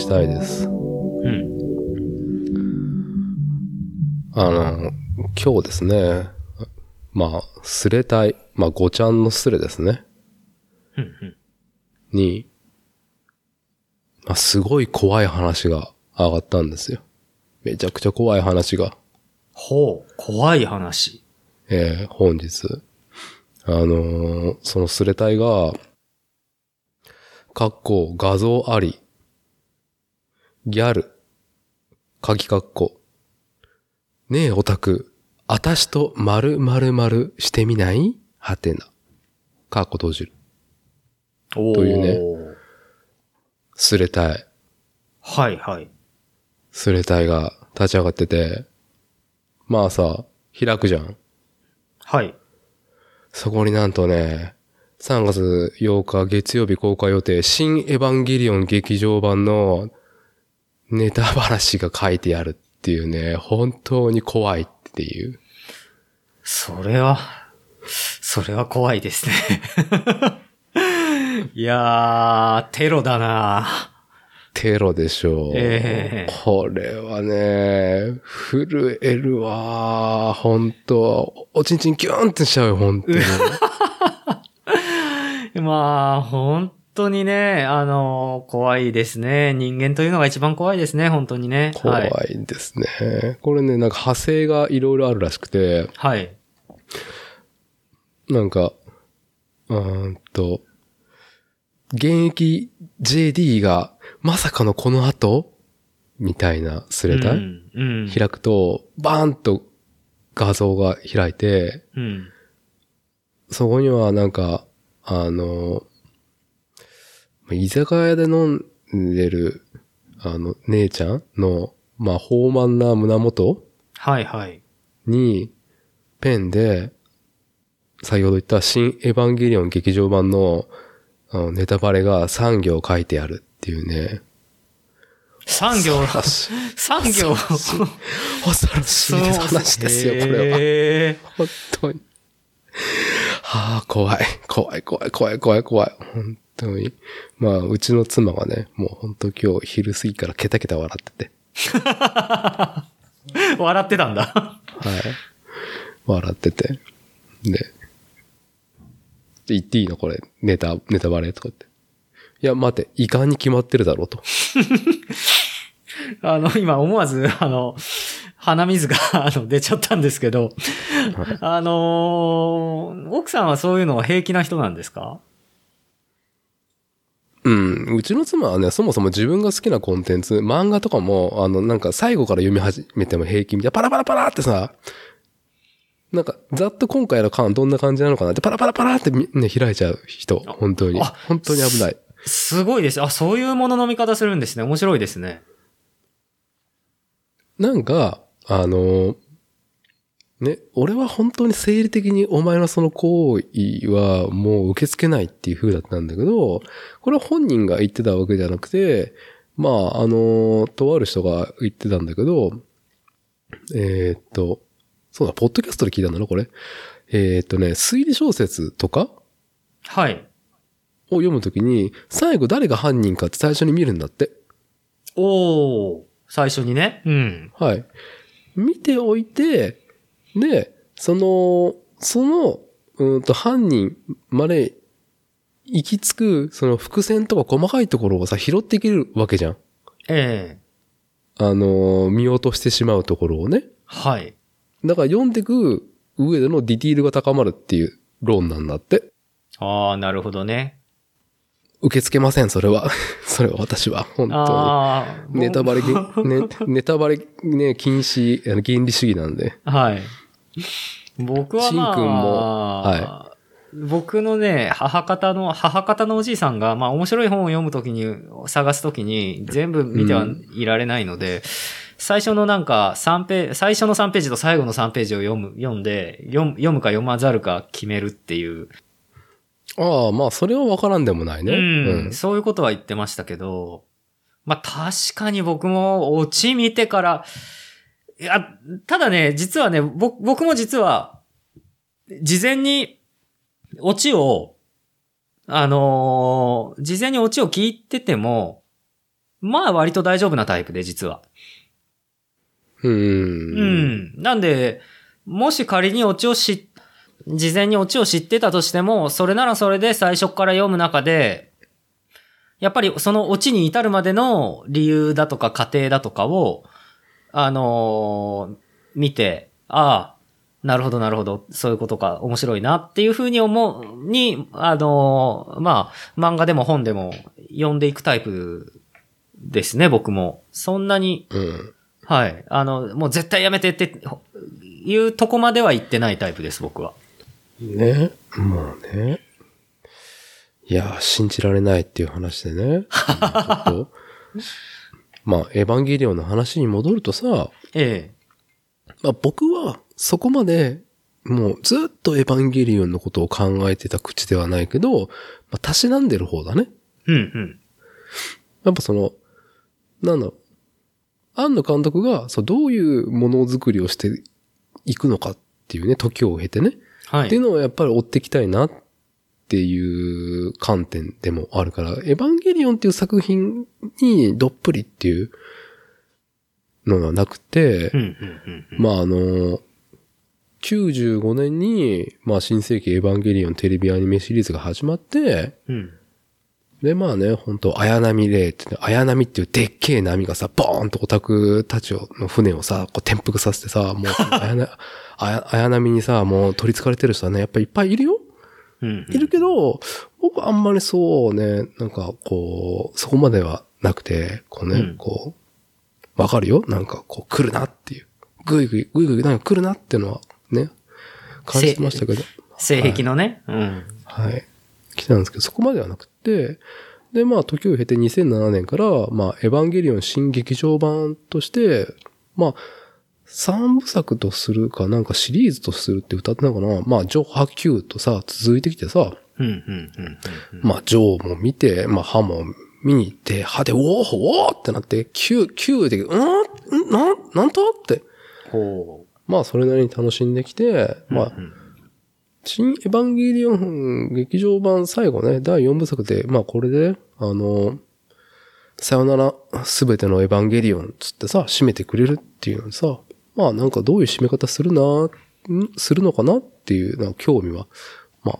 したいです。うん。あの、今日ですね、まあ、スレ隊、まあ、ごちゃんのスレですね、うん。うん。に、まあ、すごい怖い話が上がったんですよ。めちゃくちゃ怖い話が、ほう、怖い話。えー本日。あのーそのスレ隊が、かっこ画像あり、ギャル、鍵かっこ、ねえオタク、あたしと〇〇〇してみない？はてな。かっこ閉じる。というねスレ隊。はいはい。スレ隊が立ち上がってて、まあさ、開くじゃん。はい。そこになんとね、3月8日月曜日公開予定、新エヴァンゲリオン劇場版のネタ話が書いてあるっていうね、本当に怖いっていう。それは、それは怖いですね。いやー、テロだなテロでしょう。ええこれはね、震えるわ本当おちんちんキューンってしちゃうよ、本当に。まあ、本当にね、あの、怖いですね。人間というのが一番怖いですね、本当にね。怖はい。いですね。これね、なんか派生がいろいろあるらしくて、はい。なんか、うーんと、現役 JD がまさかのこの後？みたいなスレタイ、うん。うん。開くと、バーンと画像が開いて、うん。そこにはなんか、あの、居酒屋で飲んでる、あの、姉ちゃんの、まあ、豊満な胸元はいはい。に、ペンで、先ほど言った新エヴァンゲリオン劇場版のあのネタバレが3行書いてあるっていうね。産業、恐ろしい産業、恐ろしい話ですよ、これは。れ本当に。はあ、怖い。怖い、怖い、怖い、怖い、怖い。本当に。まあ、うちの妻がね、もう本当今日昼過ぎからケタケタ笑ってて。は。笑ってたんだ。はい。笑ってて。で、言っていいの？これ、ネタ、ネタバレとかって。いや、待て、遺憾に決まってるだろうと。あの、今思わず、あの、鼻水が、あの、出ちゃったんですけど、あのー奥さんはそういうのは平気な人なんですか？うん。うちの妻はね、そもそも自分が好きなコンテンツ、漫画とかも、あの、なんか最後から読み始めても平気みたいな、パラパラパラってさ、なんか、ざっと今回の巻どんな感じなのかなって、パラパラパラってみね、開いちゃう人、本当にあ。本当に危ない。すごいです。あ、そういうものの見方するんですね。面白いですね。なんか、あの、ね、俺は本当に生理的にお前のその行為はもう受け付けないっていう風だったんだけど、これは本人が言ってたわけじゃなくて、まあ、あの、とある人が言ってたんだけど、えーっと、そうだ、ポッドキャストで聞いたんだな、これ。えーっとね、推理小説とかはい。を読むときに、最後誰が犯人かって最初に見るんだって。おー。最初にね。うん。はい。見ておいて、で、その、その、うんと、犯人まで行き着く、その伏線とか細かいところをさ、拾っていけるわけじゃん。ええあの、見落としてしまうところをね。はい。だから読んでいく上でのディティールが高まるっていう論なんだって。ああ、なるほどね。受け付けません、それは。それは私は、本当ああ。に。ネタバレ、ね、ネタバレね、禁止、あの原理主義なんで。はい。僕はまあ、もは僕のね、母方の、母方のおじいさんが、まあ面白い本を読むときに、探すときに、全部見てはいられないので、最初のなんか3ページ、最初の3ページと最後の3ページを読む、読んで、読む読むか読まざるか決めるっていう。ああ、まあ、それはわからんでもないね。うん、そういうことは言ってましたけど、まあ確かに僕もオチ見てから、いや、ただね、実はね、ぼ僕も実は、事前に、オチを、あのー事前にオチを聞いてても、まあ割と大丈夫なタイプで、実は。うん。うん。なんで、もし仮にオチを知、事前にオチを知ってたとしても、それならそれで最初から読む中で、やっぱりそのオチに至るまでの理由だとか過程だとかを、あのー見て、ああ、なるほどなるほど、そういうことか、面白いなっていうふうに思う、に、あのーまあ、漫画でも本でも読んでいくタイプですね、僕も。そんなに、うん。はい。あの、もう絶対やめてって、いうとこまでは言ってないタイプです、僕は。ね。まあね。いや、信じられないっていう話でね。ちょっと。まあ、エヴァンゲリオンの話に戻るとさ、えまあ僕はそこまで、もうずっとエヴァンゲリオンのことを考えてた口ではないけど、まあ、たしなんでる方だね。え。うん、うん。やっぱその、なんだろう。庵野監督が、そう、どういうものづくりをしていくのかっていうね、時を経てね。っていうはい。のをやっぱり追っていきたいなっていう観点でもあるから、エヴァンゲリオンっていう作品にどっぷりっていうのがなくて。まああの、95年に、まあ新世紀エヴァンゲリオンテレビアニメシリーズが始まって、うん。で、まあね、本当綾波レイってね、綾波っていうでっけえ波がさ、ボーンとオタクたちをの船をさ、こう転覆させてさ、もう、綾波にさ、もう取り憑かれてる人はね、やっぱりいっぱいいるようん。いるけど、僕あんまりそうね、なんかこう、そこまではなくて、こうね、うんこう、わかるよ？なんかこう来るなっていう。ぐいぐい、ぐいぐいなんか来るなっていうのはね、感じてましたけど。性癖のね。うん。はい。来たんですけど、そこまではなくて、で、まあ、時を経て2007年から、まあ、エヴァンゲリオン新劇場版として、まあ、三部作とするか、なんかシリーズとするって歌ってたのかな？まあ、ジョ・ハ・キューとさ、続いてきてさ、うん、うん、うんうん。まあ、ジョーも見て、まあ、ハも見に行って、歯で、おーおーってなって、キュー、キューで、うんんなん、なんと？って。ほまあ、それなりに楽しんできて、う。まあう、ん新エヴァンゲリオン劇場版最後ね、第4部作で、まあこれで、あの、さよならすべてのエヴァンゲリオンつってさ、締めてくれるっていうのにさ、まあなんかどういう締め方するな、んするのかなっていうなんか興味は、まあ、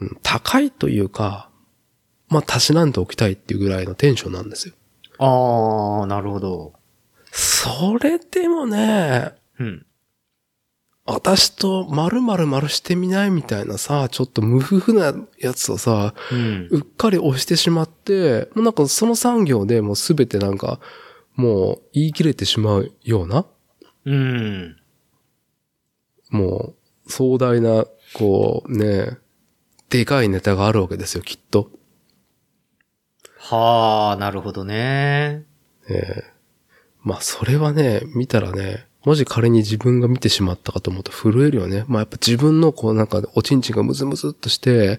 うん高いというか、まあたしなんでおきたいっていうぐらいのテンションなんですよ。ああ、なるほど。それでもね、うん。私と〇〇〇してみないみたいなさ、ちょっと無夫婦なやつをさ、うん。うっかり押してしまって、もうなんかその産業でもうすべてなんか、もう言い切れてしまうような、うん。もう壮大な、こうね、でかいネタがあるわけですよ、きっと。はあ、なるほどね。ええまあそれはね、見たらね、もし仮に自分が見てしまったかと思うと震えるよね。まあやっぱ自分のこうなんかおちんちんがムズムズっとして、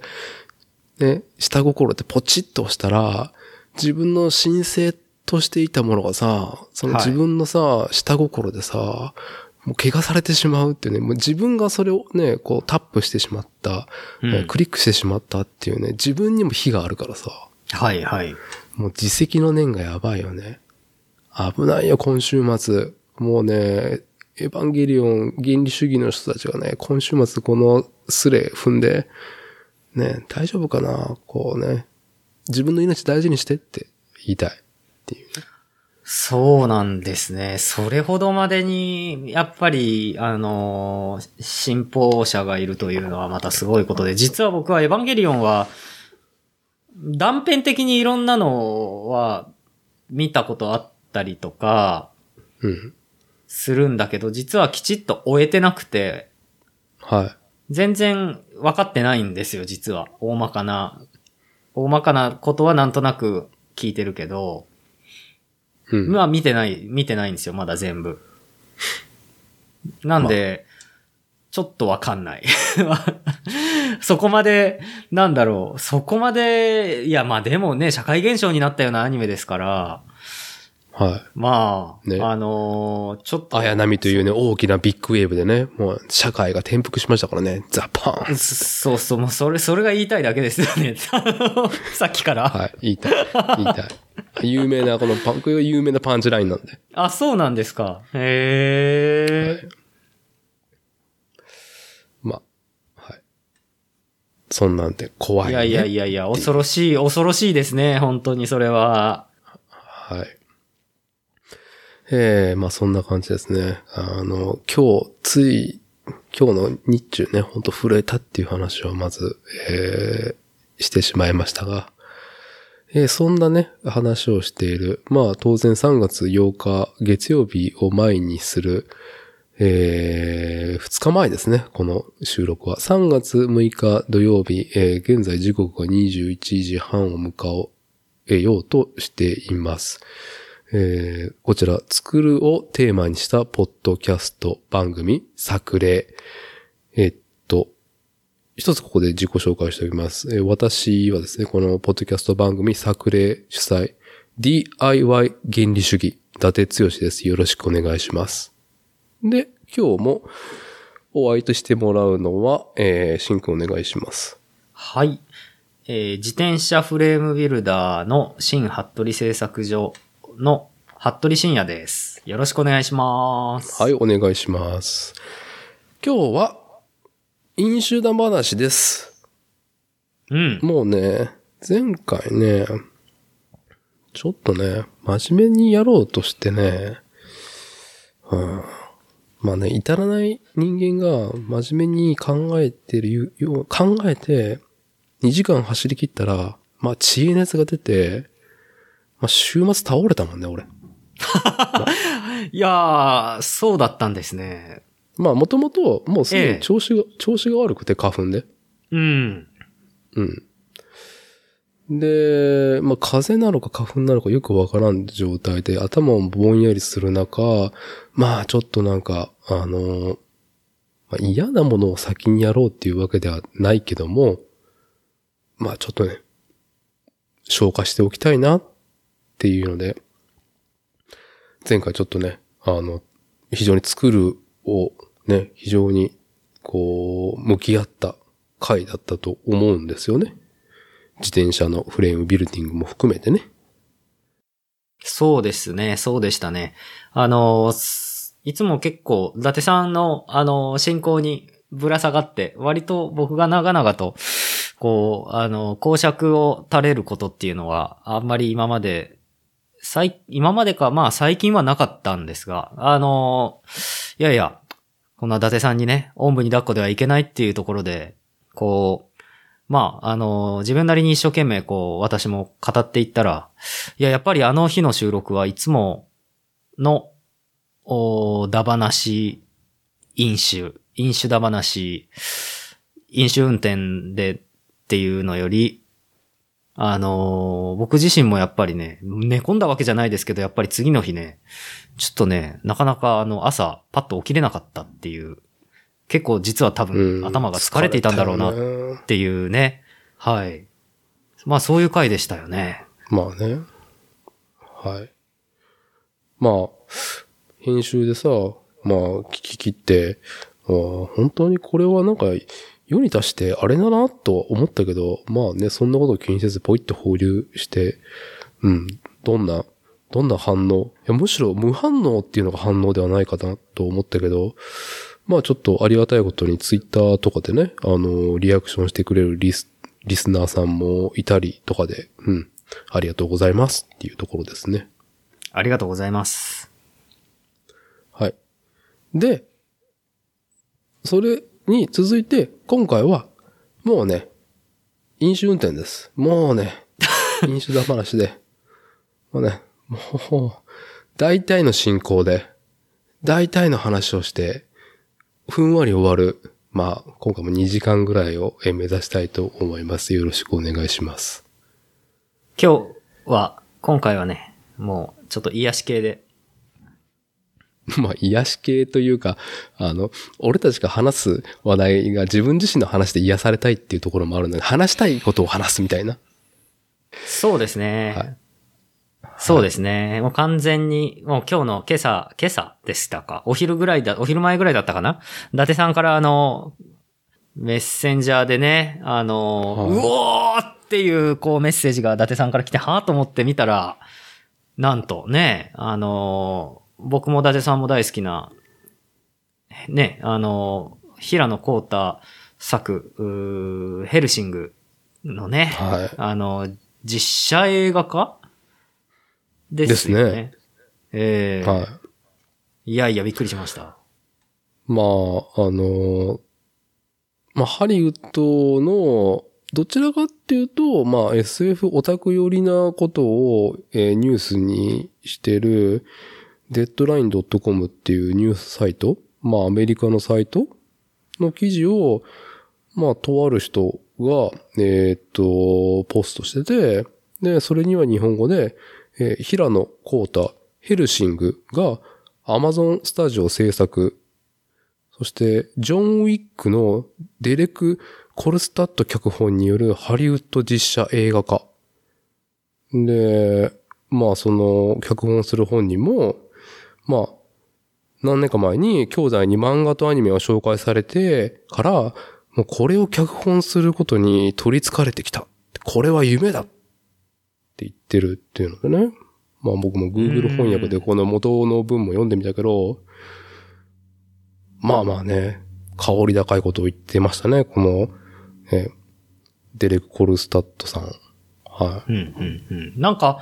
ね、下心ってポチッと押したら、自分の神聖としていたものがさ、そのはい自分のさ、下心でさ、もう怪我されてしまうっていうね、もう自分がそれをね、こうタップしてしまった、うんえークリックしてしまったっていうね、自分にも火があるからさ。はい、はい。もう自責の念がやばいよね。危ないよ、今週末。もうね、エヴァンゲリオン原理主義の人たちがね、今週末このスレ踏んで、ね、大丈夫かな？こうね、自分の命大事にしてって言いたいっていうね。そうなんですね。それほどまでに、やっぱり、あのー信奉者がいるというのはまたすごいことで、実は僕はエヴァンゲリオンは、断片的にいろんなのは見たことあったりとか、うん。するんだけど、実はきちっと終えてなくて、はい。全然分かってないんですよ、実は。大まかな、大まかなことはなんとなく聞いてるけど、うん。まあ見てない、見てないんですよ、まだ全部。なんで、ちょっとわかんない。そこまで、なんだろう、そこまで、いやまあでもね、社会現象になったようなアニメですから、はい。まあ、ねあのーちょっと。綾波というね、大きなビッグウェーブでね、もう社会が転覆しましたからね、ザパーン。そうそう、もうそれ、それが言いたいだけですよね。さっきから。はい、言いたい。言いたい。有名な、このパン、これが有名なパンチラインなんで。あ、そうなんですか。へえ、まあ、はい。そんなんで怖い、ね。いやいやいやいや、恐ろしい、恐ろしいですね。本当にそれは。はい。ええまあそんな感じですね。あの、今日、つい、今日の日中ね、ほんと震えたっていう話をまず、えー、してしまいましたが、えーそんなね、話をしている。まあ当然3月8日月曜日を前にする、えー、2日前ですね、この収録は。3月6日土曜日、えー現在時刻が21時半を迎えようとしています。えーこちら、作るをテーマにしたポッドキャスト番組、作例。えっと、一つここで自己紹介しておきます。えー私はですね、このポッドキャスト番組、作例主催、DIY 原理主義、伊達剛です。よろしくお願いします。で、今日もお相手してもらうのは、えー、しんくんお願いします。はい。えー自転車フレームビルダーの新服部製作所の服部深也です。よろしくお願いします。はい、お願いします。今日は、飲酒だ話です。うん。もうね、前回ね、ちょっとね、真面目にやろうとしてね、うん、まあね、至らない人間が真面目に考えてるよう、考えて、2時間走り切ったら、まあ、知恵熱が出て、まあ、週末倒れたもんね、俺。いやー、そうだったんですね。まあ、もともと、もうすでええに調子が、調子が悪くて、花粉で。うん。うん。で、まあ、風邪なのか花粉なのかよくわからん状態で、頭もぼんやりする中、まあ、ちょっとなんか、あの、まあ、嫌なものを先にやろうっていうわけではないけども、まあ、ちょっとね、消化しておきたいなっっていうので、前回ちょっとね、あの、非常に作るをね、非常に、こう、向き合った回だったと思うんですよね。自転車のフレームビルディングも含めてね。そうですね、そうでしたね。あの、いつも結構、伊達さんの、あの、進行にぶら下がって、割と僕が長々と、こう、あの、公爵を垂れることっていうのは、あんまり今まで、最、今までか、まあ最近はなかったんですが、あの、いやいや、こんな伊達さんにね、おんぶに抱っこではいけないっていうところで、こう、まあ、あの、自分なりに一生懸命こう、私も語っていったら、いや、やっぱりあの日の収録はいつもの、おだ話、飲酒、飲酒だ話、飲酒運転でっていうのより、あのー僕自身もやっぱりね、寝込んだわけじゃないですけど、やっぱり次の日ね、ちょっとね、なかなかあの朝、パッと起きれなかったっていう、結構実は多うん分頭が疲れていたんだろうなっていうね。はい。まあそういう回でしたよね。まあね。はい。まあ、編集でさ、まあ、聞き切って、あー本当にこれはなんか、世に達してあれだなとは思ったけど、まあね、そんなことを気にせずポイッと放流して、うん、どんな、どんな反応？いや、むしろ無反応っていうのが反応ではないかなと思ったけど、まあちょっとありがたいことにツイッターとかでね、あの、リアクションしてくれるリス、リスナーさんもいたりとかで、うん、ありがとうございますっていうところですね。ありがとうございます。はい。で、それに続いて、今回は、もうね、飲酒運転です。もうね、飲酒だ話で、もうね、もう、大体の進行で、大体の話をして、ふんわり終わる。まあ、今回も2時間ぐらいをえ目指したいと思います。よろしくお願いします。今日は、今回はね、もうちょっと癒し系で。まあ、癒し系というか、あの、俺たちが話す話題が自分自身の話で癒されたいっていうところもあるので、話したいことを話すみたいな。そうですね。そうですね。もう完全に、もう今日の今朝、今朝でしたか？お昼ぐらいだ、お昼前ぐらいだったかな？伊達さんからあの、メッセンジャーでね、あの、はいうおーっていう、こうメッセージが伊達さんから来て、はぁと思って見たら、なんとね、あの、僕も伊達さんも大好きな、ね、あの、平野幸太作、ヘルシングのね、はい。あの、実写映画化？ですよね。ですねええはい。いやいや、びっくりしました。まあ、あの、まあ、ハリウッドの、どちらかっていうと、まあ、SF オタク寄りなことを、えーニュースにしてる、デッドライン .com っていうニュースサイト、まあ、アメリカのサイトの記事を、まあ、とある人が、えーっと、ポストしてて、で、それには日本語で、えー平野幸太ヘルシングが Amazon スタジオ制作そして、ジョン・ウィックのデレク・コルスタット脚本によるハリウッド実写映画化。で、まあその脚本する本人も、まあ、何年か前に兄弟に漫画とアニメを紹介されてから、もうこれを脚本することに取り憑かれてきた。これは夢だって言ってるっていうのでね。まあ僕も Google 翻訳でこの元の文も読んでみたけど、まあまあね、香り高いことを言ってましたね、この、えーデレク・コルスタットさん。はうん、うん、うん。なんか、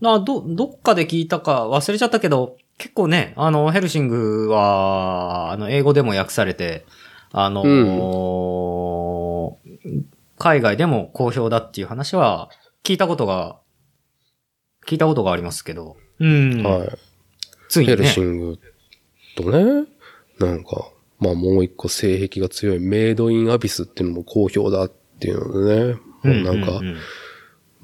な、ど、どっかで聞いたか忘れちゃったけど、結構ね、あの、ヘルシングは、あの、英語でも訳されて、あの、海外でも好評だっていう話は、聞いたことが、聞いたことがありますけど。うん。い。はい。ついにねヘルシ。ングとね、なんか、まあもう一個性癖が強いメイドインアビスっていうのも好評だっていうのでね、もうなんか、ううん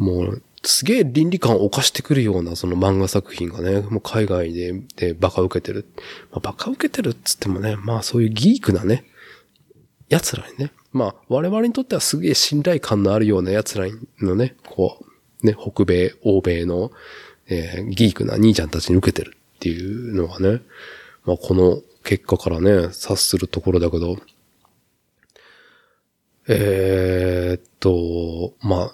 もう、すげえ倫理観を犯してくるようなその漫画作品がね、もう海外で、でバカ受けてる。まあ、バカ受けてるっつってもね、まあそういうギークなね、奴らにね、まあ我々にとってはすげえ信頼感のあるような奴らのね、こう、ね、北米、欧米の、えーギークな兄ちゃんたちに受けてるっていうのがね、まあこの結果からね、察するところだけど、えーっと、まあ、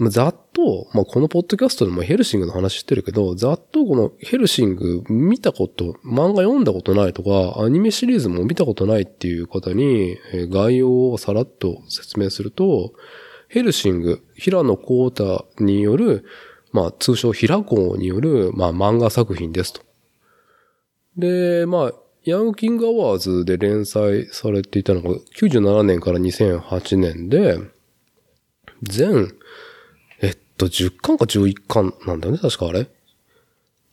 まあざっと、まあ、このポッドキャストでもヘルシングの話してるけど、ざっとこのヘルシング見たこと、漫画読んだことないとか、アニメシリーズも見たことないっていう方に、概要をさらっと説明すると、ヘルシング、平野幸太による、まあ、通称平子による、まあ、漫画作品ですと。で、まあ、ヤングキングアワーズで連載されていたのが97年から2008年で、全、と、10巻か11巻なんだよね、確かあれ。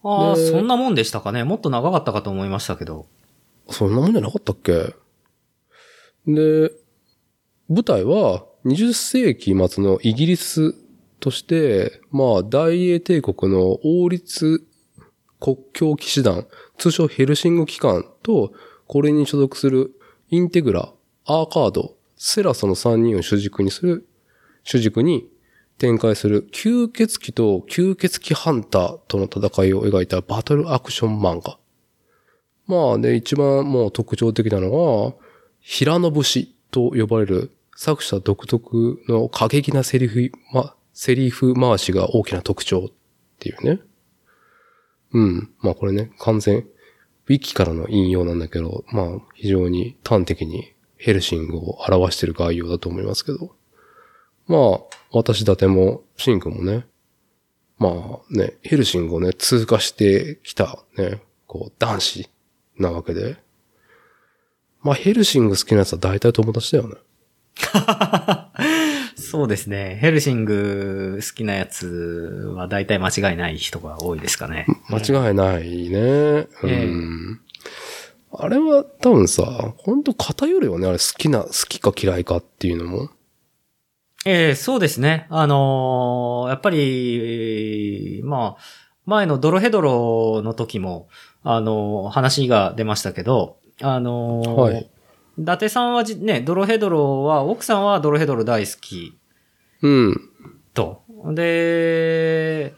ああ、でそんなもんでしたかね。もっと長かったかと思いましたけど。そんなもんじゃなかったっけ？で、舞台は20世紀末のイギリスとして、まあ、大英帝国の王立国境騎士団、通称ヘルシング機関と、これに所属するインテグラ、アーカード、セラソの3人を主軸にする、主軸に展開する吸血鬼と吸血鬼ハンターとの戦いを描いたバトルアクション漫画。まあ、で、一番もう特徴的なのは、平野節と呼ばれる作者独特の過激なセリフ、ま、セリフ回しが大きな特徴っていうね。うん。まあこれね、完全、ウィキからの引用なんだけど、まあ非常に端的にヘルシングを表してる概要だと思いますけど。まあ、私立ても、シンクもね、まあね、ヘルシングをね、通過してきたね、こう、男子なわけで。まあ、ヘルシング好きなやつは大体友達だよね。そうですね。ヘルシング好きなやつは大体間違いない人が多いですかね。間違いないね。うん。あれは多分さ、ほんと偏るよね。あれ好きな、好きか嫌いかっていうのも。ええそうですね。あのーやっぱり、まあ、前のドロヘドロの時も、あのー話が出ましたけど、あのーはい伊達さんはじね、ドロヘドロは、奥さんはドロヘドロ大好きうん。と。で、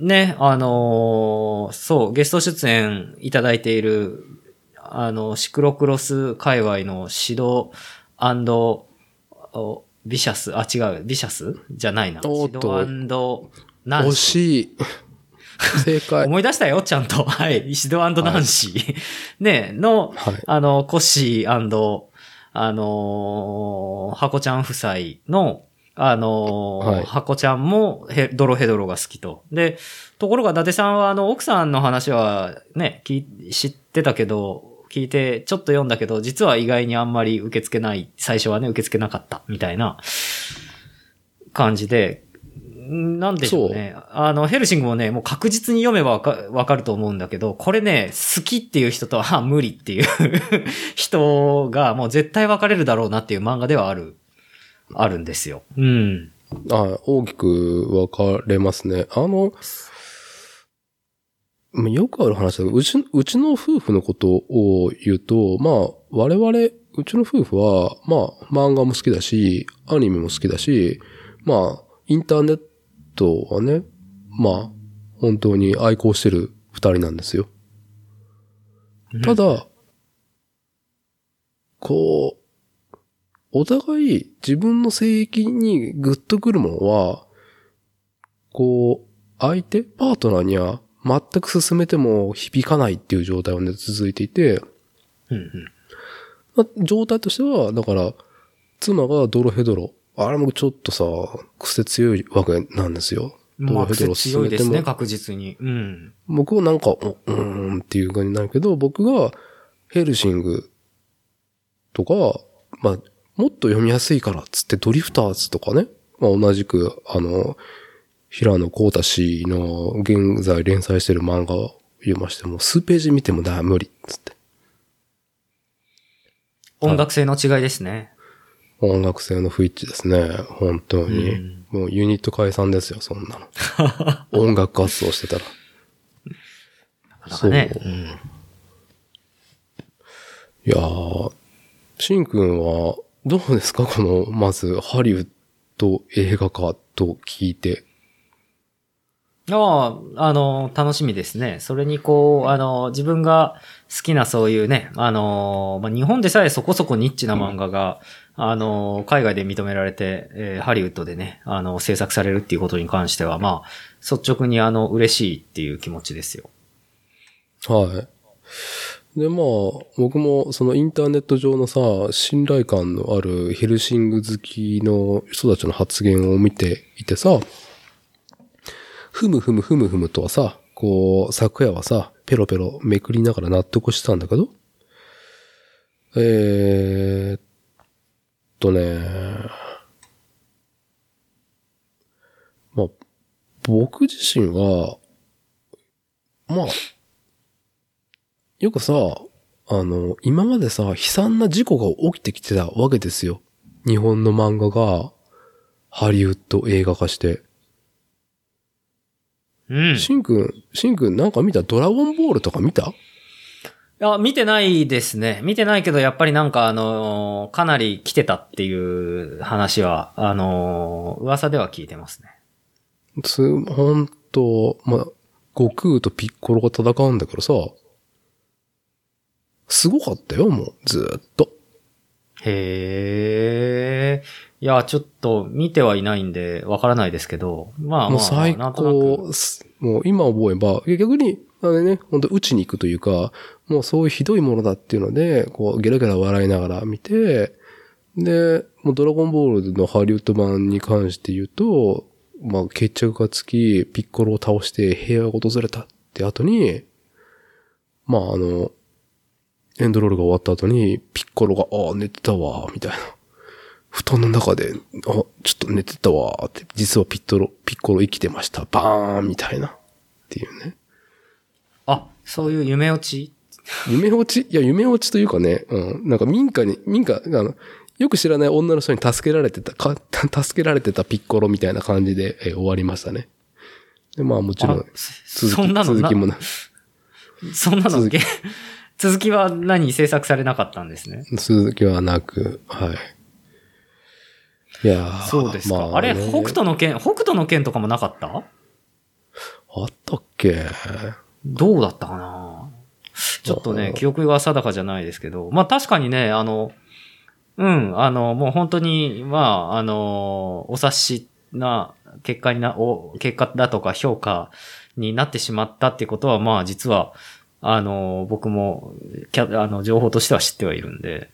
ね、あのーそう、ゲスト出演いただいている、あの、シクロクロス界隈の指導おビシャス、あ、違う、ビシャスじゃないな。おっとシドナン惜シしい。正ー。解。思い出したよ、ちゃんと。はい。シドナンシー。ね、の、はい。あの、コッシーあのー、ハコちゃん夫妻の、あのーはいハコちゃんもヘドロヘドロが好きと。で、ところが伊達さんはあの、奥さんの話はね、聞い知ってたけど、聞いて、ちょっと読んだけど、実は意外にあんまり受け付けない、最初はね、受け付けなかった、みたいな感じで、んなんでしょうね。あの、ヘルシングもね、もう確実に読めばわかわかると思うんだけど、これね、好きっていう人と、あ、無理っていう 人が、もう絶対分かれるだろうなっていう漫画ではある、あるんですよ。うん。あ大きく分かれますね。あの、まあよくある話だけど、うち、うちの夫婦のことを言うと、まあ、我々、うちの夫婦は、まあ、漫画も好きだし、アニメも好きだし、まあ、インターネットはね、まあ、本当に愛好してる二人なんですよ。ただ、こう、お互い自分の性域にグッとくるものは、こう、相手、パートナーには全く進めても響かないっていう状態がね、続いていて、うんうん。まあ状態としては、だから、妻がドロヘドロ。あれもちょっとさ、癖強いわけなんですよ。ドまあ、ロヘドロ癖強いですね、も確実に。うん。僕はなんか、おうーんっていう感じになるけど、僕がヘルシングとか、まあ、もっと読みやすいからっつってドリフターズとかね、まあ同じく、あの、平野光太氏の現在連載してる漫画を読ましても、数ページ見てもだ、無理っつって。音楽性の違いですね。音楽性の不一致ですね。本当に。うんもうユニット解散ですよ、そんなの。音楽活動してたら。なかなかね。そううんいやー、しんくんは、どうですか？この、まず、ハリウッド映画化と聞いて。ああ、あの、楽しみですね。それにこう、あの、自分が好きなそういうね、あの、まあ、日本でさえそこそこニッチな漫画が、あの、海外で認められて、えーハリウッドでね、あの、制作されるっていうことに関しては、まあ、率直にあの、嬉しいっていう気持ちですよ。はい。で、まあ、僕もそのインターネット上のさ、信頼感のあるヘルシング好きの人たちの発言を見ていてさ、ふむふむふむふむとはさ、こう、昨夜はさ、ペロペロめくりながら納得してたんだけど、えーっとね、まあ、僕自身は、まあ、よくさ、あの、今までさ、悲惨な事故が起きてきてたわけですよ。日本の漫画が、ハリウッド映画化して。うん。いしんくん、しんくんなんか見た？ドラゴンボールとか見た？や、見てないですね。見てないけど、やっぱりなんかあの、かなり来てたっていう話は、あの、噂では聞いてますね。つ、ほんと、まあ、悟空とピッコロが戦うんだけどさ、すごかったよ、もう、ずーっと。へえ。いや、ちょっと見てはいないんで、わからないですけど、まあまあ、もう最。高す、もう今思えば、逆に、あれね、本当打ちに行くというか、もうそういうひどいものだっていうので、こう、ゲラゲラ笑いながら見て、で、もうドラゴンボールのハリウッド版に関して言うと、まあ決着がつき、ピッコロを倒して平和が訪れたって後に、まああの、エンドロールが終わった後に、ピッコロが、ああ、寝てたわ、みたいな。布団の中で、あ、ちょっと寝てたわ、って、実はピットロ、ピッコロ生きてました。バーンみたいな。っていうね。あ、そういう夢落ち？夢落ち？いや、夢落ちというかね、うん。なんか民家に、民家、あの、よく知らない女の人に助けられてた、か、助けられてたピッコロみたいな感じで、えー終わりましたね。で、まあもちろんあ、続き、そんなの続きもな、そんなの続きげ続きは何？制作されなかったんですね。続きはなく、はい。いやーそうですか。まあれ、ね北斗の剣、北斗の剣とかもなかった？あったっけ？どうだったかな？ちょっとね、記憶が定かじゃないですけど、まあ確かにね、あの、うん、あの、もう本当に、まあ、あの、お察しな結果にな、お、結果だとか評価になってしまったってことは、まあ実は、あの、僕も、キャあの、情報としては知ってはいるんで、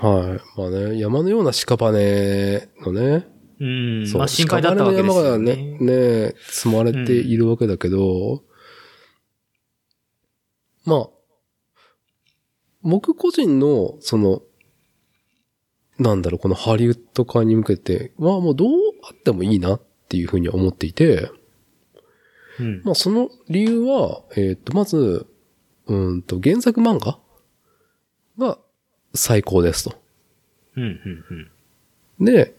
はい。まあね、山のような屍のね、うん、そうまあ心配だったわけですよ屍の山がね。ね、ね、積まれているわけだけど、まあ、僕個人の、その、なんだろう、このハリウッド化に向けて、まあもうどうあってもいいなっていうふうに思っていて、うん。まあその理由は、えっ、と、まず、うーんと、原作漫画が最高ですと。うん、うん、うん。で、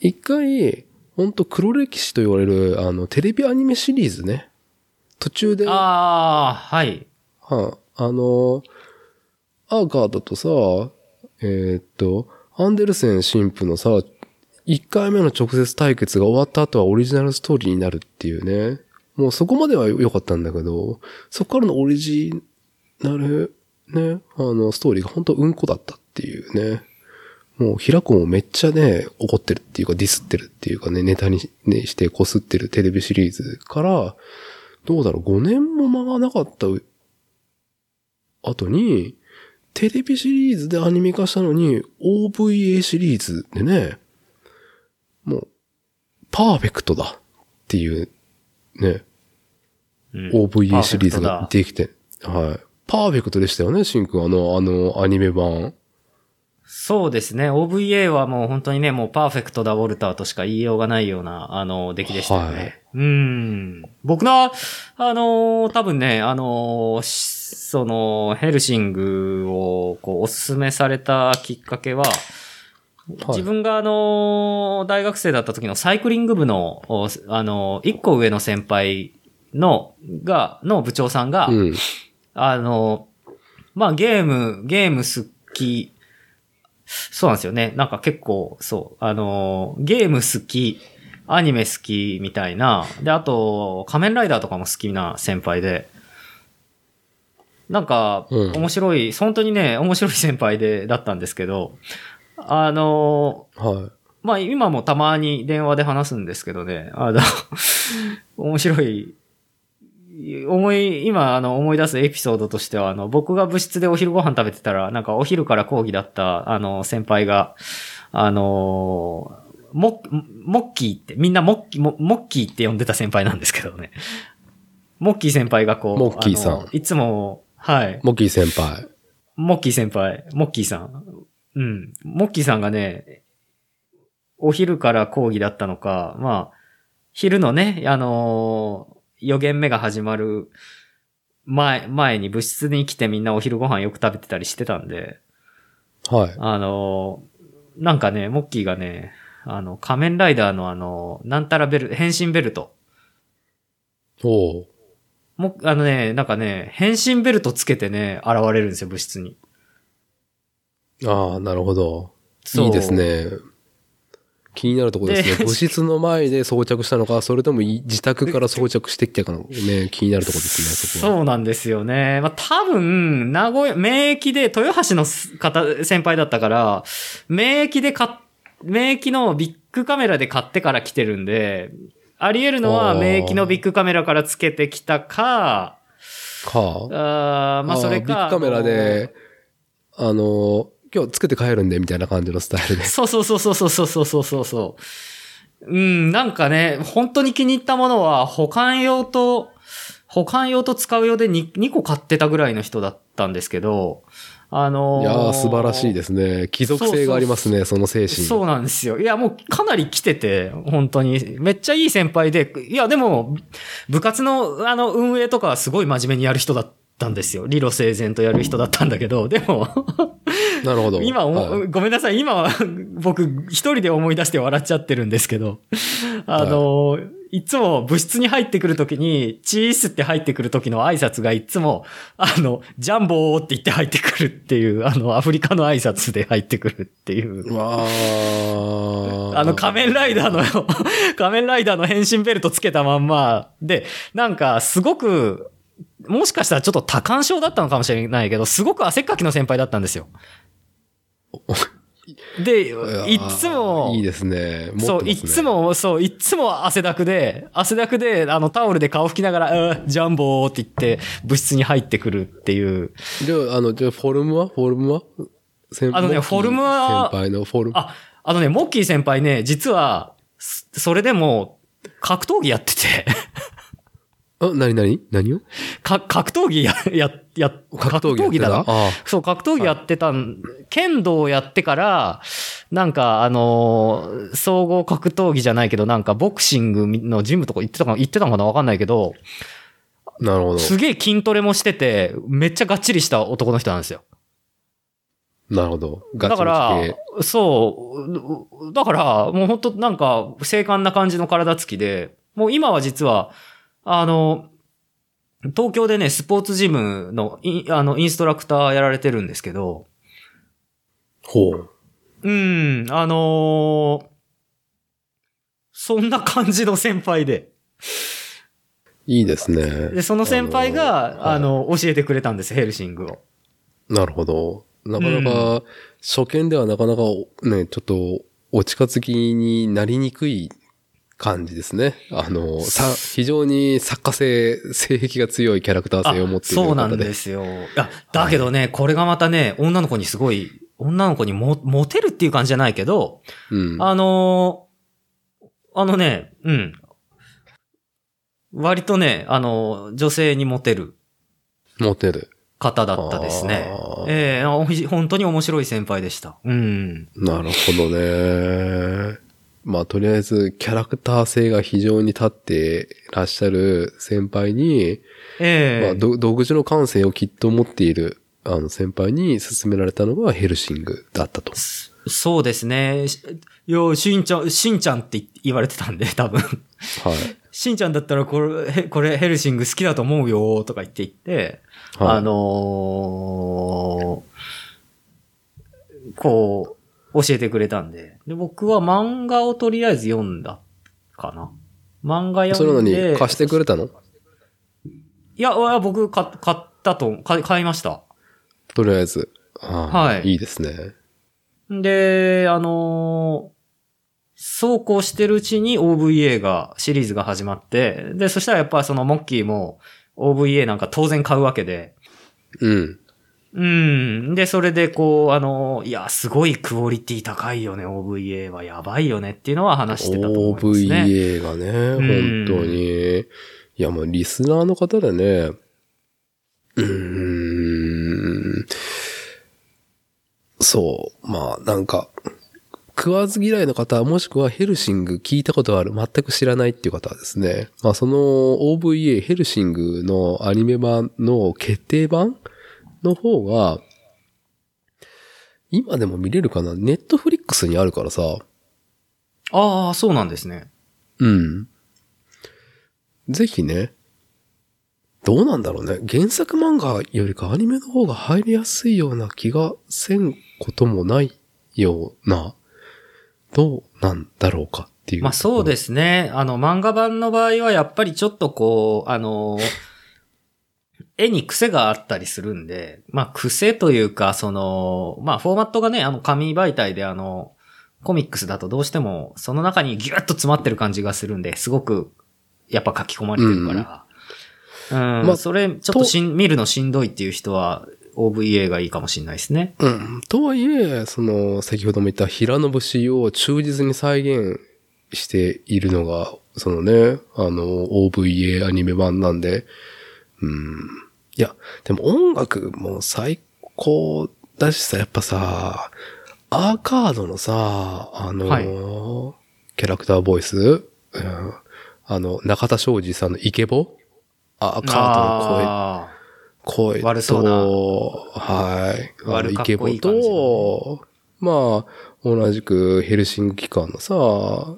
一回、ほんと黒歴史と言われる、あの、テレビアニメシリーズね。途中で、ああ、はい。はあ、あの、アーガードとさ、えーっと、アンデルセン神父のさ、一回目の直接対決が終わった後はオリジナルストーリーになるっていうね。もうそこまでは良かったんだけど、そこからのオリジナル、ね、あの、ストーリーが本当うんこだったっていうね。もう、平子もめっちゃね、怒ってるっていうか、ディスってるっていうかね、ネタに、ね、してこすってるテレビシリーズから、どうだろう、5年も間がなかったう後に、テレビシリーズでアニメ化したのに、OVA シリーズでね、もう、パーフェクトだっていう、ね、うん OVA シリーズができて、はい。パーフェクトでしたよね、シンくん、あの、あの、アニメ版。そうですね。OVA はもう本当にね、もうパーフェクトだ、ウォルターとしか言いようがないような、あの、出来でしたよね。はいうん。僕の、あの、多分ね、あの、しその、ヘルシングを、こう、おすすめされたきっかけは、自分があの、大学生だった時のサイクリング部の、おあの、一個上の先輩の、が、の部長さんが、うん。あの、まあゲーム、ゲーム好き、そうなんですよね。なんか結構、そう、あの、ゲーム好き、アニメ好きみたいな、で、あと、仮面ライダーとかも好きな先輩で、なんか、うん。面白い、本当にね、面白い先輩で、だったんですけど、あの、はい。まあ今もたまに電話で話すんですけどね、あの、面白い、思い、今あの思い出すエピソードとしては、あの、僕が部室でお昼ご飯食べてたら、なんかお昼から講義だった、あの、先輩が、あの、モッ、モッキーって、みんなモッキー、モモッキーって呼んでた先輩なんですけどね。モッキー先輩がこう、モッキーさんいつも、はい。モッキー先輩。モッキー先輩、モッキーさん。うん。モッキーさんがね、お昼から講義だったのか、まあ、昼のね、あのー予言目が始まる前、前に部室に来てみんなお昼ご飯よく食べてたりしてたんで、はい。あのーなんかね、モッキーがね、あの、仮面ライダーのあの、なんたらベル、変身ベルト。おうも、あのね、なんかね、変身ベルトつけてね、現れるんですよ、部室に。ああ、なるほど。そういいですね。気になるところですね。で部室の前で装着したのか、それともい自宅から装着してきたかのね、気になるところですね、そこは。そうなんですよね。まあ、多分、名古屋、名駅で、豊橋の方、先輩だったから、名駅で買っ、名駅のビッグカメラで買ってから来てるんで、あり得るのは、あー名駅のビッグカメラからつけてきたか、か。あーまあ、それか。ビッグカメラで、あの、今日つけて帰るんで、みたいな感じのスタイルで。そうそうそうそうそうそうそうそうそう。うん、なんかね、本当に気に入ったものは、保管用と、保管用と使う用で 2, 2個買ってたぐらいの人だったんですけど、あのーいやー、素晴らしいですね。貴族性がありますね、その精神。そうなんですよ。いや、もうかなり来てて、本当に。めっちゃいい先輩で、いや、でも、部活の、あの、運営とかはすごい真面目にやる人だったんですよ。理路整然とやる人だったんだけど、でも、なるほど。今、はいごめんなさい。今は僕一人で思い出して笑っちゃってるんですけど、あの、い、つも部室に入ってくるときに、チースって入ってくるときの挨拶がいつも、あの、ジャンボーって言って入ってくるっていう、あの、アフリカの挨拶で入ってくるっていう。うわーあの仮面ライダーの、仮面ライダーの変身ベルトつけたまんま、で、なんかすごく、もしかしたらちょっと多感症だったのかもしれないけど、すごく汗っかきの先輩だったんですよ。で、いっつも、いいですね。持そう、いっつ。も、そう、いっつも汗だくで、汗だくで、あの、タオルで顔拭きながら、うんジャンボーって言って、部室に入ってくるっていう。じゃあ、あの、じゃあフォルムは？フォルムは？先あのねフォルムは先輩のフォルム？あ、あのね、モッキー先輩ね、実は、そそれでも、格闘技やってて、あ、なになに？何を？か格闘技や、や、や、格闘技だな。あそう、格闘技やってたん、剣道をやってから、なんか、あのー総合格闘技じゃないけど、なんか、ボクシングのジムとか行ってたか、行ってたのかな？わかんないけど、あ、なるほど。すげえ筋トレもしてて、めっちゃがっちりした男の人なんですよ。なるほど。ガチだからそう、だから、もう本当なんか、精悍な感じの体つきで、もう今は実は、あの、東京でね、スポーツジムのインあのインストラクターやられてるんですけど、ほう。うん、あのーそんな感じの先輩で。いいですね。で、その先輩が、ああのの、教えてくれたんです、ヘルシングを。なるほど。なかなか、初見ではなかなかね、ちょっと、お近づきになりにくい感じですね。あの、さ、非常に作家性、性癖が強いキャラクター性を持っているそうなん方で。ですよ。いや、だけどね、これがまたね、女の子にすごい、女の子にも、モテるっていう感じじゃないけど、うん。あのーあのね、うん。割とね、あの女性にモテるモテる。方だったですねあ。ーええおひ本当に面白い先輩でした。うん。なるほどね。まあ、とりあえず、キャラクター性が非常に立ってらっしゃる先輩に、ええまあ、ど独自の感性をきっと持っている、あの、先輩に勧められたのがヘルシングだったと。そうですね。しいや、しんちゃん、しんちゃんって言われてたんで、多分。はい。しんちゃんだったらこれ、へこれヘルシング好きだと思うよ、とか言って言って、はいあのーこう、教えてくれたんで。で、僕は漫画をとりあえず読んだかな。漫画それなの読んで。に貸してくれたの？いや、僕買買ったと、買買いました。とりあえず。ああはいいいですね。で、あのーそうこうしてるうちに OVA が、シリーズが始まって、で、そしたらやっぱそのモッキーも OVA なんか当然買うわけで、うん。うん。で、それでこう、あのーいや、すごいクオリティ高いよね、OVA はやばいよねっていうのは話してたと思いますね。OVA がね、ん本当に。いや、もうリスナーの方でね、うーん。そう。まあ、なんか、食わず嫌いの方、もしくはヘルシング聞いたことある、全く知らないっていう方はですね、まあその OVA ヘルシングのアニメ版の決定版の方が、今でも見れるかな？ネットフリックスにあるからさ、ああ、そうなんですね。うん。ぜひね、どうなんだろうね。原作漫画よりかアニメの方が入りやすいような気がせんこともないような、どうなんだろうかっていう。まあそうですね。あの、漫画版の場合はやっぱりちょっとこう、あの、絵に癖があったりするんで、まあ癖というか、その、まあフォーマットがね、あの紙媒体であの、コミックスだとどうしてもその中にギュッと詰まってる感じがするんで、すごくやっぱ書き込まれてるから。うん。まあそれ、ちょっとしん見るのしんどいっていう人は OVA がいいかもしれないですね。うん。とはいえ、その、先ほども言った平野節を忠実に再現しているのが、そのね、あの、OVA アニメ版なんで、うん。いや、でも音楽も最高だしさ、やっぱさ、アーカードのさ、あの、はい。キャラクターボイス、うん、あの、中田昌司さんのイケボ？アーカードの声。あ声と、悪そうな。はい。あのイケボこいいまあ、同じくヘルシング機関のさ、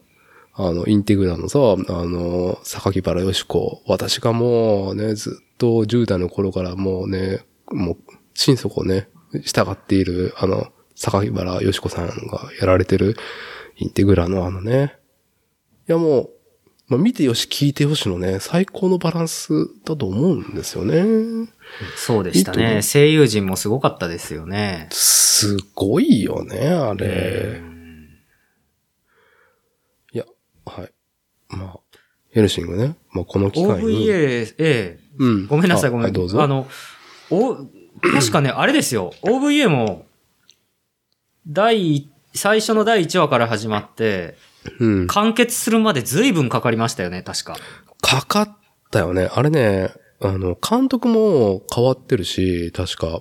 あの、インテグラのさ、あの、榊原よし子。私がもうね、ずっと10代の頃からもうね、もう、心底ね、従っている、あの、榊原よし子さんがやられてるインテグラのあのね、いやもう、まあ、見てよし聞いてよしのね、最高のバランスだと思うんですよね。そうでしたね。声優陣もすごかったですよね。すごいよね、あうれ。はい。まあ、ヘルシングね。まあ、この機会に。OVA、ええ。うん。ごめんなさい、あごめん。はいどうぞ。あの、お、確かね、あれですよ。OVA も、第、最初の第1話から始まって、うん。完結するまで随分かかりましたよね、確か。かかったよね。あれね、あの、監督も変わってるし、確か。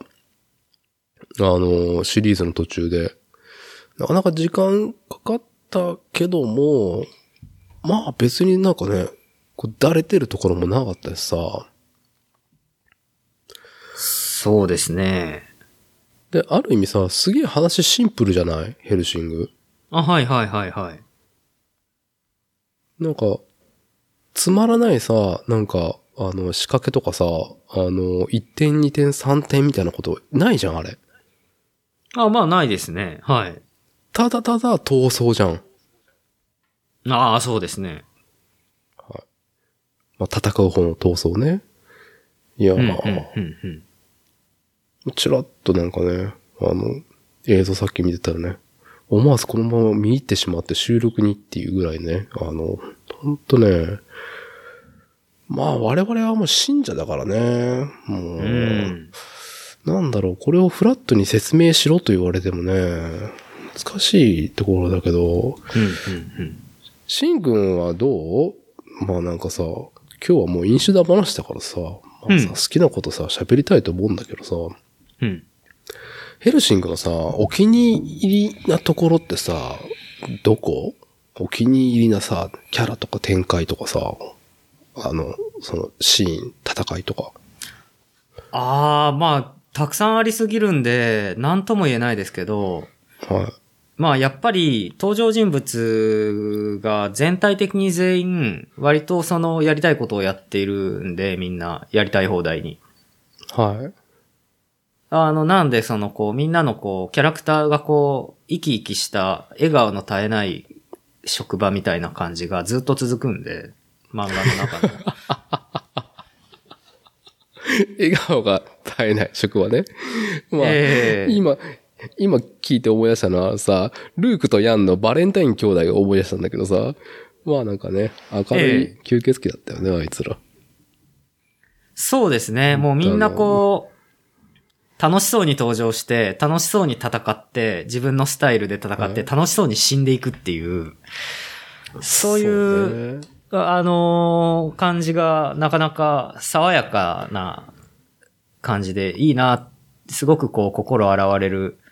あの、シリーズの途中で。なかなか時間かかったけども、まあ別になんかね、こう、だれてるところもなかったしさ。そうですね。で、ある意味さ、すげえ話シンプルじゃない？ヘルシング。あ、はいはいはいはい。なんか、つまらないさ、なんか、あの、仕掛けとかさ、あの、1点、2点、3点みたいなことないじゃん、あれ。あ、まあないですね。はい。ただただ闘争じゃん。ああ、そうですね。まあ、戦う方の闘争ね。いや、うん、うん、まあ、うん、うん。ちらっとなんかね、あの、映像さっき見てたらね、思わずこのまま見入ってしまって収録にっていうぐらいね、あの、ほんとね、まあ我々はもう信者だからね、もう、うん。なんだろう、これをフラットに説明しろと言われてもね、難しいところだけど、うん、うん、うん。シン君はどう？まあなんかさ、今日はもう飲酒だ話だからさ、まあさ、うん好きなことさ、喋りたいと思うんだけどさ、うん。ヘルシングのさ、お気に入りなところってさ、どこ？お気に入りなさ、キャラとか展開とかさ、あの、そのシーン、戦いとか。ああ、まあ、たくさんありすぎるんで、なんとも言えないですけど、はい。まあやっぱり登場人物が全体的に全員割とそのやりたいことをやっているんでみんなやりたい放題に。はい。あのなんでそのこうみんなのこうキャラクターがこう生き生きした笑顔の絶えない職場みたいな感じがずっと続くんで漫画の中の。笑顔が絶えない職場ね。まあ、ええ今、今聞いて思い出したのはさ、ルークとヤンのバレンタイン兄弟を思い出したんだけどさ、まあなんかね、明るえい吸血鬼だったよね、あいつら。そうですね。もうみんなこう、楽しそうに登場して、楽しそうに戦って、自分のスタイルで戦って、はい楽しそうに死んでいくっていう、そういう、ねあのー感じがなかなか爽やかな感じでいいな、すごくこう心洗われるう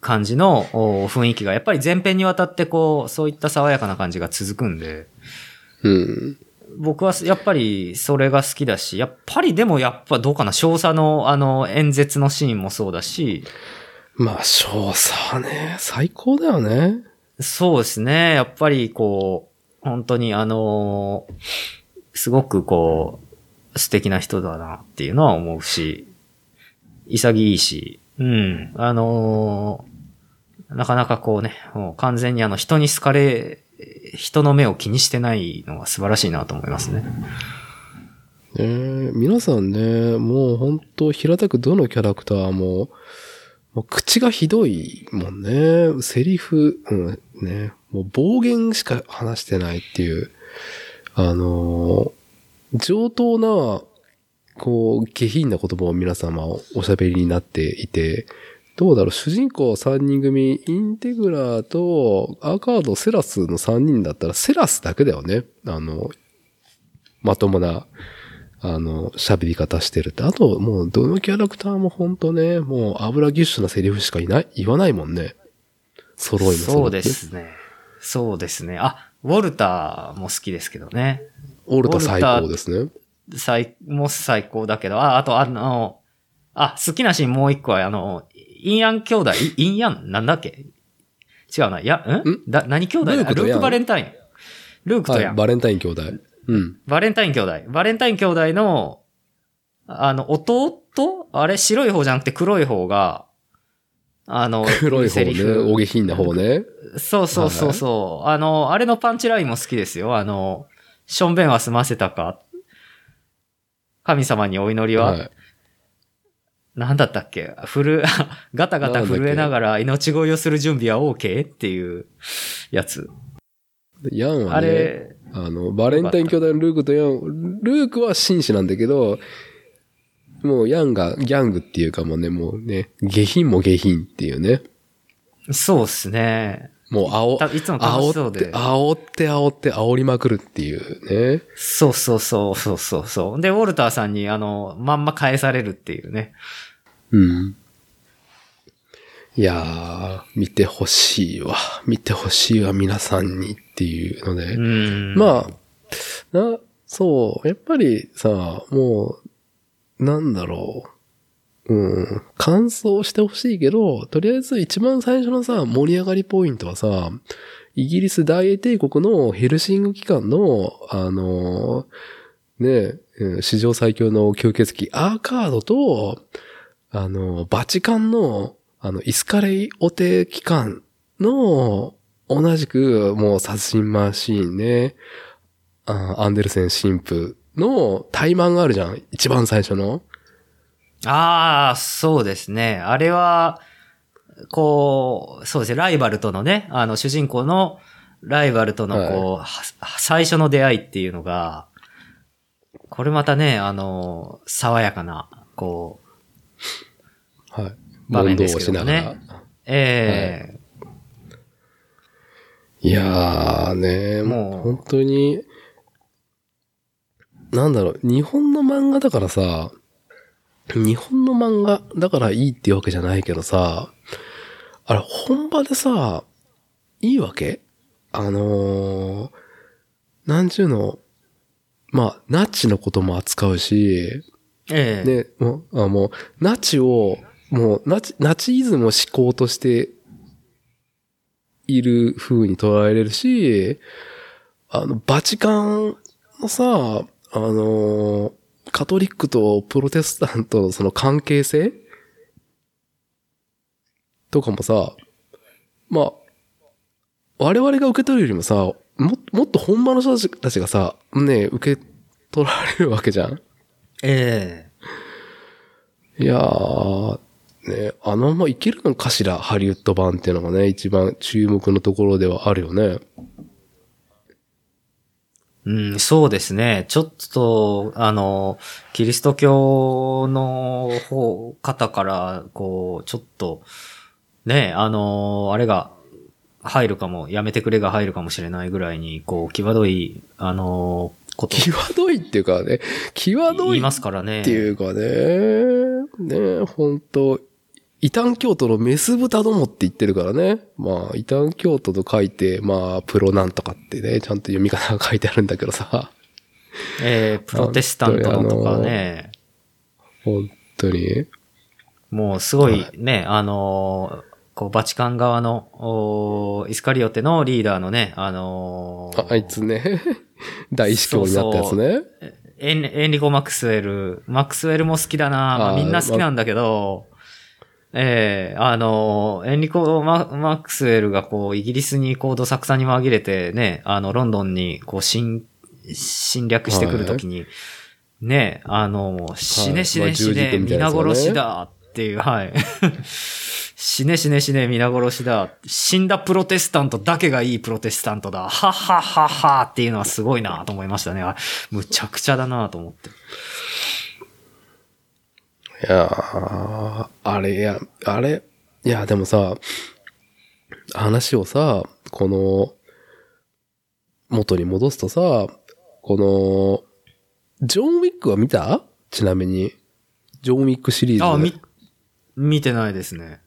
感じのお雰囲気が、やっぱり前編にわたってこう、そういった爽やかな感じが続くんで、うん。僕はやっぱりそれが好きだし、やっぱりでもやっぱどうかな、少佐のあの演説のシーンもそうだし、まあ、少佐はね、最高だよね。そうですね、やっぱりこう、本当にあのすごくこう、素敵な人だなっていうのは思うし、潔いし、うん、あのなかなかこうね、もう完全にあの人に好かれ、人の目を気にしてないのが素晴らしいなと思いますね。ねえ皆さんね、もう本当平たくどのキャラクターも、もう口がひどいもんね。セリフ、うん、ね。もう暴言しか話してないっていう、あのー上等な、こう、下品な言葉を皆様おしゃべりになっていて、どうだろう、主人公3人組、インテグラとアーカード、セラスの3人だったら、セラスだけだよね。あの、まともな、あの、喋り方してるって。あと、もう、どのキャラクターもほんとね、もう、油ぎっしゅなセリフしかいない、言わないもんね。揃いもそうですね。そうですね。あ、ウォルターも好きですけどね。オルタ最高ですね。最、モス最高だけど、あ、あとあの、あ、好きなシーンもう一個は、あの、インヤン兄弟、イインヤン？なんだっけ？違うな。いや、ん？ん？だ、何兄弟だ？ルーク・ルークバレンタイン。ルークとヤン。はい、バレンタイン兄弟。うん。バレンタイン兄弟。バレンタイン兄弟の、あの、弟？あれ白い方じゃなくて黒い方が、あの、黒い方ね、セリフお下品な方ね。そうそうそうそう。あの、あれのパンチラインも好きですよ。あの、しょんべんは済ませたか神様にお祈りは、はい。なんだったっけ？ふる、ガタガタ震えながら命乞いをする準備は OK? っていうやつ。ヤンはあね、れ、あの、バレンタイン兄弟のルークとヤン、ルークは紳士なんだけど、もうヤンがギャングっていうかもうね、もうね、下品も下品っていうね。そうっすね。もう青、たいつも楽しそう煽って、で。煽って煽って煽りまくるっていうね。そうそうそうそうそうそう。で、ウォルターさんにあの、まんま返されるっていうね。うん。いやー、見てほしいわ。見てほしいわ、皆さんにっていうので。うん。まあ、な、そう、やっぱりさ、もう、なんだろう。うん、感想してほしいけど、とりあえず一番最初のさ、盛り上がりポイントはさ、イギリス大英帝国のヘルシング機関の、あの、ね、うん史上最強の吸血鬼アーカードと、あの、バチカンの、あの、イスカレイオテ機関の、同じく、もう殺人マシーンね、アンデルセン神父の怠慢があるじゃん。一番最初の。ああ、そうですね。あれは、こう、そうですね、ライバルとのね、あの、主人公のライバルとの、こう、は最初の出会いっていうのが、これまたね、あの、爽やかな、こう、はい。場面ですけどもね。ええいやーね、もうもう本当に、なんだろう、日本の漫画だからさ、日本の漫画だからいいっていうわけじゃないけどさ、あれ本場でさ、いいわけ？あのー、なんちゅうの、まあ、ナチのことも扱うし、ええ。ね、もう、あもう、ナチを、もう、ナチ、ナチイズムを思考としている風に捉えれるし、あの、バチカンのさ、あの、カトリックとプロテスタントのその関係性？とかもさ、まあ、我々が受け取るよりもさ、も、もっと本場の人たちがさ、ね、受け取られるわけじゃん？ええ。いやー、ね、あのままいけるのかしら、ハリウッド版っていうのがね、一番注目のところではあるよね。うん、そうですね。ちょっと、あの、キリスト教の方、方から、こう、ちょっと、ね、あの、あれが入るかも、やめてくれが入るかもしれないぐらいに、こう、際どい、あの、こと際どいっていうかね、際どい言いますからね。っていうかね、ね、本当異端教徒のメス豚どもって言ってるからね。まあ、異端教徒と書いて、まあ、プロなんとかってね、ちゃんと読み方が書いてあるんだけどさ。えープロテスタントのとかね、本当に？もうすごいはね、あのーこう、バチカン側の、おーイスカリオテのリーダーのね、あのーああいつね、大司教になったやつね。エンエンリコ・マクスウェル。マクスウェルも好きだな。まあ、みんな好きなんだけど、ええあの、エンリコマ・マクスウェルがこう、イギリスにこう、どさくさに紛れてね、あの、ロンドンにこう、侵、侵略してくるときに、ね、あの、死ね死ね死ね、皆軍みたいなやつがね殺しだっていう、はい。死ね死ね死ね、皆殺しだ。死んだプロテスタントだけがいいプロテスタントだ。はっはっはっはっていうのはすごいなと思いましたね。あむちゃくちゃだなと思って。いやーあれ、いや、あれ、いや、でもさ、話をさ、この、元に戻すとさ、この、ジョン・ウィックは見た？ちなみに。ジョン・ウィックシリーズ。あ、み、見てないですね。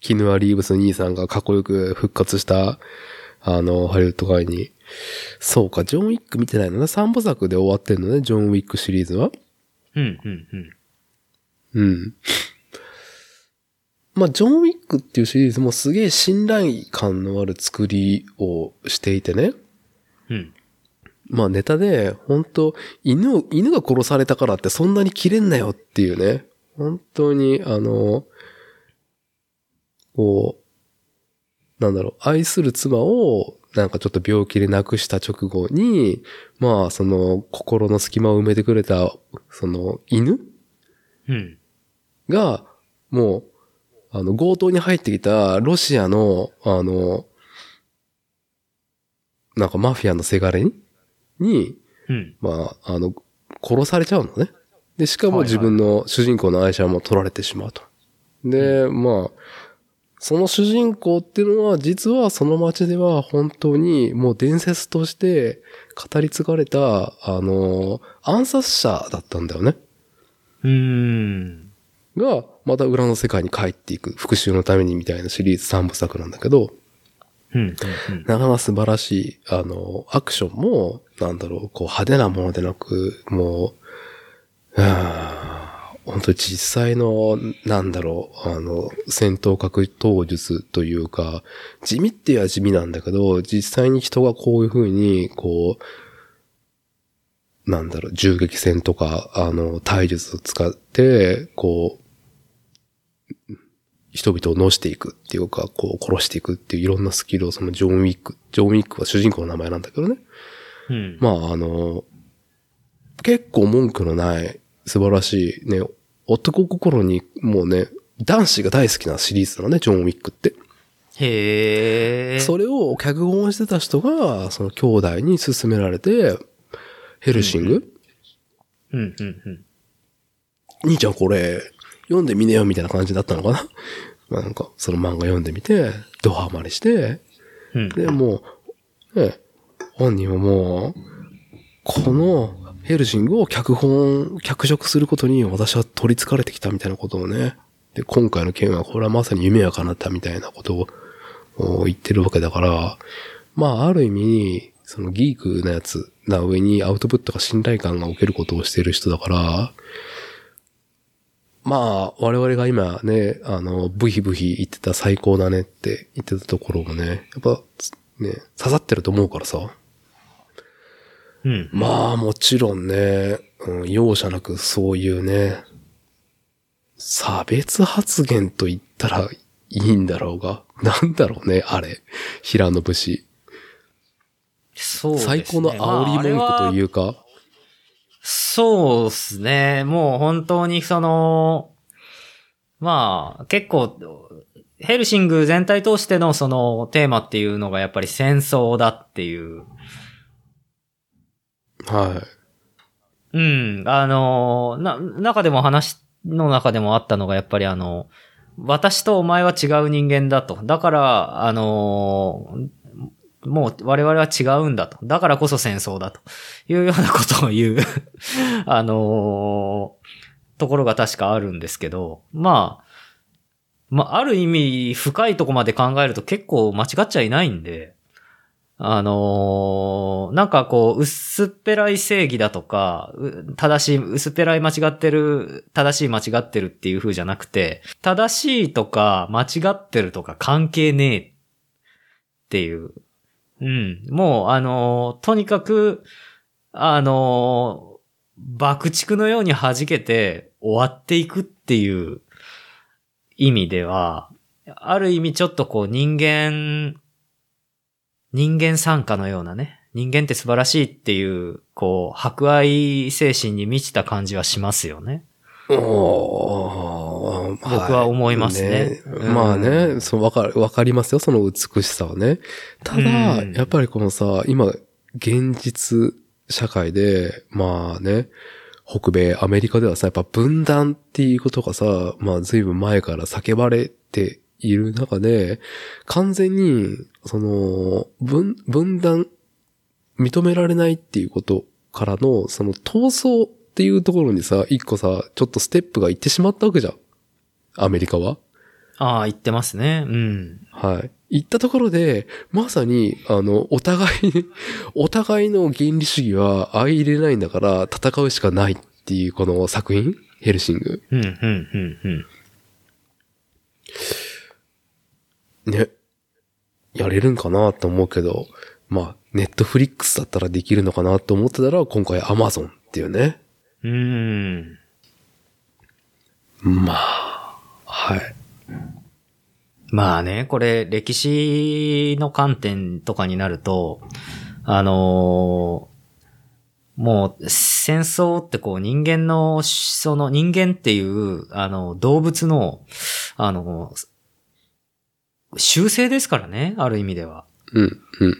キヌア・リーブス兄さんがかっこよく復活した、あの、ハリウッド界に。そうか、ジョン・ウィック見てないのね。3部作で終わってんのね、ジョン・ウィックシリーズは。うん、うん、うん。うん。まあ、ジョン・ウィックっていうシリーズもすげえ信頼感のある作りをしていてね。うん。まあネタで、本当犬を、犬が殺されたからってそんなに切れんなよっていうね。本当に、あの、こう、なんだろう、愛する妻を、なんかちょっと病気で亡くした直後に、まあその心の隙間を埋めてくれた、その犬うん。が、もう、あの、強盗に入ってきたロシアの、あの、なんかマフィアのせがれに、に、うん。まあ、あの、殺されちゃうのね。で、しかも自分の主人公の愛車も取られてしまうと。で、まあ、その主人公っていうのは、実はその街では本当にもう伝説として語り継がれた、あの、暗殺者だったんだよね。うーん。が、また裏の世界に帰っていく、復讐のためにみたいなシリーズ3部作なんだけど、うん。うん。うんなかなか素晴らしい、あの、アクションも、なんだろう、こう派手なものでなく、もう、本当に実際の、なんだろう、あの、戦闘格闘術というか、地味って言えば地味なんだけど、実際に人がこういう風に、こう、なんだろう、銃撃戦とか、あの、体術を使って、こう、人々を乗していくっていうか、こう殺していくっていういろんなスキルをそのジョン・ウィック、ジョン・ウィックは主人公の名前なんだけどね。うん。まああの、結構文句のない素晴らしいね、男心にもうね、男子が大好きなシリーズなのね、ジョン・ウィックって。へえ。それを脚本してた人が、その兄弟に勧められて、ヘルシング、うん、うん、うん。兄ちゃんこれ、読んでみねよみたいな感じだったのかな？ま あなんか、その漫画読んでみて、ドハマりして、うん。で、もう、ね、本人はもう、このヘルシングを脚本、脚色することに私は取り憑かれてきたみたいなことをね。で、今回の件はこれはまさに夢が叶ったみたいなことを言ってるわけだから、まあ、ある意味、そのギークなやつな上にアウトプットが信頼感が受けることをしている人だから、まあ、我々が今ね、あの、ブヒブヒ言ってた最高だねって言ってたところもね、やっぱ、ね、刺さってると思うからさ。うん。まあ、もちろんね、うん、容赦なくそういうね、差別発言と言ったらいいんだろうが、なんだろうね、あれ。平野節。そうですね。最高の煽り文句といううか、そうですね。もう本当にその、まあ、結構、ヘルシング全体通してのそのテーマっていうのがやっぱり戦争だっていう。はい。うん。あの、な、中でも話の中でもあったのがやっぱりあの、私とお前は違う人間だと。だから、あの、もう我々は違うんだと。だからこそ戦争だというようなことを言う、あのところが確かあるんですけど、まあ、まあ、ある意味深いとこまで考えると結構間違っちゃいないんで、あのーなんかこう、薄っぺらい正義だとか、正しい、薄っぺらい間違ってる、正しい間違ってるっていう風じゃなくて、正しいとか間違ってるとか関係ねえっていう。うん。もう、あのとにかく、あの爆竹のように弾けて終わっていくっていう意味では、ある意味ちょっとこう人間、人間参加のようなね、人間って素晴らしいっていう、こう、博愛精神に満ちた感じはしますよね。おー僕は思いますねうんまあね、そう、わかる、わかりますよ、その美しさはね。ただ、うんやっぱりこのさ、今、現実社会で、まあね、北米、アメリカではさ、やっぱ分断っていうことがさ、まあ随分前から叫ばれている中で、完全に、その、分、分断、認められないっていうことからの、その闘争っていうところにさ、一個さ、ちょっとステップが行ってしまったわけじゃん。アメリカは？ああ、言ってますね。うん。はい。行ったところで、まさに、あの、お互い、お互いの原理主義は相入れないんだから戦うしかないっていうこの作品？ヘルシング。うん、うん、うん、うん。ね。やれるんかなと思うけど、まあ、ネットフリックスだったらできるのかなと思ってたら、今回アマゾンっていうね。うーん。まあ、はい。まあね、これ、歴史の観点とかになると、あのーもう、戦争ってこう人間の、その人間っていう、あの、動物の、あの、習性ですからね、ある意味では。うん、うん、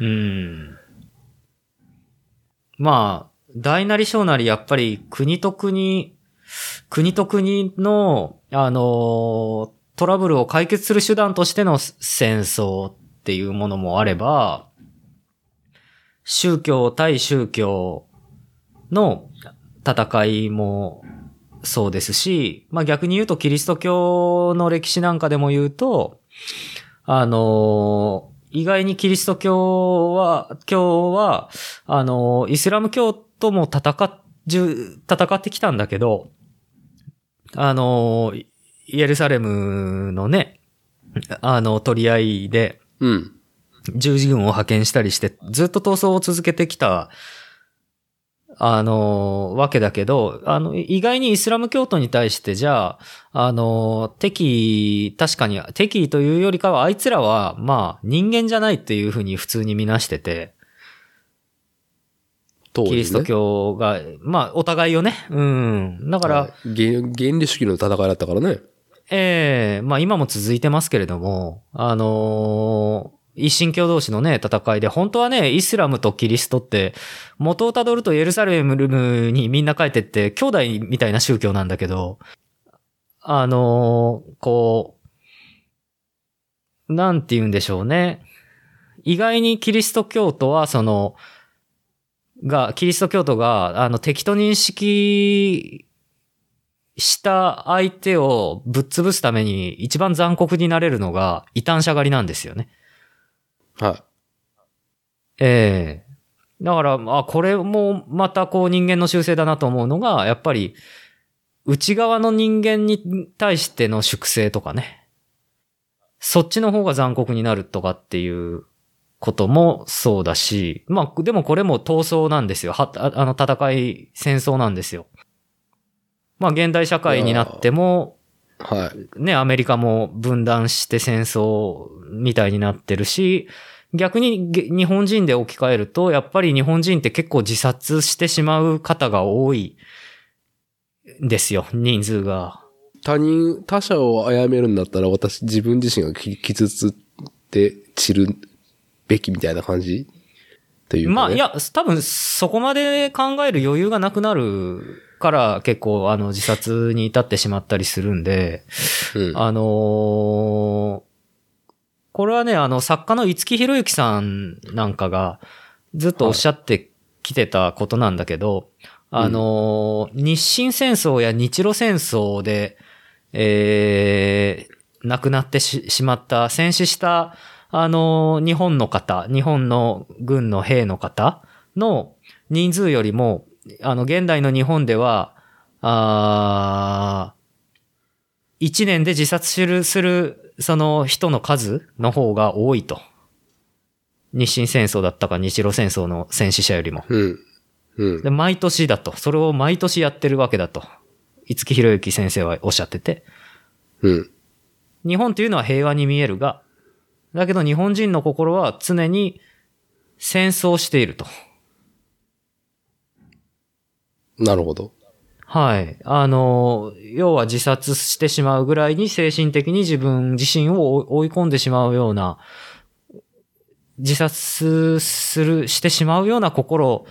うん。うん。まあ、大なり小なりやっぱり国と国、国と国の、あの、トラブルを解決する手段としての戦争っていうものもあれば、宗教対宗教の戦いもそうですし、まあ逆に言うとキリスト教の歴史なんかでも言うと、あの意外にキリスト教は、教は、あのイスラム教とも戦っ、戦ってきたんだけど、あのイエルサレムのね、あの、取り合いで、うん。十字軍を派遣したりして、ずっと闘争を続けてきた、あの、わけだけど、あの、意外にイスラム教徒に対して、じゃあ、あの、敵意、確かに、敵意というよりかは、あいつらは、まあ、人間じゃないっていうふうに普通に見なしてて、ねキリスト教が、まあ、お互いをね、うん。だから、はい原原理主義の戦いだったからね。ええまあ今も続いてますけれども、あのー一神教同士のね、戦いで、本当はね、イスラムとキリストって、元をたどるとエルサレムにみんな帰ってって、兄弟みたいな宗教なんだけど、あのーこう、なんて言うんでしょうね。意外にキリスト教徒は、その、が、キリスト教徒が、あの、敵と認識した相手をぶっ潰すために一番残酷になれるのが異端者狩りなんですよね。はええだから、あ、これもまたこう人間の習性だなと思うのが、やっぱり内側の人間に対しての粛清とかね。そっちの方が残酷になるとかっていうこともそうだし、まあ、でもこれも闘争なんですよ。は、ああの戦い、戦争なんですよ。まあ、現代社会になっても、い。はい。ね、アメリカも分断して戦争みたいになってるし、逆にげ日本人で置き換えると、やっぱり日本人って結構自殺してしまう方が多いんですよ、人数が。他人、他者を殺めるんだったら私自分自身がき傷つって散るべきみたいな感じ？というか、ね。まあ、いや、多分そこまで考える余裕がなくなるから結構あの自殺に至ってしまったりするんで、うん。あのーこれはね、あの、作家の五木ひろゆきさんなんかがずっとおっしゃってきてたことなんだけど、あのー日清戦争や日露戦争で、えー、亡くなってししまった、戦死した、あのー日本の方、日本の軍の兵の方の人数よりも、あの、現代の日本では、あー一年で自殺する、する、その人の数の方が多いと。日清戦争だったか日露戦争の戦死者よりも。うん。うん。で、毎年だと。それを毎年やってるわけだと。五木ひろゆき先生はおっしゃってて。うん。日本というのは平和に見えるが、だけど日本人の心は常に戦争していると。なるほど。はい。あの、要は自殺してしまうぐらいに精神的に自分自身を追い込んでしまうような、自殺する、してしまうような心、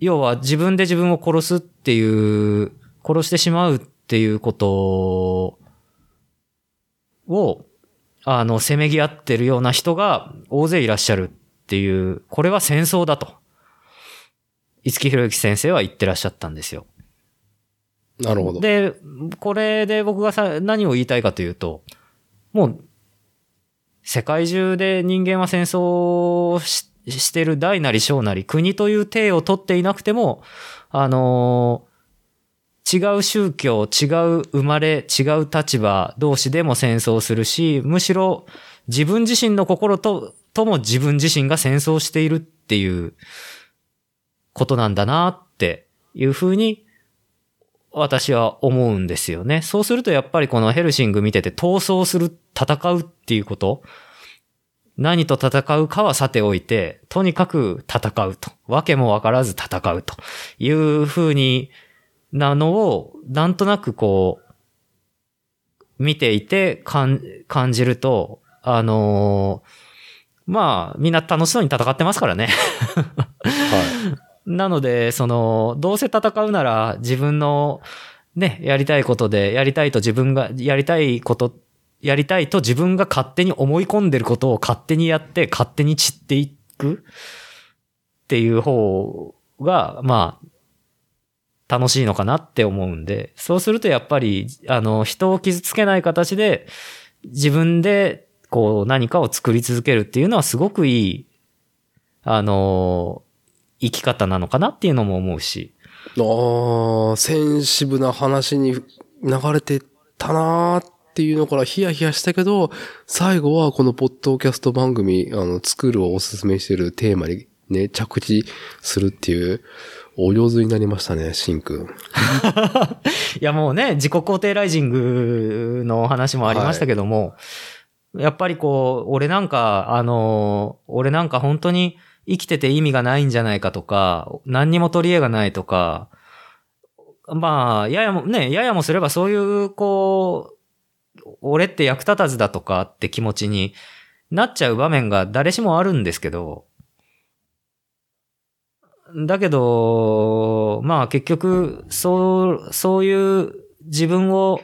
要は自分で自分を殺すっていう、殺してしまうっていうことを、あの、せめぎ合ってるような人が大勢いらっしゃるっていう、これは戦争だと。五木ひろゆき先生は言ってらっしゃったんですよ。なるほど。で、これで僕がさ、何を言いたいかというと、もう、世界中で人間は戦争をししてる大なり小なり、国という体を取っていなくても、あのー違う宗教、違う生まれ、違う立場同士でも戦争するし、むしろ自分自身の心と、とも自分自身が戦争しているっていうことなんだなっていうふうに私は思うんですよね。そうするとやっぱりこのヘルシング見てて闘争する、戦うっていうこと何と戦うかはさておいて、とにかく戦うと。わけもわからず戦うというふうになのを、なんとなくこう、見ていて感感じると、あのーまあ、みんな楽しそうに戦ってますからね。は なので、その、どうせ戦うなら自分のね、やりたいことで、やりたいと自分が、やりたいこと、やりたいと自分が勝手に思い込んでることを勝手にやって、勝手に散っていくっていう方が、まあ、楽しいのかなって思うんで、そうするとやっぱり、あの、人を傷つけない形で、自分で、こう、何かを作り続けるっていうのはすごくいい、あの、生き方なのかなっていうのも思うし。ああ、センシブな話に流れてたなーっていうのからヒヤヒヤしたけど、最後はこのポッドキャスト番組、あの、作るをおすすめしてるテーマにね、着地するっていう、お上手になりましたね、シンくん。いやもうね、自己肯定ライジングの話もありましたけども、やっぱりこう、俺なんか、あの、俺なんか本当に生きてて意味がないんじゃないかとか、何にも取り柄がないとか、まあ、ややも、ね、ややもすればそういう、こう、俺って役立たずだとかって気持ちになっちゃう場面が誰しもあるんですけど、だけど、まあ結局、そう、そういう自分を、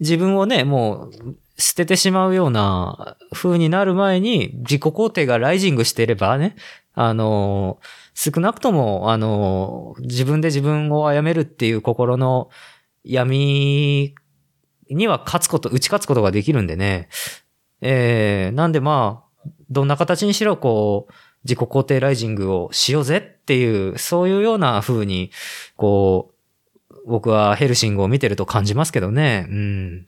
自分をね、もう捨ててしまうような風になる前に自己肯定がライジングしていればね、あの、少なくとも、あの、自分で自分を殺めるっていう心の闇には勝つこと、打ち勝つことができるんでね。えー、なんでまあ、どんな形にしろこう、自己肯定ライジングをしようぜっていう、そういうような風に、こう、僕はヘルシングを見てると感じますけどね。うん。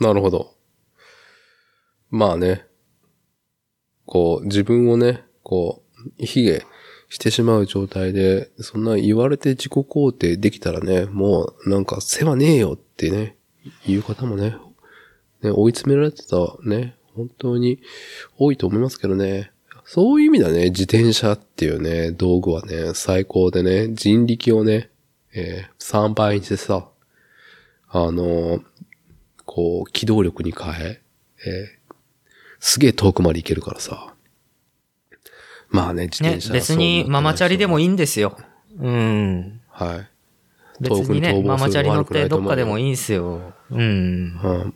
なるほど。まあね。こう、自分をね、こう、卑下してしまう状態で、そんな言われて自己肯定できたらね、もうなんか世話ねえよってね、言う方もね、ね追い詰められてたね、本当に多いと思いますけどね。そういう意味だね、自転車っていうね、道具はね、最高でね、人力をね、えー、3倍にしてさ、あのーこう、機動力に変え、えーすげえ遠くまで行けるからさ。まあね、自ね転、車別にママチャリでもいい。んですよ。うん。はい。別にね、ママチャリ乗ってどっかでもいいんすよ。うん。うん。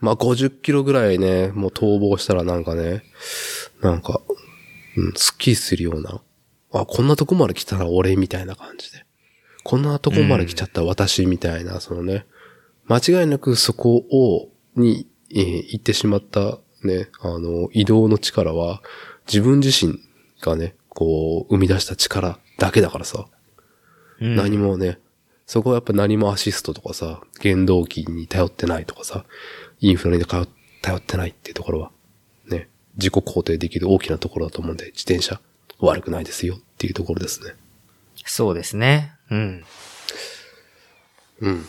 まあ50キロぐらいね、もう逃亡したらなんかね、なんか、うん、スッキリするような。あ、こんなとこまで来たら俺みたいな感じで。こんなとこまで来ちゃった私みたいな、そのね、間違いなくそこを、に、えー行ってしまったね、あの、移動の力は、自分自身がね、こう、生み出した力だけだからさ。うん何もね、そこはやっぱ何もアシストとかさ、原動機に頼ってないとかさ、インフラに頼頼ってないっていうところは、ね、自己肯定できる大きなところだと思うんで、自転車悪くないですよっていうところですね。そうですね。うん。うん。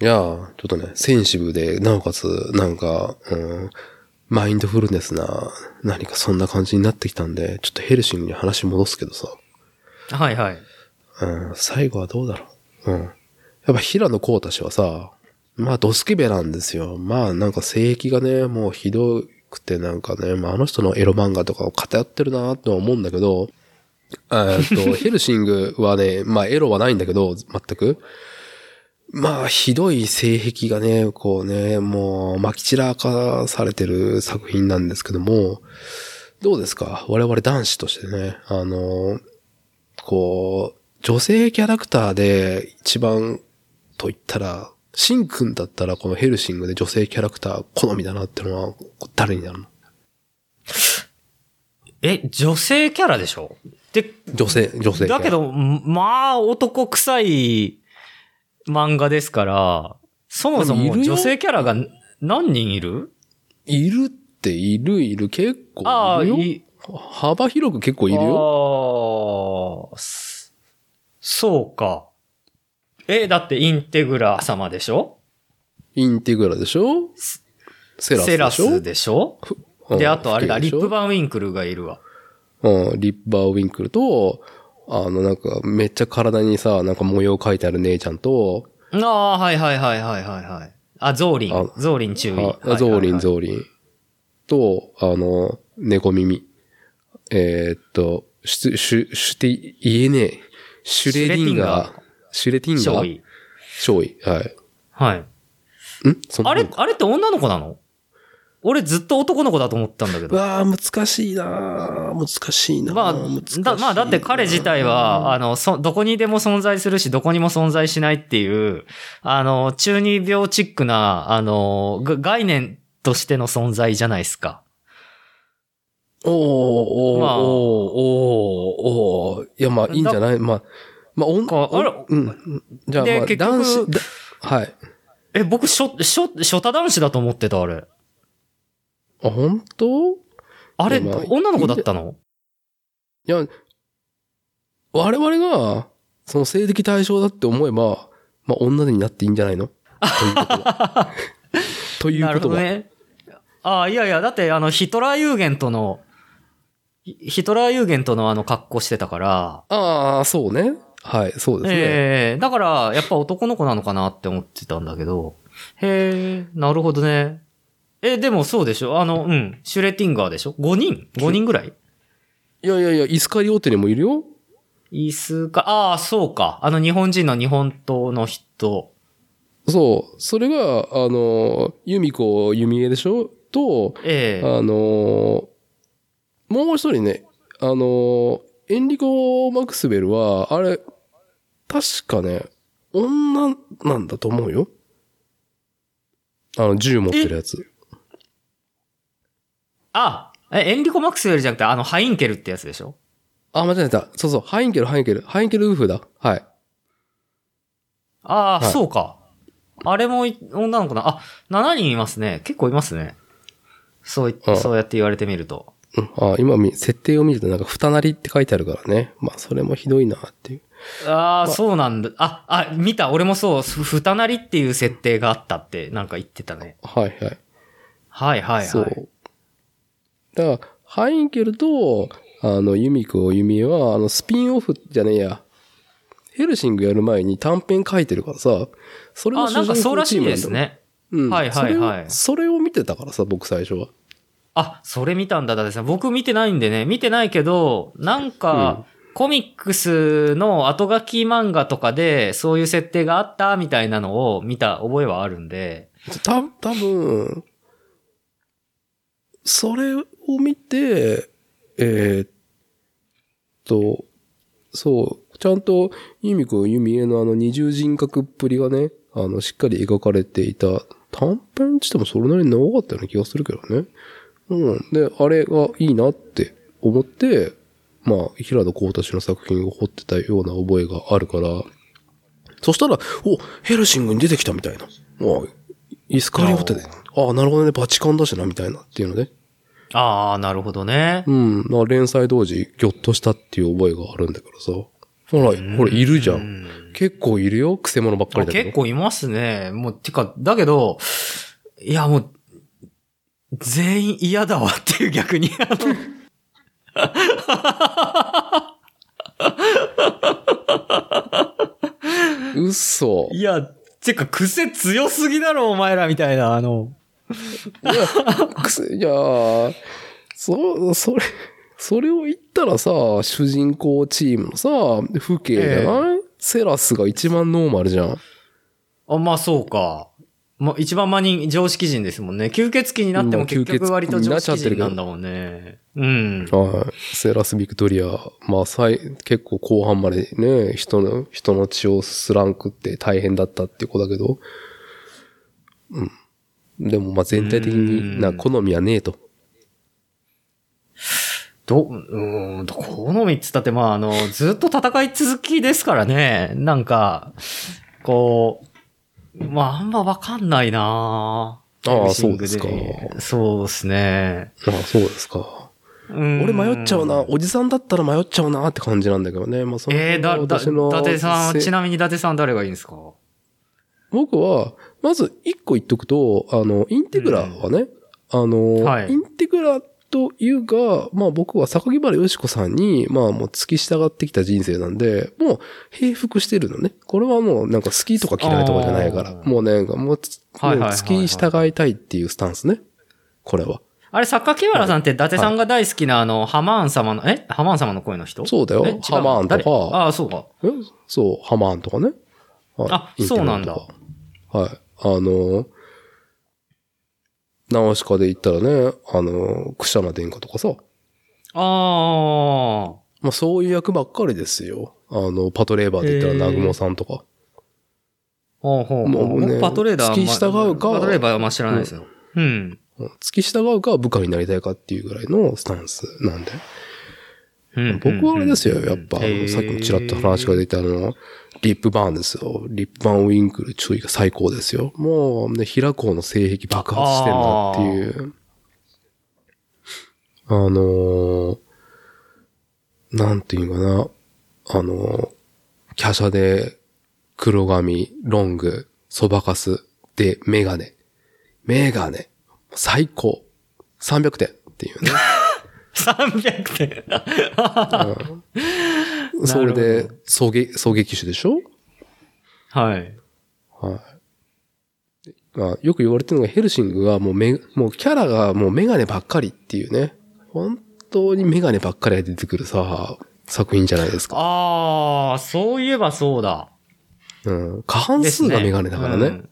いやー、ちょっとね、センシブで、なおかつ、なんか、うん、マインドフルネスな、何かそんな感じになってきたんで、ちょっとヘルシングに話戻すけどさ、はいはい。うん、最後はどうだろう。うん。やっぱ平野幸太氏はさ、まあドスケベなんですよ。まあなんか性癖がね、もうひどくてなんかね、まああの人のエロ漫画とかを偏ってるなとは思うんだけど、えーっと、ヘルシングはね、まあエロはないんだけど、全く。まあ、ひどい性癖がね、こうね、もう、撒き散らかされてる作品なんですけども、どうですか？我々男子としてね、あの、こう、女性キャラクターで一番と言ったら、シンくんだったらこのヘルシングで女性キャラクター好みだなってのは誰になるの？え、女性キャラでしょ？で、女性、女性。だけど、まあ、男臭い漫画ですから、そもそも女性キャラが何人いる？いるっているいる結構いるよ。い、幅広く結構いるよ。ああ、すそうか。え、だってインテグラ様でしょ？インテグラでしょ？セラスでしょ？スであとあれだ、リップババンウィンクルがいるわ。うん、リップバーウィンクルと、あの、なんか、めっちゃ体にさ、なんか模様書いてある姉ちゃんと、ああ、はいはいはいはいはいはい。あ、ゾーリンあ。ゾーリン注意。あゾーリン、ゾーリン。と、あの、猫耳。えーっと、シュ、シュ、シュテ言えねえ。シュレディンガー？シュレティンガー少尉。少尉。はい。はい。ん？そあれ、あれって女の子なの？俺ずっと男の子だと思ったんだけど。うわあ難しいなー難しいなーまあ、だ、まあ、だって彼自体は、あの、そ、どこにでも存在するし、どこにも存在しないっていう、あの、中二病チックな、あの、が概念としての存在じゃないですか。おーおーまあおーおーおーいや、まあ、いいんじゃない？まあ、まあ、おん、かあれうん。じゃあ、まあ、男子、だはい。え、僕、初、初、初太男子だと思ってた、あれ。あ、本当？あれ、まあ女の子だったの？いや、我々が、その性的対象だって思えば、まあ、女になっていいんじゃないの？ということは。というなことは。るほどね。ああ、いやいや、だって、あの、ヒトラーユーゲントの、ヒヒトラーユーゲントのあの格好してたから、ああ、そうね。はい、そうですね。ええだから、やっぱ男の子なのかなって思ってたんだけど。へえ、なるほどね。え、でもそうでしょ？あの、うん、シュレティンガーでしょ ?5 人 ?5 人ぐらい？いやいやいや、イスカリオーテにもいるよ。イスか、ああ、そうか。あの日本人の日本刀の人。そう。それが、あの、ユミコ、ユミエでしょ？と、ええあの、もう一人ね、あの、エンリコ・マクスベルは、あれ、確かね、女なんだと思うよ。あの、銃持ってるやつ。あ、え、エンリコ・マクスウェルじゃなくて、あの、ハインケルってやつでしょ？あ、間違えた。そうそう、ハインケル、ハインケル。ハインケルウーフだ。はい。ああ、はいそうか。あれもい女の子な。あ、7人いますね。結構いますね。そうい、うんそうやって言われてみると。うん、あ今み、設定を見るとなんか、二なりって書いてあるからね。まあ、それもひどいなっていう。ああ、そうなんだ。あ、あ、見た。俺もそう、ふふたなりっていう設定があったって、なんか言ってたね。はいはい。はいはいはい。そう。だから、ハインケルと、あの、ユミコ、ユミエは、あの、スピンオフじゃねえや。ヘルシングやる前に短編書いてるからさ、それのあ、なんかそうらしいですね。うん。はいはいはいそれをそれを見てたからさ、僕最初は。あ、それ見たんだだですね。僕見てないんでね、見てないけど、なんか、コミックスの後書き漫画とかで、そういう設定があったみたいなのを見た覚えはあるんで、た、多分、それを見て、えーっと、そう、ちゃんと、ユミコ、ユミエのあの二重人格っぷりがね、あの、しっかり描かれていた、短編って言ってもそれなりに長かったような気がするけどね。うん。で、あれがいいなって思って、まあ、平田光太氏の作品を掘ってたような覚えがあるから、そしたら、お、ヘルシングに出てきたみたいな。おイスカリオテで。ああ、なるほどね、バチカンだしな、みたいなっていうので。ああ、なるほどね。うん。まあ、連載同時、ぎょっとしたっていう覚えがあるんだからさ。ほら、ほら、いるじゃ。うんん結構いるよ、クセ者ばっかりだけど。結構いますね。もう、てか、だけど、いやもう、全員嫌だわ っていう逆に。嘘。いや、てか癖強すぎだろ、お前らみたいな、あの。いや、くせ、いやーそ、それ、それを言ったらさ、主人公チームのさ、風景じゃない、セラスが一番ノーマルじゃん。あ、まあそうか。もう一番間に常識人ですもんね。吸血鬼になっても結局割と常識になっちゃってるけど人なんだもんね。うん。はい。セーラス・ビクトリア、まあ、最、結構後半までね、人の、人の血をすらん食って大変だったって子だけど、うん。でも、まあ、全体的にな、うん好みはねえと。ど、うーん、好みっつったって、まあ、あの、ずっと戦い続きですからね。なんか、こう、まあ、あんまわかんないなああボクシングそうそうですね。ああ、そうですか。うん俺迷っちゃうな。おじさんだったら迷っちゃうなって感じなんだけどね。まあ、そのえー、だ、だ、伊達さん、せちなみに伊達さん誰がいいんですか？僕は、まず一個言っとくと、あの、インテグラはね、あの、はいインテグラというか、まあ僕は榊原よし子さんに、まあもう付き従ってきた人生なんで、もう平服してるのね。これはもうなんか好きとか嫌いとかじゃないから、もうね、もうもう付き従いたいっていうスタンスね。これは。あれ、榊原さんって伊達さんが大好きなあの、ハマーン様の、え？ハマーン様の声の人？そうだよ。ハマーンとか。誰ああ、そうか。え？そう、ハマーンとかね。はい。あそうなんだ。はい。あの、ナウシカで言ったらね、あの、クシャナ殿下とかさ、あまあそういう役ばっかりですよ。あの、パトレーバーで言ったら南雲さんとか。あ。ほうほうもうね僕パトレーダーは付き従うかパトレーバーはま知らないですよ。うん。うん付き従うか部下になりたいかっていうぐらいのスタンスなんで。うん僕はあれですよ、やっぱ、さっきもちらっと話が出たあの、リップバーンですよ。リップバーンウィンクル注意が最高ですよ。もうね、平子の性癖爆発してんなっていう。あのー、なんていうかな。あのー、華奢で、黒髪、ロング、そばかす、で、メガネ。メガネ。最高。300点っていうね。300点。それで、狙撃、狙撃手でしょ？はい。はい。まあ、よく言われてるのがヘルシングはもうめ、もうキャラがもうメガネばっかりっていうね。本当にメガネばっかりが出てくるさ、作品じゃないですか。ああ、そういえばそうだ。うん。過半数がメガネだからね。うん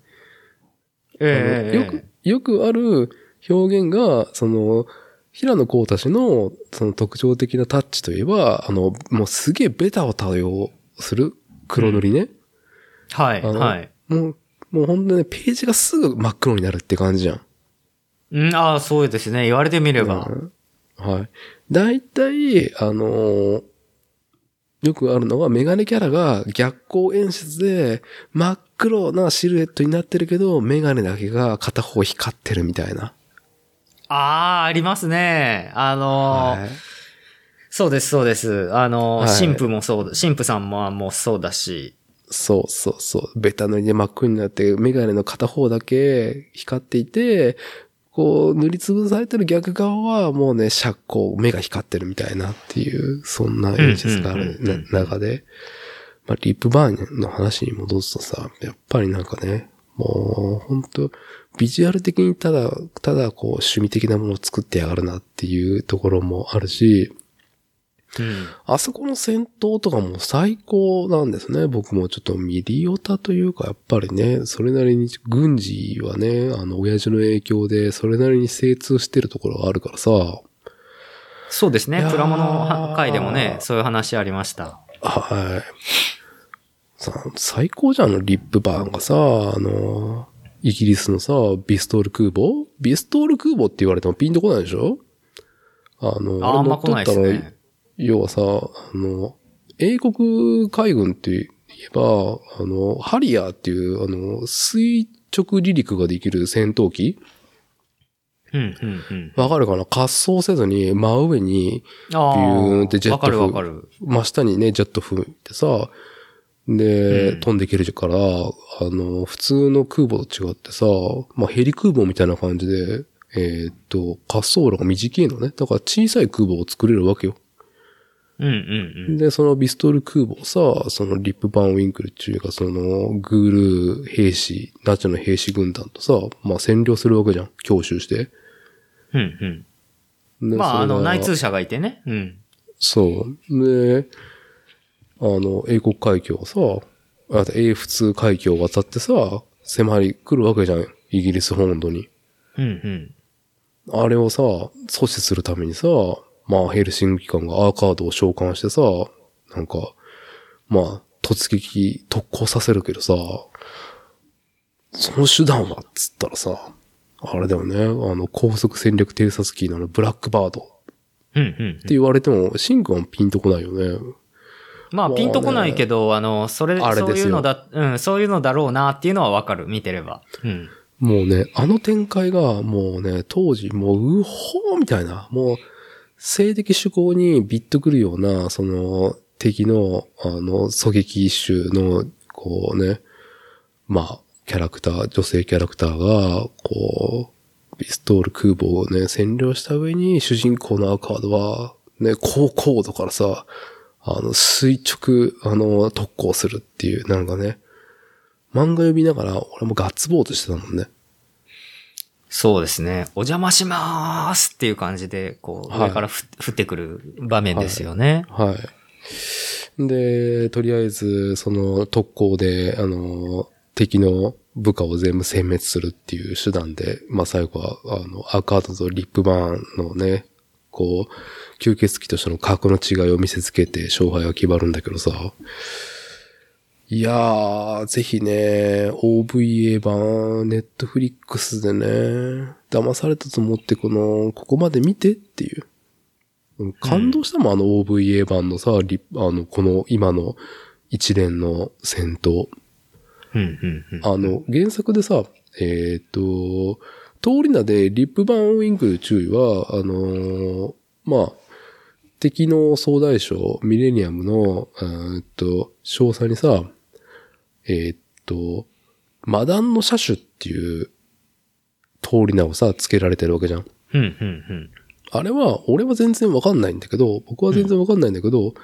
ええあのよく、よくある表現が、その、平野幸太氏のその特徴的なタッチといえば、あの、もうすげえベタを多用する黒塗りね。はい、はい。もう、もう本当にね、ページがすぐ真っ黒になるって感じじゃん。うん、ああ、そうですね。言われてみれば。うんはい。大体、あのーよくあるのはメガネキャラが逆光演出で真っ黒なシルエットになってるけど、メガネだけが片方光ってるみたいな。ああ、ありますね。あのーはいそうです、そうです。あのー、はい神父もそうだ、神父さんももうそうだし。そうそうそう。ベタ塗りで真っ黒になって、メガネの片方だけ光っていて、こう、塗りつぶされてる逆側はもうね、シャッコ、目が光ってるみたいなっていう、そんな演出がある中で、まあ、リップバーンの話に戻すとさ、やっぱりなんかね、もう、本当ビジュアル的にただ、ただこう、趣味的なものを作ってやがるなっていうところもあるし、うん。あそこの戦闘とかも最高なんですね。僕もちょっとミリオタというか、やっぱりね、それなりに軍事はね、あの、親父の影響で、それなりに精通してるところがあるからさ、そうですね。プラモの回でもね、そういう話ありました。はい。さ、最高じゃん、あの、リップバーンがさ、あの、イギリスのさ、ビストール空母？ビストール空母って言われてもピンとこないでしょ？あの、ああんま来ないですね。要はさ、あの、英国海軍って言えば、あの、ハリアーっていう、あの、垂直離陸ができる戦闘機？うん、うん、うん。わかるかな？滑走せずに真上に。ビューンってジェットわかる風わかる。真下にね、ジェット吹いてさ、で、うん飛んでいけるから、あの、普通の空母と違ってさ、まあ、ヘリ空母みたいな感じで、えーっと、滑走路が短いのね。だから小さい空母を作れるわけよ。うん、うん、うん。で、そのビストール空母をさ、そのリップバーンウィンクルっていうか、そのグール兵士、ナチョの兵士軍団とさ、まあ占領するわけじゃん。強襲して。うん、うん。でまあ、あの、内通者がいてね。うん。そう。で、あの、英国海峡をさ、あと英仏海峡を渡ってさ、迫り来るわけじゃん。イギリス本土に。うんうん。あれをさ、阻止するためにさ、まあヘルシング機関がアーカードを召喚してさ、なんか、まあ、突撃、特攻させるけどさ、その手段はっつったらさ、あれだよね、あの、高速戦略偵察機のブラックバードっうんうんて言われても、シンクはピンとこないよね。まあ、ピンとこないけど、あの、それ、あれですよそういうのだ、うん、そういうのだろうなっていうのはわかる、見てれば。うん。もうね、あの展開が、もうね、当時、もう、うほーみたいな、もう、性的趣向にビッとくるような、その、敵の、あの、狙撃手の、こうね、まあ、キャラクター、女性キャラクターが、こう、ピストール空母をね、占領した上に、主人公のアーカードは、ね、高高度からさ、あの、垂直、あの、特攻するっていう、なんかね、漫画読みながら、俺もガッツポーズしてたもんね。そうですね。お邪魔しまーすっていう感じで、こう、はい上からふ、降ってくる場面ですよね。はい。で、とりあえず、その特攻で、あの、敵の部下を全部殲滅するっていう手段で、まあ最後は、あの、アーカードとリップバーンのね、こう、吸血鬼としての格の違いを見せつけて勝敗が決まるんだけどさ。いやー、ぜひね、OVA 版、ネットフリックスでね、騙されたと思ってこの、ここまで見てっていう。うん感動したもん、あの OVA 版のさ、リあの、この今の一連の戦闘。うん、うん、うん。あの、原作でさ、えっ、と、通り名でリップバーンウィンクル注意は、あのーまあ、敵の総大将、ミレニアムの、えーっと、詳細にさ、えっ、と、マダンの車種っていう通り名をさ、付けられてるわけじゃん。うん、うん、うん。あれは、俺は全然わかんないんだけど、僕は全然わかんないんだけど、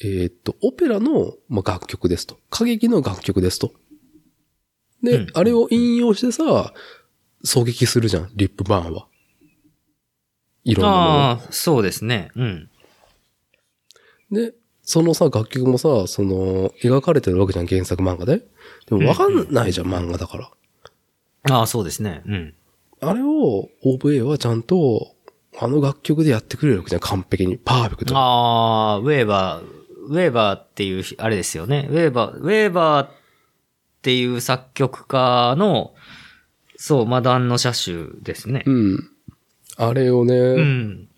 えーっと、オペラの、まあ、楽曲ですと。歌劇の楽曲ですと。で、うんあれを引用してさ、狙撃するじゃん、リップバーンは。いろんなものああ、そうですね。うん。で、そのさ、楽曲もさ、その、描かれてるわけじゃん、原作漫画で。でもわかんないじゃん、漫画だから。ああ、そうですね。うん。あれを OVA はちゃんと、あの楽曲でやってくれるわけじゃん、完璧に。パーフェクト。ああ、ウェーバー、ウェーバーっていう、あれですよね。ウェーバー、ウェーバーっていう作曲家の、そう、マダンの車種ですねう。ん。あれをね、うん。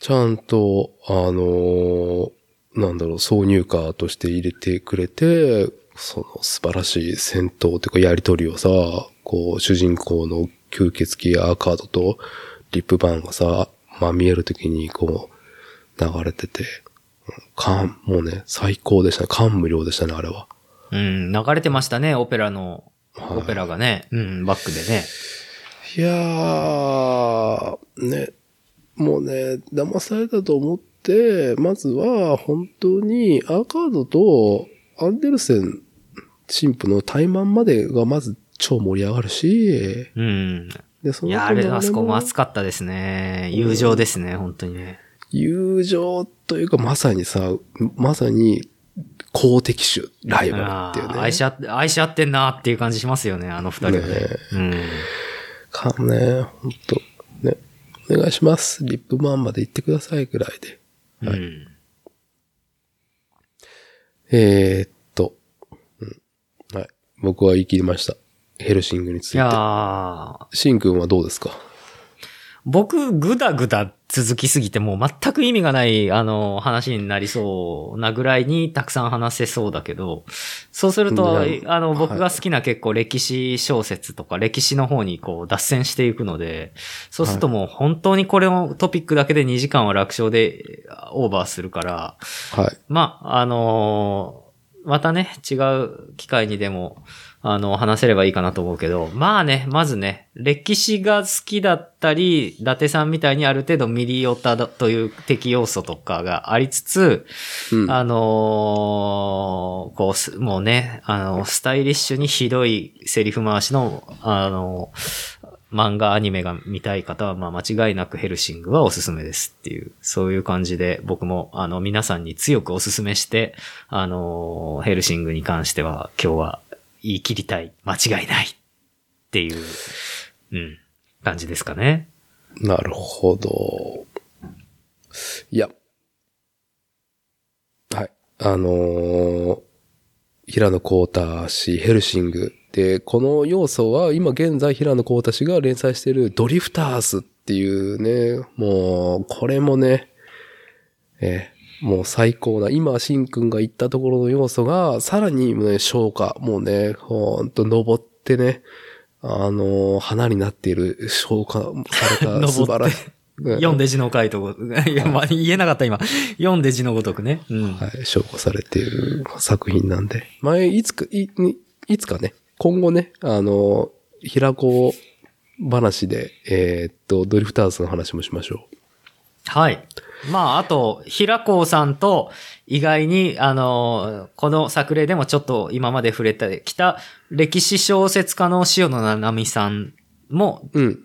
ちゃんと、あのーなんだろう、挿入歌として入れてくれて、その素晴らしい戦闘というかやりとりをさ、こう、主人公の吸血鬼アーカードとリップバーンがさ、まあ見えるときにこう、流れてて、感、もうね、最高でしたね。感無量でしたね、あれは。うん、流れてましたね、オペラの、はいオペラがね。うん、バックでね。いやー、ね、もうね、騙されたと思って、まずは本当にアーカードとアンデルセン神父の対マンまでがまず超盛り上がるし、うん。で、そいや、あれ、あそこも熱かったですね。友情ですね、本当にね。友情というかまさにさ、まさに公的種、ライバルっていうね。愛し合って、愛し合ってんなっていう感じしますよね、あの二人はね。ねうん。かね、ほんと、ね、お願いします。リップマンまで行ってくださいぐらいで。うん。えー、っと、うん。はい。僕は言い切りました。ヘルシングについて。いやー、シン君はどうですか？僕、ぐだぐだ続きすぎて、もう全く意味がない、あの、話になりそうなぐらいにたくさん話せそうだけど、そうすると、あの、はい僕が好きな結構歴史小説とか歴史の方にこう脱線していくので、そうするともう本当にこれをトピックだけで2時間は楽勝でオーバーするから、はい。まあ、あのーまたね、違う機会にでも、あの、話せればいいかなと思うけど、まあね、まずね、歴史が好きだったり、伊達さんみたいにある程度ミリオタだという敵要素とかがありつつ、うん。あのーこうす、もうね、あの、スタイリッシュにひどいセリフ回しの、あの漫画、アニメが見たい方は、まあ間違いなくヘルシングはおすすめですっていう、そういう感じで僕も、あの、皆さんに強くおすすめして、あのヘルシングに関しては今日は言い切りたい、間違いないっていう、うん、感じですかね。なるほど。いや。はい。あのー平野幸太氏、ヘルシング。で、この要素は今現在平野幸太氏が連載しているドリフターズっていうね、もう、これもね、えもう最高な、今、しんくんが言ったところの要素が、さらにね、消化、もうね、ほんと登ってね、あのー花になっている消化された 素晴らしい。ね読んで字の回とご、いや、まあ、言えなかった今。読んで字のごとくね。うん。はい、証拠されている作品なんで。前、いつか、い、にいつかね、今後ね、あの、平子話で、えーっと、ドリフターズの話もしましょはい。まあ、あと、平子さんと、意外に、あの、この作例でもちょっと今まで触れてきた、歴史小説家の塩野七海さんも、う。うん。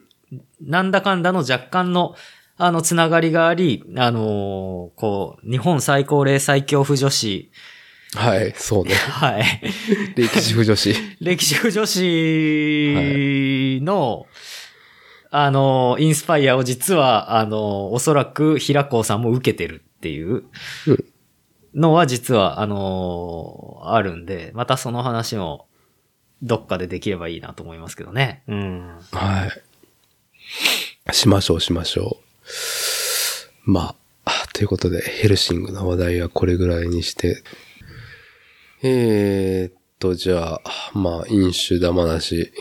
なんだかんだの若干の、あの、つながりがあり、あのこう、日本最高齢最強婦女子、はい、そうね。はい。歴史不女子。歴史婦女子の、あの、インスパイアを実は、あの、おそらく平子さんも受けてるっていうのは実は、あの、あるんで、またその話もどっかでできればいいなと思いますけどね。うん。はい。しましょう、しましょう。まあ、ということで、ヘルシングの話題はこれぐらいにして。えーっと、じゃあ、まあ、飲酒玉なし、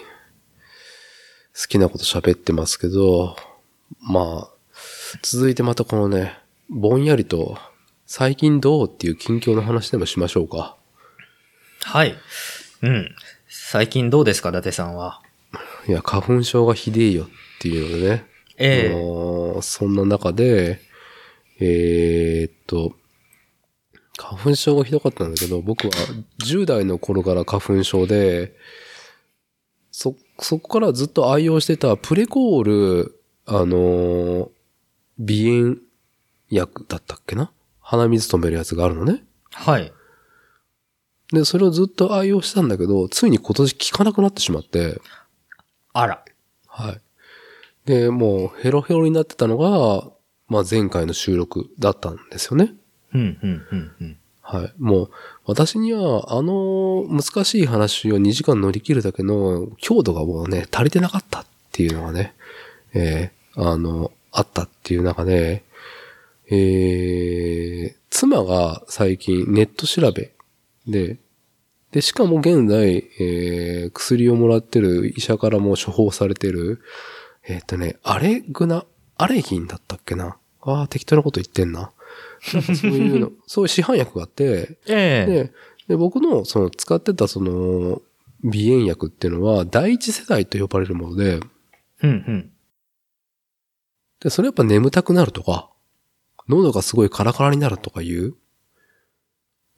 好きなこと喋ってますけど、まあ、続いてまたこのね、ぼんやりと、最近どうっていう近況の話でもしましょうか。はい。うん。最近どうですか、伊達さんは？いや、花粉症がひでえよっていうのでね。ええもうそんな中で、えーっと、花粉症がひどかったんだけど、僕は10代の頃から花粉症で、そ、そこからずっと愛用してたプレコール、あのー鼻炎薬だったっけな？鼻水止めるやつがあるのね。はい。で、それをずっと愛用してたんだけど、ついに今年効かなくなってしまって、あら。はい。で、もうヘロヘロになってたのが、まあ前回の収録だったんですよね。うん、うん、うん、うん。はい。もう、私には、あの難しい話を2時間乗り切るだけの強度がもうね、足りてなかったっていうのがね、えーあの、あったっていう中で、えー、妻が最近ネット調べで、で、しかも現在、えー、薬をもらってる医者からも処方されてる、えーっとね、アレグナ、アレギンだったっけな？ああ、適当なこと言ってんな。そういうの、そういう市販薬があって、ええで、で僕のその使ってたその鼻炎薬っていうのは第一世代と呼ばれるもので、うん、うん。で、それやっぱ眠たくなるとか、喉がすごいカラカラになるとかいう、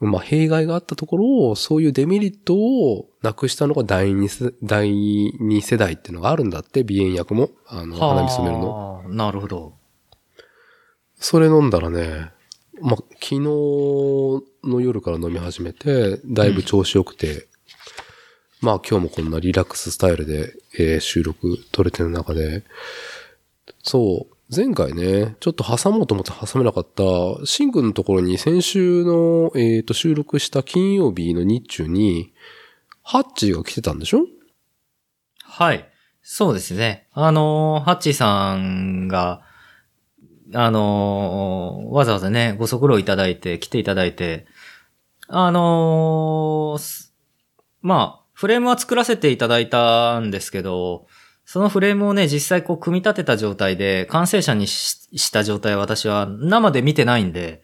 まあ、弊害があったところを、そういうデメリットをなくしたのが第二世第二世代っていうのがあるんだって、鼻炎薬も。あの、鼻水止めるの。はあ。なるほど。それ飲んだらね、まあ、昨日の夜から飲み始めて、だいぶ調子良くて、まあ今日もこんなリラックススタイルで、えー収録撮れてる中で、そう、前回ね、ちょっと挟もうと思って挟めなかった、シンくんのところに先週の、えっ、と、収録した金曜日の日中に、ハッチーが来てたんでしょ？はい。そうですね。あのーハッチーさんが、あのーわざわざね、ご足労いただいて、来ていただいて、あのーすまあ、フレームは作らせていただいたんですけど、そのフレームをね、実際こう組み立てた状態で、完成車にしした状態は私は生で見てないんで、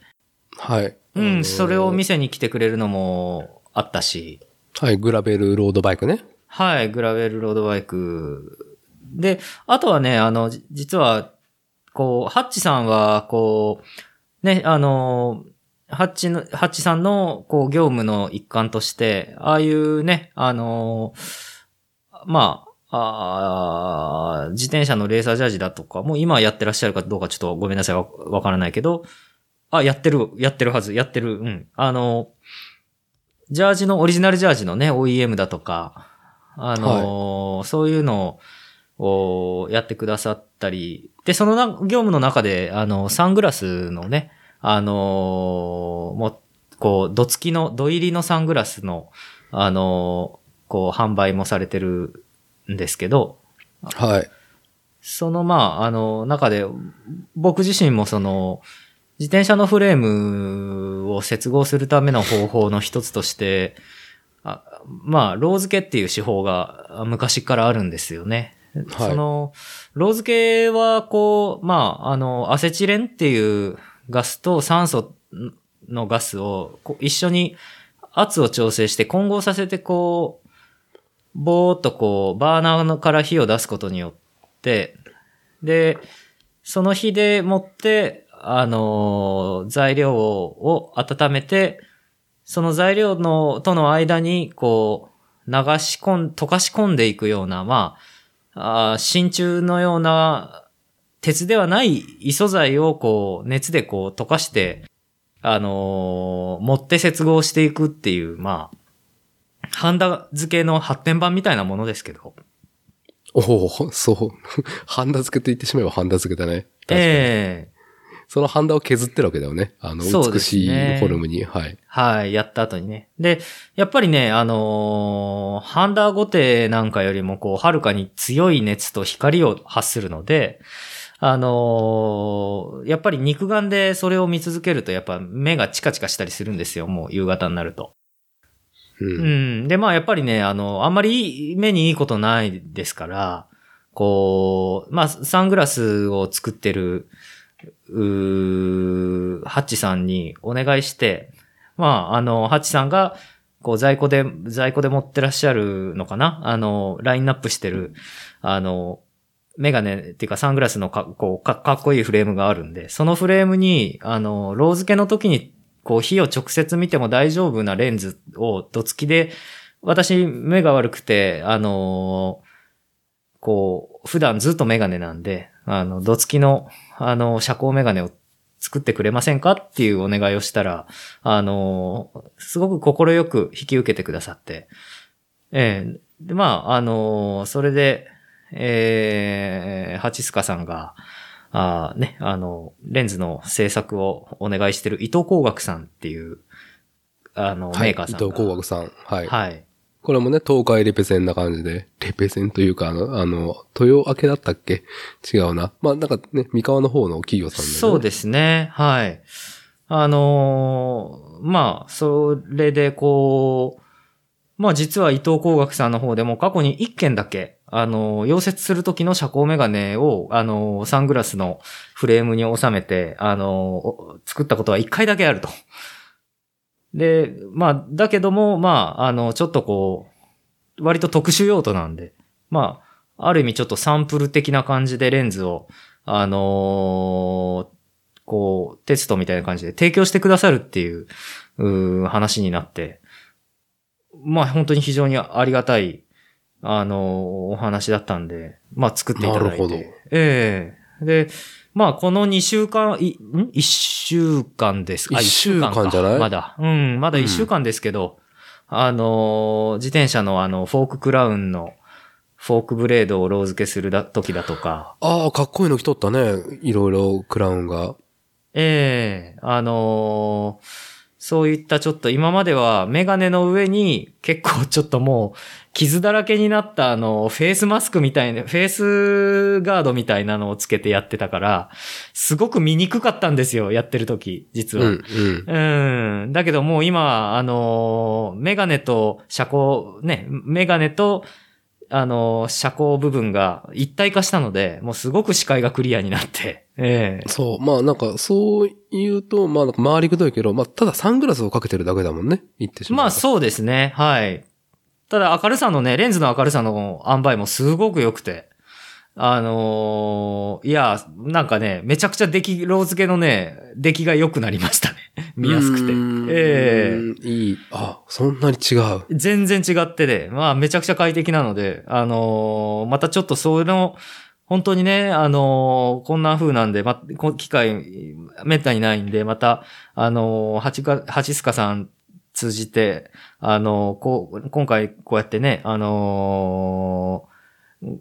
はい。うん、それを見せせに来てくれるのもあったし、はい、グラベルロードバイクね。はい、グラベルロードバイク。で、あとはね、あの、じ実は、こう、ハッチさんは、こう、ね、あの、ハッチの、ハッチさんの、こう、業務の一環として、ああいうね、あの、まあ、あー自転車のレーサージャージだとか、もう今やってらっしゃるかどうかちょっとごめんなさい、わわからないけど、あ、やってる、やってるはず、やってる、うん。あの、ジャージの、オリジナルジャージのね、OEM だとか、あのーそういうのをやってくださったり、で、そのな業務の中で、あの、サングラスのね、あのーもう、こう、どつきの、ど入りのサングラスの、あのーこう、販売もされてるんですけど、はい。その、まあ、あの、中で、僕自身もその、自転車のフレームを接合するための方法の一つとして、あまあ、ロー付けっていう手法があ昔からあるんですよね。はい。その、ロー付けは、こう、まあ、あの、アセチレンっていうガスと酸素のガスを一緒に圧を調整して混合させて、こう、ぼーっとこう、バーナーから火を出すことによって、で、その火でもって、あのー材料を温めて、その材料の、との間に、こう、流し込ん、溶かし込んでいくような、まあ、あー真鍮のような、鉄ではない異素材をこう、熱でこう溶かして、あのー持って接合していくっていう、まあ、ハンダ付けの発展版みたいなものですけど。おおそう。ハンダ付けと言ってしまえばハンダ付けだね。確かにええそのハンダを削ってるわけだよね。あの、美しいねフォルムに。はい。はい、やった後にね。で、やっぱりね、あのーハンダーゴテなんかよりも、こう、はるかに強い熱と光を発するので、あのーやっぱり肉眼でそれを見続けると、やっぱ目がチカチカしたりするんですよ、もう夕方になると。う。うんん。で、まあ、やっぱりね、あの、あんまり目にいいことないですから、こう、まあ、サングラスを作ってる、うーハッチさんにお願いして、まあ、あの、ハッチさんが、こう、在庫で、在庫で持ってらっしゃるのかな？あの、ラインナップしてる、あの、メガネっていうかサングラスのかこうかかっこいいフレームがあるんで、そのフレームに、あの、ロー付けの時にこう火を直接見ても大丈夫なレンズをどつきで、私目が悪くて、あのこう、普段ずっとメガネなんで、あの、どつきの、あの、遮光メガネを作ってくれませんか？っていうお願いをしたら、あのーすごく心く引き受けてくださって、ええで、まあ、あのーそれで、えー、ハチスカさんが、あーね、あの、レンズの制作をお願いしてる伊藤工学さんっていう、あの、はい。メーカーさんが。伊藤工学さん。はい。はい。これもね、東海レペゼンな感じで、レペゼンというか、あの、あの、豊明けだったっけ？違うな。まあ、なんかね、三河の方の企業さんだよね。そうですね。はい。あのーまあ、それでこう、まあ実は伊藤工学さんの方でも過去に一件だけ、あの溶接する時の遮光メガネを、あのサングラスのフレームに収めて、あの作ったことは一回だけあると。で、まあ、だけども、まあ、あの、ちょっとこう、割と特殊用途なんで、まあ、ある意味ちょっとサンプル的な感じでレンズを、あのーこう、テストみたいな感じで提供してくださるっていう、うー話になって、まあ本当に非常にありがたい、あのーお話だったんで、まあ作っていただいて。なるほどええで、まあこの2週間、い、ん ?1 週間ですか？一週間かじゃない？まだ。うん、まだ1週間ですけど、あのー自転車のあの、フォーククラウンの、フォークブレードをロー付けするだ時だとか、ああ、かっこいいの着とったね。いろいろクラウンが。ええあのーそういったちょっと今まではメガネの上に結構ちょっともう傷だらけになったあのフェイスマスクみたいな、フェイスガードみたいなのをつけてやってたから、すごく見にくかったんですよ、やってる時、実は。うん、うん。うん。だけどもう今、あのーメガネと遮光、ね、メガネと、あのー遮光部分が一体化したので、もうすごく視界がクリアになって、ええそう。まあなんか、そう言うと、まあなんか回りくどいけど、まあただサングラスをかけてるだけだもんね。言ってしまう。まあそうですね。はい。ただ明るさのね、レンズの明るさの塩梅もすごく良くて。あのーいや、なんかね、めちゃくちゃ出来、ロー付けのね、出来が良くなりましたね。見やすくて。ええいい。あ、そんなに違う。全然違ってで、まあめちゃくちゃ快適なので、あのーまたちょっとその、本当にね、あのーこんな風なんで、ま、こ機会、めったにないんで、また、あのー、ハチか、ハチスカさん通じて、あの、こう、今回こうやってね、あのー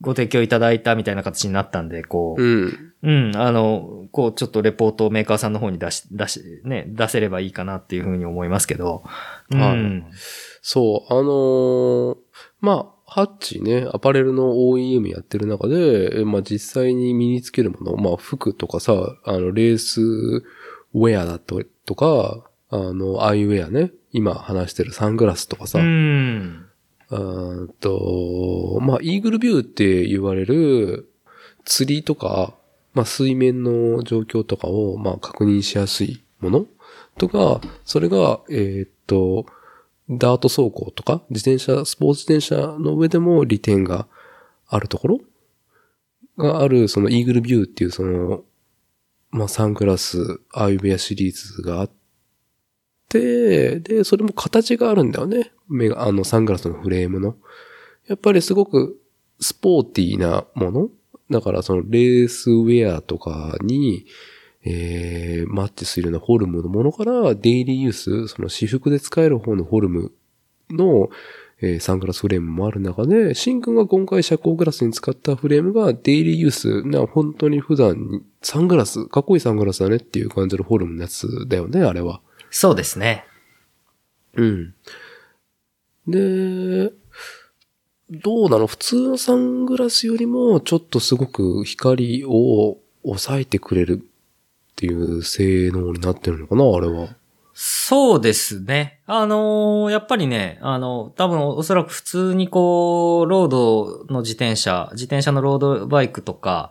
ご提供いただいたみたいな形になったんで、こう、うん。うん、あの、こう、ちょっとレポートをメーカーさんの方に出し、出し、ね、出せればいいかなっていうふうに思いますけど。うん。はいそう、あのーまあ、ハッチね、アパレルの OEM やってる中で、えまあ実際に身につけるもの、まあ服とかさ、あの、レースウェアだととか、あの、アイウェアね、今話してるサングラスとかさ、うん。うーんと、まあ、イーグルビューって言われる釣りとか、まあ、水面の状況とかを、まあ、確認しやすいもの？とか、それが、えーっと、ダート走行とか、自転車、スポーツ自転車の上でも利点があるところ？がある、そのイーグルビューっていうその、まあ、サングラス、アイウェアシリーズがあって、で、それも形があるんだよね。目が、あの、サングラスのフレームの。やっぱりすごくスポーティーなものだからそのレースウェアとかに、えー、マッチするようなフォルムのものから、デイリーユース、その私服で使える方のフォルムの、えーサングラスフレームもある中で、シンくんが今回遮光グラスに使ったフレームがデイリーユースな、本当に普段にサングラス、かっこいいサングラスだねっていう感じのフォルムのやつだよね、あれは。そうですね。うん。で、どうなの？普通のサングラスよりも、ちょっとすごく光を抑えてくれるっていう性能になってるのかなあれは。そうですね。あのーやっぱりね、あの、多分おそらく普通にこう、ロードの自転車、自転車のロードバイクとか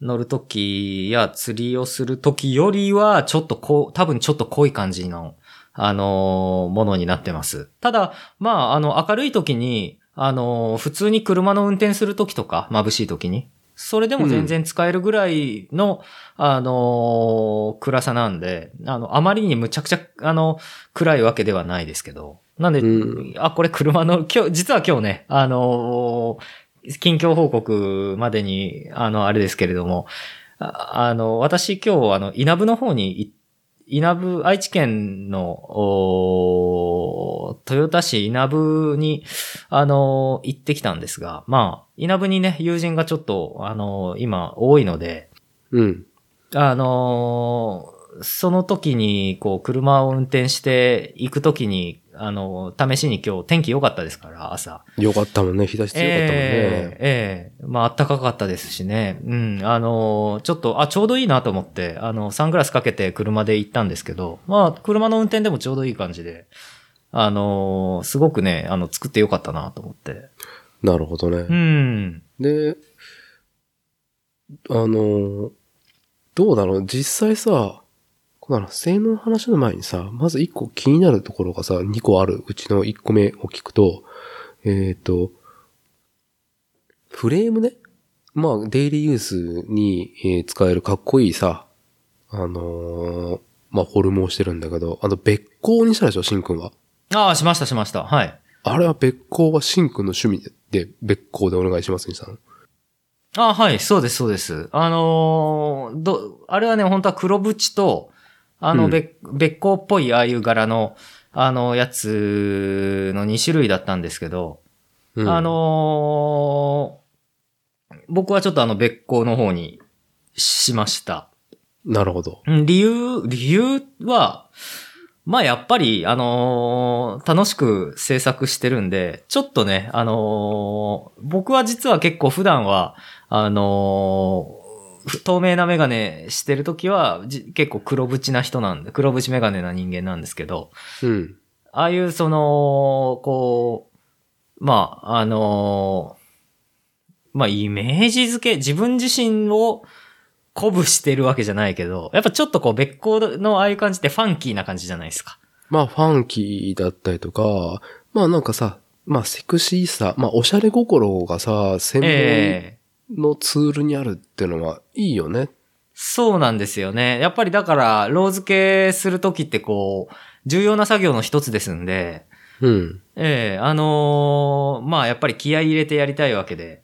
乗るときや釣りをするときよりは、ちょっとこう、多分ちょっと濃い感じの、あのーものになってます。ただ、まあ、あの、明るいときに、あのー普通に車の運転するときとか、眩しいときに、それでも全然使えるぐらいの、あのー暗さなんで、あの、あまりにむちゃくちゃ、あの、暗いわけではないですけど。なんで、うんあ、これ車の、今日、実は今日ね、あのー近況報告までに、あの、あれですけれども、ああの、私今日、あの、稲部の方にい、稲部、愛知県の、豊田市稲部に、あの、行ってきたんですが、まあ、稲部にね、友人がちょっと、あの、今、多いので、うん。あのーその時に、こう、車を運転して行く時に、あの試しに今日天気良かったですから、朝。よかったもんね。日差し強かったもんね。ええええまあ、暖かかったですしね。うん。あのーちょっと、あ、ちょうどいいなと思って、あの、サングラスかけて車で行ったんですけど、まあ、車の運転でもちょうどいい感じで、あのーすごくね、あの、作ってよかったなと思って。なるほどね。うん。で、あの、どうだろう実際さ、この性能の話の前にさ、まず一個気になるところがさ、2個あるうちの1個目を聞くと、えっ、と、フレームね。まあ、デイリーユースに、えー使えるかっこいいさ、あのーまあ、フォルムをしてるんだけど、あの、別光にしたでしょ、シンくんは。ああ、しましたしました。はい。あれは別光はシンくんの趣味で、で別光でお願いしますにしたの。あはい、そうです、そうです。あのーど、あれはね、本当は黒縁と、あの、うんべ別光っぽいああいう柄の、あの、やつの2種類だったんですけど、うんあ、のー僕はちょっとあの、別光の方にしました。なるほど。うん理由、理由は、まあやっぱり、あのー楽しく制作してるんで、ちょっとね、あのー僕は実は結構普段は、あの透明なメガネしてるときは、じ結構黒縁な人なんで、黒縁メガネな人間なんですけど、うん。ああいうその、こう、まあ、あのーまあ、イメージ付け、自分自身を鼓舞してるわけじゃないけど、やっぱちょっとこう別光のああいう感じってファンキーな感じじゃないですか。まあ、ファンキーだったりとか、まあなんかさ、まあセクシーさ、まあおしゃれ心がさ、専ええ門のツールにあるっていうのはいいよね。そうなんですよね。やっぱりだから、ロー付けするときってこう、重要な作業の一つですんで、うん。ええあのーまあやっぱり気合い入れてやりたいわけで、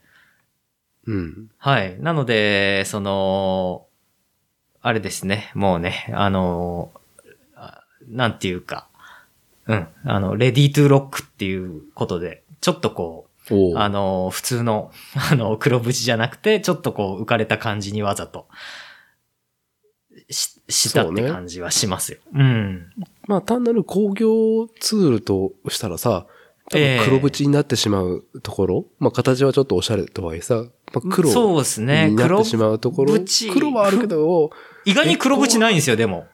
うん。はい。なので、その、あれですね、もうね、あの、あなんていうか、うん。あの、レディートゥロックっていうことで、ちょっとこうあの、普通の、あの、黒縁じゃなくて、ちょっとこう、浮かれた感じにわざと、し、したって感じはしますよ。うん。まあ単なる工業ツールとしたらさ、多ええ分黒縁になってしまうところ、まあ形はちょっとおしゃれとはいえさ、まあ、黒そうですね。黒になってしまうところ、縁黒はあるけど、意外に黒縁ないんですよ、でも。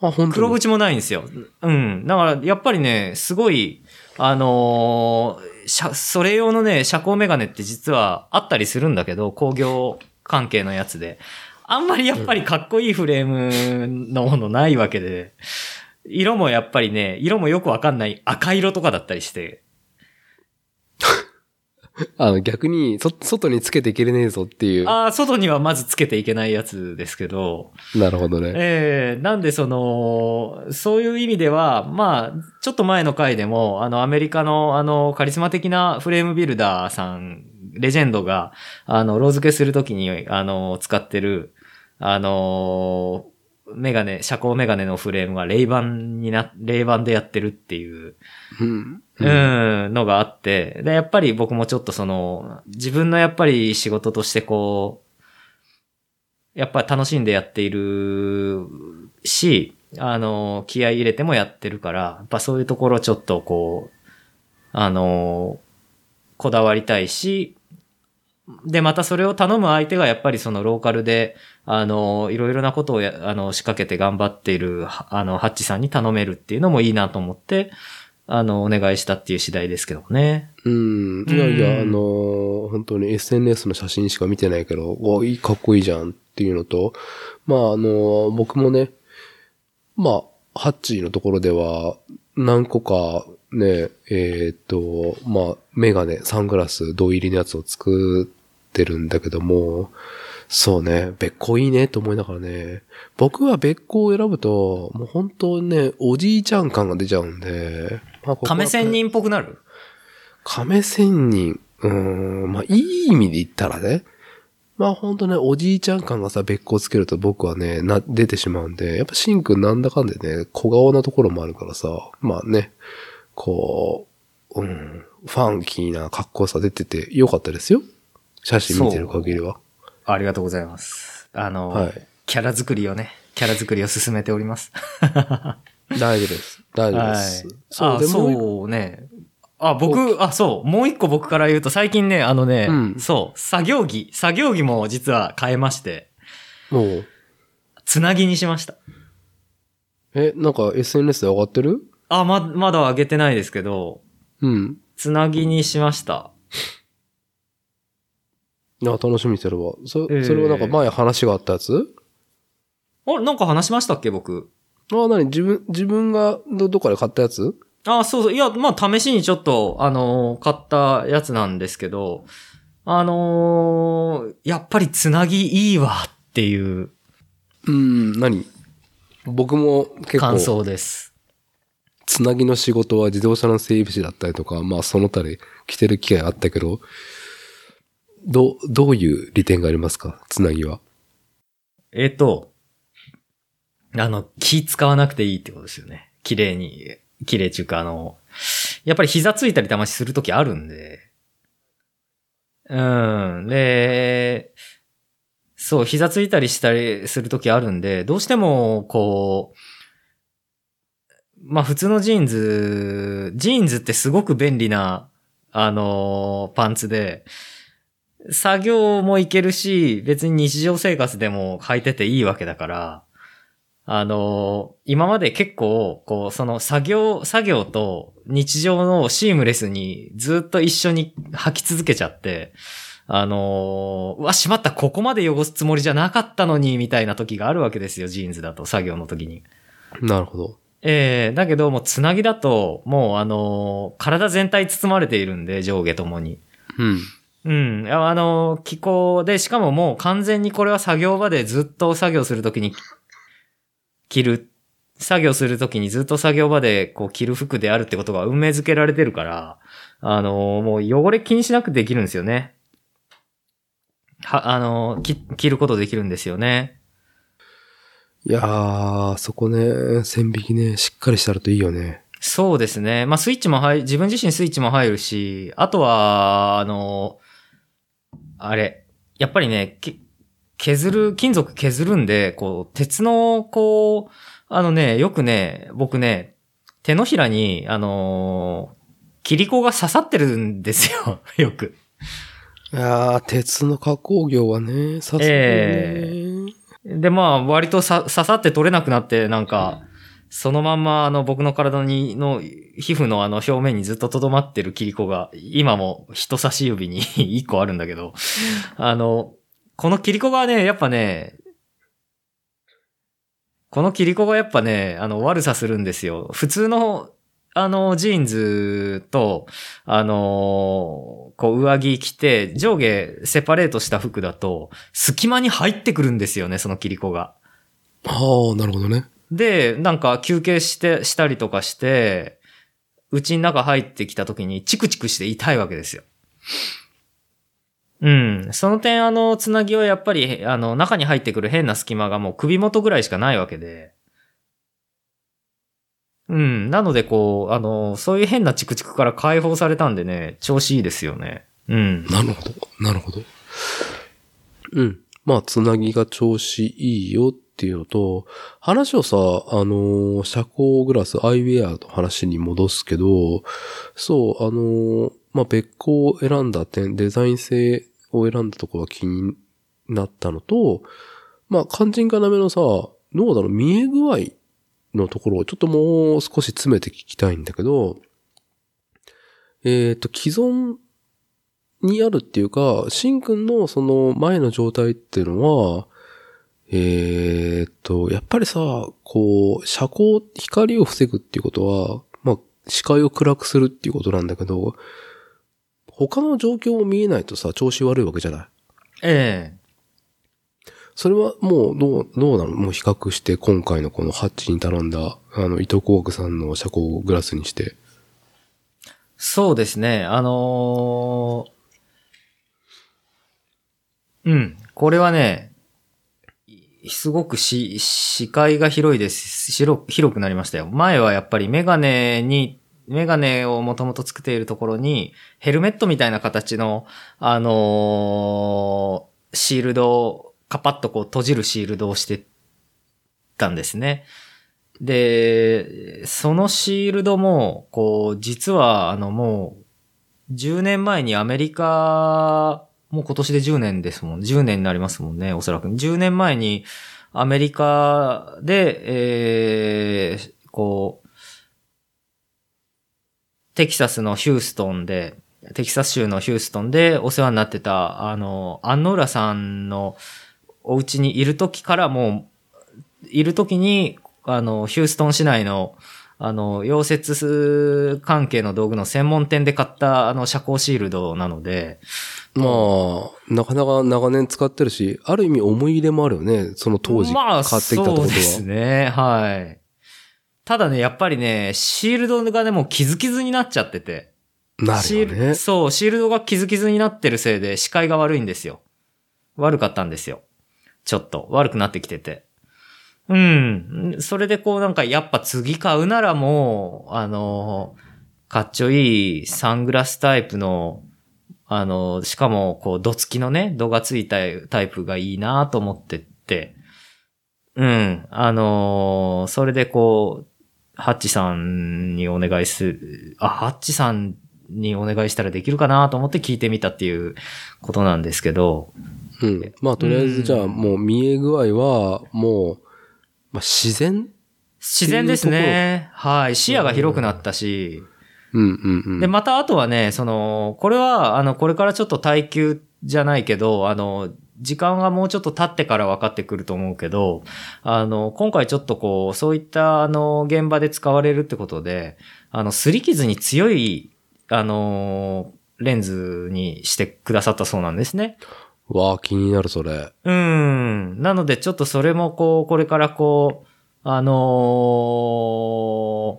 あ、本当に？黒縁もないんですよ。うん。だから、やっぱりね、すごい、あのーそれ用のね、遮光メガネって実はあったりするんだけど、工業関係のやつで。あんまりやっぱりかっこいいフレームのものないわけで、色もやっぱりね、色もよくわかんない赤色とかだったりして、あの逆に、そ、外につけていけれねえぞっていう。ああ、外にはまずつけていけないやつですけど、なるほどね。ええなんでその、そういう意味では、まあ、ちょっと前の回でも、あの、アメリカの、あの、カリスマ的なフレームビルダーさん、レジェンドが、あの、ロー付けするときに、あの、使ってる、あの、メガネ、遮光メガネのフレームがレイバンにな、レイバンでやってるっていう、うん。うん、のがあって、で、やっぱり僕もちょっとその、自分のやっぱり仕事としてこう、やっぱ楽しんでやっているし、あの、気合い入れてもやってるから、やっぱそういうところちょっとこう、あの、こだわりたいし、で、またそれを頼む相手がやっぱりそのローカルで、あの、いろいろなことをや、あの、仕掛けて頑張っている、あの、ハッチさんに頼めるっていうのもいいなと思って、あの、お願いしたっていう次第ですけどもね。うん。いやいや、うんあのー本当に SNS の写真しか見てないけど、おいい、かっこいいじゃんっていうのと、まあ、あのー僕もね、まあ、ハッチーのところでは、何個かね、えーっと、まあ、メガネ、サングラス、銅入りのやつを作ってるんだけども、そうね、別個いいねと思いながらね、僕は別個を選ぶと、もう本当にね、おじいちゃん感が出ちゃうんで、まあ亀仙人っぽくなる？亀仙人、うーん、まあ、いい意味で言ったらね、まあ本当ね、おじいちゃん感がさ、別個つけると僕はね、な、出てしまうんで、やっぱシンくんなんだかんでね、小顔なところもあるからさ、まあね、こう、うん、ファンキーな格好さ出ててよかったですよ。写真見てる限りは。ありがとうございます。あの、はいキャラ作りをね、キャラ作りを進めております。大丈夫です。大丈夫です。あ、でもう一そうね。あ、僕、あ、そう。もう一個僕から言うと、最近ね、あのね、うんそう、作業着、作業着も実は変えまして、もう、つなぎにしました。え、なんか SNS で上がってる？あ、ま、まだ上げてないですけど、うん。つなぎにしました。いや、楽しみにしてるわ。そ、えーそれはなんか前話があったやつ？あれ、なんか話しましたっけ、僕？あ、なに自分、自分がど、どっかで買ったやつ？あ、そうそう。いや、まあ、試しにちょっと、あのー買ったやつなんですけど、あのーやっぱりつなぎいいわっていううん、何？僕も結感構、想です。つなぎの仕事は自動車の整備士だったりとか、まあその他で来てる機会あったけど、ど、どういう利点がありますか？つなぎは。えっ、と、あの、気使わなくていいってことですよね。綺麗に、綺麗っていうか、あの、やっぱり膝ついたりたましするときあるんで、うん。で、そう、膝ついたりしたりするときあるんで、どうしても、こう、まあ普通のジーンズ、ジーンズってすごく便利な、あのパンツで、作業もいけるし、別に日常生活でも履いてていいわけだから、あの今まで結構、こう、その作業、作業と日常のシームレスにずっと一緒に履き続けちゃって、あのうわ、しまった、ここまで汚すつもりじゃなかったのに、みたいな時があるわけですよ、ジーンズだと、作業の時に。なるほど。ええだけどもうつなぎだと、もうあの体全体包まれているんで、上下ともに。うん。うん。あの、気候で、しかももう完全にこれは作業場でずっと作業するときに着る、作業するときにずっと作業場でこう着る服であるってことが運命づけられてるから、あの、もう汚れ気にしなくてできるんですよね。は、あの、き着ることできるんですよね。いやー、そこね、線引きね、しっかりしてあるといいよね。そうですね。まあ、スイッチも入、自分自身スイッチも入るし、あとは、あの、あれ、やっぱりね、け削る、金属削るんで、こう、鉄の、こう、あのね、よくね、僕ね、手のひらに、あのー切り子が刺さってるんですよ、よく。いやー、鉄の加工業はね、さすがにね。えで、まあ、割とさ刺さって取れなくなって、なんか、そのまんま、あの、僕の体に、の、皮膚のあの、表面にずっと留まってる切り子が、今も人差し指に 一個あるんだけど、あの、この切り子がね、やっぱね、この切り子がやっぱね、あの、悪さするんですよ。普通の、あの、ジーンズと、あのこう、上着着て、上下セパレートした服だと、隙間に入ってくるんですよね、その切り子が。はあ、なるほどね。で、なんか休憩して、したりとかして、うちの中入ってきた時にチクチクして痛いわけですよ。うん。その点、あの、つなぎはやっぱり、あの、中に入ってくる変な隙間がもう首元ぐらいしかないわけで。うん。なので、こう、あの、そういう変なチクチクから解放されたんでね、調子いいですよね。うん。なるほど。なるほど。うん。まあ、つなぎが調子いいよっていうのと、話をさ、あの、遮光グラス、アイウェアの話に戻すけど、そう、あの、まあ、別個を選んだ点、デザイン性を選んだところが気になったのと、まあ、肝心要のさ、どうだろう、見え具合のところをちょっともう少し詰めて聞きたいんだけど、えっ、と、既存にあるっていうか、シンくんのその前の状態っていうのは、えーっと、やっぱりさ、こう、遮光、光を防ぐっていうことは、まあ、視界を暗くするっていうことなんだけど、他の状況も見えないとさ、調子悪いわけじゃない？えそれはもう、どう、どうなの？もう比較して、今回のこのハッチに頼んだ、あの、伊藤工学さんの遮光グラスにして。そうですね。あのーうん。これはね、いすごくし視界が広いです。広広くなりましたよ。前はやっぱりメガネに、メガネをもともと作っているところに、ヘルメットみたいな形の、あのーシールドを、カパッとこう閉じるシールドをしてたんですね。で、そのシールドも、こう、実は、あの、もう、10年前にアメリカ、もう今年で10年ですもん。10年になりますもんね、おそらく。10年前に、アメリカで、えー、こう、テキサスのヒューストンで、テキサス州のヒューストンでお世話になってた、あの、アンノーラさんのお家にいる時からもう、いる時に、あの、ヒューストン市内の、あの、溶接関係の道具の専門店で買った、あの、遮光シールドなので、まあ、なかなか長年使ってるし、ある意味思い入れもあるよね。その当時まあ、買ってきたってことは。そうですね。はい。ただね、やっぱりね、シールドがね、もう傷傷になっちゃってて。なるよね。そう、シールドが傷傷になってるせいで視界が悪いんですよ。悪かったんですよ。ちょっと、悪くなってきてて。うん。それでこうなんか、やっぱ次買うならもう、あの、かっちょいいサングラスタイプの、あの、しかも、こう、度付きのね、度がついたタイプがいいなと思ってって、うん。あのそれでこう、ハッチさんにお願いする、あ、ハッチさんにお願いしたらできるかなと思って聞いてみたっていうことなんですけど、うん。まあ、とりあえずじゃあ、もう見え具合は、もう、まあ、自然？自然ですね。はい。視野が広くなったし、うんうんうん。で、またあとはね、その、これは、あの、これからちょっと耐久じゃないけど、あの、時間がもうちょっと経ってから分かってくると思うけど、あの、今回ちょっとこう、そういった、あの、現場で使われるってことで、あの、擦り傷に強い、あの、レンズにしてくださったそうなんですね。わあ、気になる、それ。うん。なので、ちょっとそれもこう、これからこう、あのー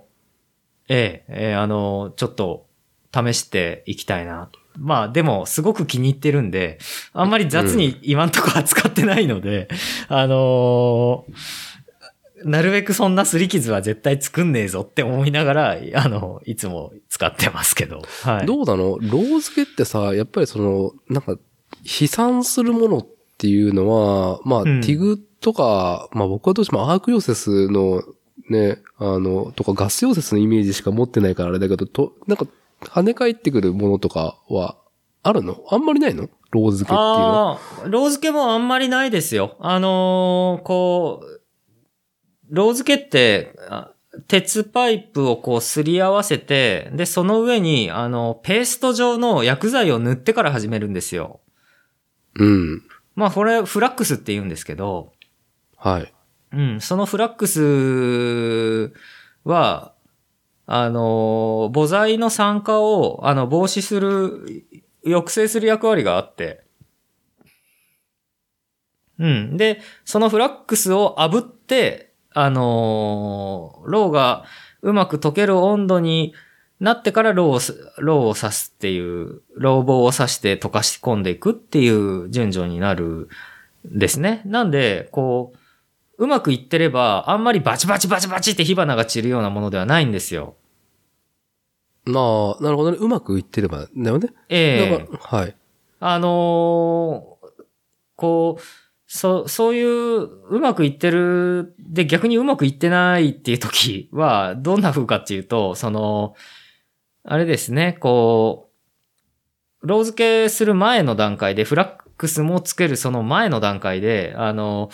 ええ、ええあのーちょっと試していきたいな。まあでも、すごく気に入ってるんで、あんまり雑に今んとこ扱ってないので、あのーなるべくそんな擦り傷は絶対作んねえぞって思いながら、あの、いつも使ってますけど。はい。どうなの？ロー付けってさ、やっぱりその、なんか、飛散するものっていうのは、まあ、うんティグとか、まあ僕はどうしてもアーク溶接のね、あの、とかガス溶接のイメージしか持ってないからあれだけど、と、なんか、跳ね返ってくるものとかは、あるの？あんまりないの？ロー付けっていうの？は。ロー付けもあんまりないですよ。あのーこう、ロー付けって、あ鉄パイプをこうすり合わせて、で、その上に、あの、ペースト状の薬剤を塗ってから始めるんですよ。うん。まあ、これ、フラックスって言うんですけど、はい。うん、そのフラックスは、あの、母材の酸化を、あの、防止する、抑制する役割があって、うん。で、そのフラックスを炙って、あのー、ローがうまく溶ける温度になってからローを、ローを刺すっていう、ロー棒を刺して溶かし込んでいくっていう順序になるですね。なんで、こう、うまくいってれば、あんまりバチバチバチバチって火花が散るようなものではないんですよ。まあ、なるほどね。うまくいってれば、だよね。ええだから、はい。あのーこう、そ、そういう、うまくいってる、で、逆にうまくいってないっていう時は、どんな風かっていうと、その、あれですね、こう、ロー付けする前の段階で、フラックスもつけるその前の段階で、あの、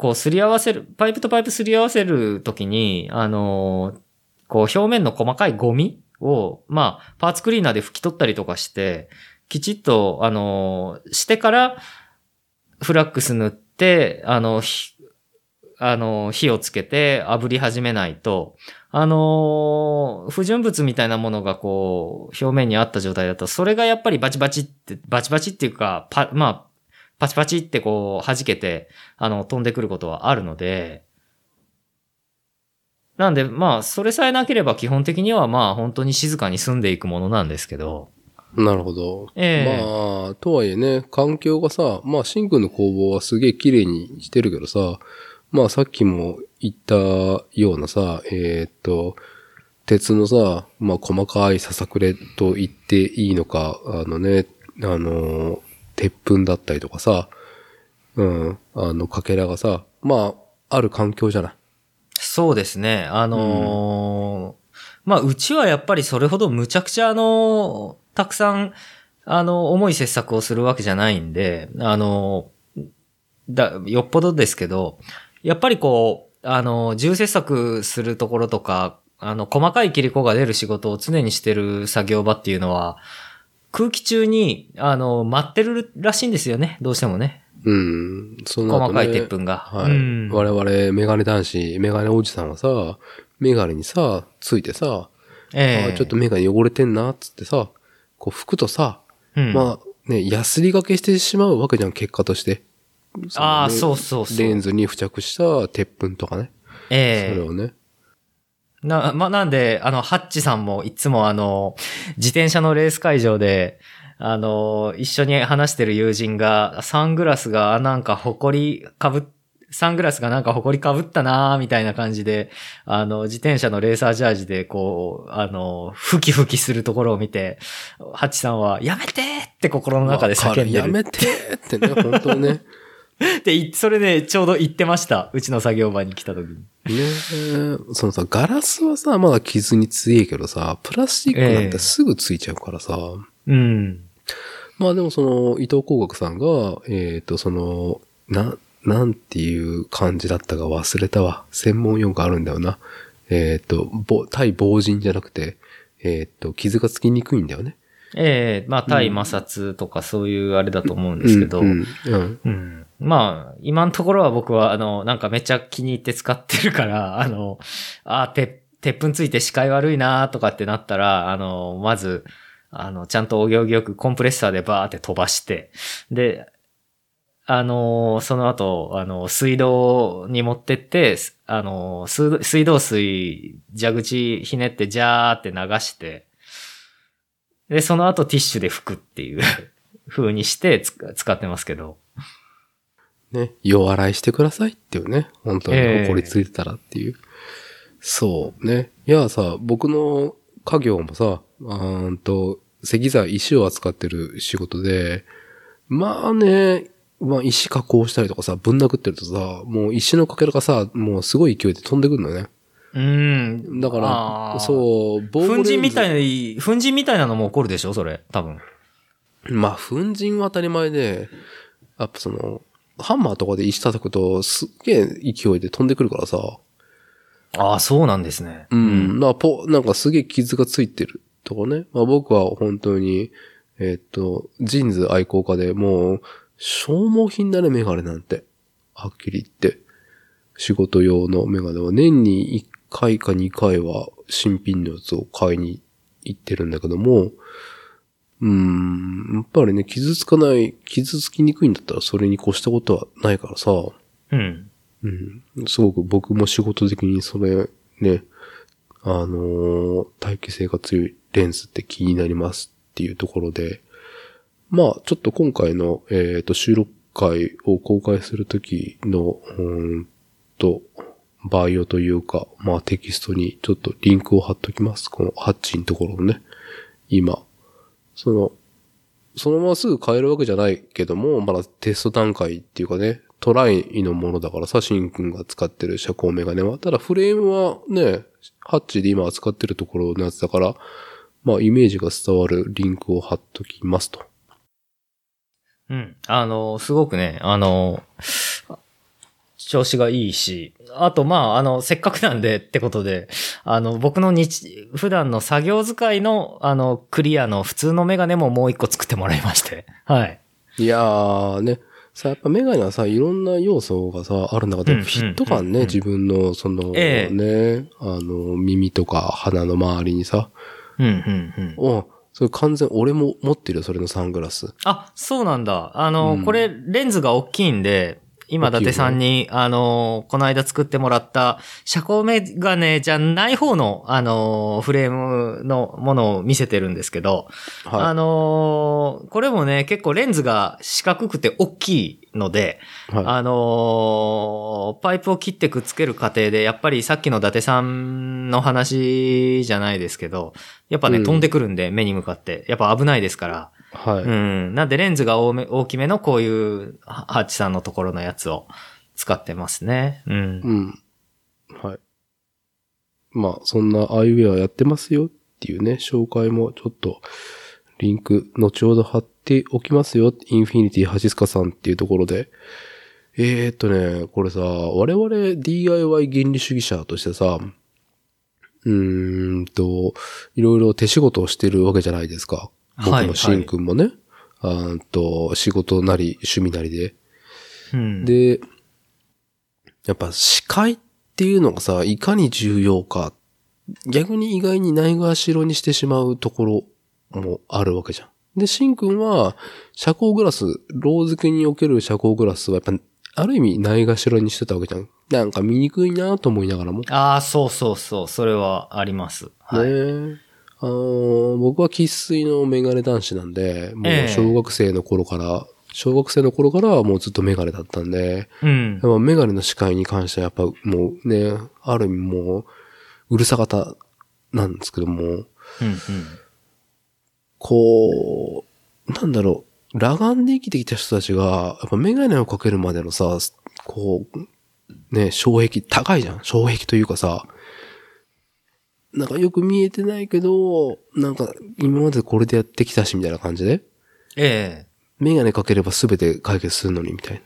こう、すり合わせる、パイプとパイプすり合わせるときに、あの、こう、表面の細かいゴミを、まあ、パーツクリーナーで拭き取ったりとかして、きちっと、あの、してから、フラックス塗って、あの、あの、火をつけて炙り始めないと、あの、不純物みたいなものがこう、表面にあった状態だと、それがやっぱりバチバチって、バチバチっていうか、パ、まあ、パチパチってこう、弾けて、あの、飛んでくることはあるので、なんで、まあ、それさえなければ基本的にはまあ、本当に静かに住んでいくものなんですけど、なるほど。ええ。まあ、とはいえね、環境がさ、まあ、シンくんの工房はすげえ綺麗にしてるけどさ、まあ、さっきも言ったようなさ、えーっと、鉄のさ、まあ、細かいささくれと言っていいのか、あのね、あの、鉄粉だったりとかさ、うん、あの、かけらがさ、まあ、ある環境じゃない？そうですね。あのーまあ、うちはやっぱりそれほどむちゃくちゃあのたくさん、あの、重い切削をするわけじゃないんで、あのだ、よっぽどですけど、やっぱりこう、あの、重切削するところとか、あの、細かい切り子が出る仕事を常にしてる作業場っていうのは、空気中に、あの、待ってるらしいんですよね。どうしてもね。うん、その後ね細かい鉄粉が。はい。うん我々、メガネ男子、メガネおじさんはさ、メガネにさ、ついてさ、ええあちょっとメガネ汚れてんな、つってさ、こう拭くとさ、うんまあね、ヤスリがけしてしまうわけじゃん、結果として。ああ、そうそうそう。レンズに付着した鉄粉とかね。ええそれをね。な、ま、なんで、あの、ハッチさんもいつもあの、自転車のレース会場で、あの、一緒に話してる友人が、サングラスがなんか埃かぶっ、サングラスがなんか埃かぶったなーみたいな感じで、あの、自転車のレーサージャージでこう、あの、ふきふきするところを見て、ハッチさんは、やめてーって心の中で叫んでる。やめてーってね、本当ね。で、いそれね、ちょうど言ってました。うちの作業場に来た時に。ねえそのさ、ガラスはさ、まだ傷に強いけどさ、プラスチックなんてすぐついちゃうからさ、うん。まあでもその、伊藤工学さんが、えっ、と、その、な、なんていう漢字だったか忘れたわ。専門用語あるんだよな。えっ、と、ぼ対防塵じゃなくて、えっ、と、傷がつきにくいんだよね。ええまあ、対摩擦とかそういうあれだと思うんですけど、うん、うんまあ、今のところは僕は、あの、なんかめっちゃ気に入って使ってるから、あの、あー、て、鉄粉ついて視界悪いなとかってなったら、あの、まず、あの、ちゃんとお行儀よくコンプレッサーでバーって飛ばして、で、あの、その後、あの、水道に持ってって、あの、水水道水、蛇口ひねってジャーって流して、で、その後ティッシュで拭くっていう 風にしてつ使ってますけど。ね、夜笑いしてくださいっていうね。本当にええ怒りついてたらっていう。そうね。いやさ、僕の家業もさ、あーんと、石材、石を扱ってる仕事で、まあね、まあ石加工したりとかさ、ぶん殴ってるとさ、もう石のかけらがさ、もうすごい勢いで飛んでくるのよね。うん。だかあら、ーそう、ボ粉塵みたいいな、粉塵みたいなのも起こるでしょ？それ。多分。まあ、粉塵は当たり前で、やっぱその、ハンマーとかで石叩くと、すっげえ勢いで飛んでくるからさ、ああ、そうなんですね。うん。まあ、ぽ、なんかすげえ傷がついてるとかね。まあ僕は本当に、えーっと、ジーンズ愛好家でもう、消耗品だね、メガネなんて。はっきり言って。仕事用のメガネは年に1回か2回は新品のやつを買いに行ってるんだけども、うーん、やっぱりね、傷つかない、傷つきにくいんだったらそれに越したことはないからさ、うん。うん。すごく僕も仕事的にそれ、ね、あのー耐久性が強いレンズって気になりますっていうところで、まあ、ちょっと今回の、えっ、と、収録会を公開するときの、うーんと、バイオというか、まあテキストにちょっとリンクを貼っときます。このハッチのところをね。今。その、そのまますぐ変えるわけじゃないけども、まだテスト段階っていうかね、トライのものだからさ、シンくんが使ってる遮光メガネは。ただフレームはね、ハッチで今扱ってるところのやつだから、まあイメージが伝わるリンクを貼っときますと。うん。あの、すごくね、あの、調子がいいし、あと、まあ、あの、せっかくなんでってことで、あの、僕の日、普段の作業使いの、あの、クリアの普通のメガネももう一個作ってもらいまして。はい。いやーね、さ、やっぱメガネはさ、いろんな要素がさ、ある中で、うんフィット感ね、うん自分の、その、ええね、あの、耳とか鼻の周りにさ、うん、うん、うん。おそれ完全、俺も持ってるよ、それのサングラス。あ、そうなんだ。あの、うんこれ、レンズが大きいんで、今、伊達さんに、あの、この間作ってもらった、遮光メガネじゃない方の、あの、フレームのものを見せてるんですけど、あはのーこれもね、結構レンズが四角くて大きいので、い。はい。あのーパイプを切ってくっつける過程で、やっぱりさっきの伊達さんの話じゃないですけど、やっぱね、うん飛んでくるんで、目に向かって。やっぱ危ないですから。はい。うん。なんでレンズが大め大きめのこういう、ハハッチさんのところのやつを使ってますね。うん。うん。はい。まあ、そんなアイウェアやってますよっていうね、紹介もちょっと、リンク、後ほど貼っておきますよ。インフィニティハシスカさんっていうところで。えー、っとね、これさ、我々 DIY 原理主義者としてさ、うーんと、いろいろ手仕事をしてるわけじゃないですか。僕はいもシンくんもね。あーんと、仕事なり、趣味なりで。うん、で、やっぱ視界っていうのがさ、いかに重要か、逆に意外にないがしろにしてしまうところもあるわけじゃん。で、シンくんは、遮光グラス、ロー付けにおける遮光グラスはやっぱ、ある意味ないがしろにしてたわけじゃん。なんか見にくいなと思いながらも。ああ、そうそうそう。それはあります。はい。ねえ。あのー僕は喫水のメガネ男子なんで、もええ。う小学生の頃から、小学生の頃からはもうずっとメガネだったんで、うん。メガネの視界に関してはやっぱもうね、ある意味もう、うるさ型なんですけども、うん、うん。こう、なんだろう、裸眼で生きてきた人たちが、やっぱメガネをかけるまでのさ、こう、ね、障壁高いじゃん。障壁というかさ、なんかよく見えてないけど、なんか今までこれでやってきたしみたいな感じで、ええメガネかければ全て解決するのにみたいな。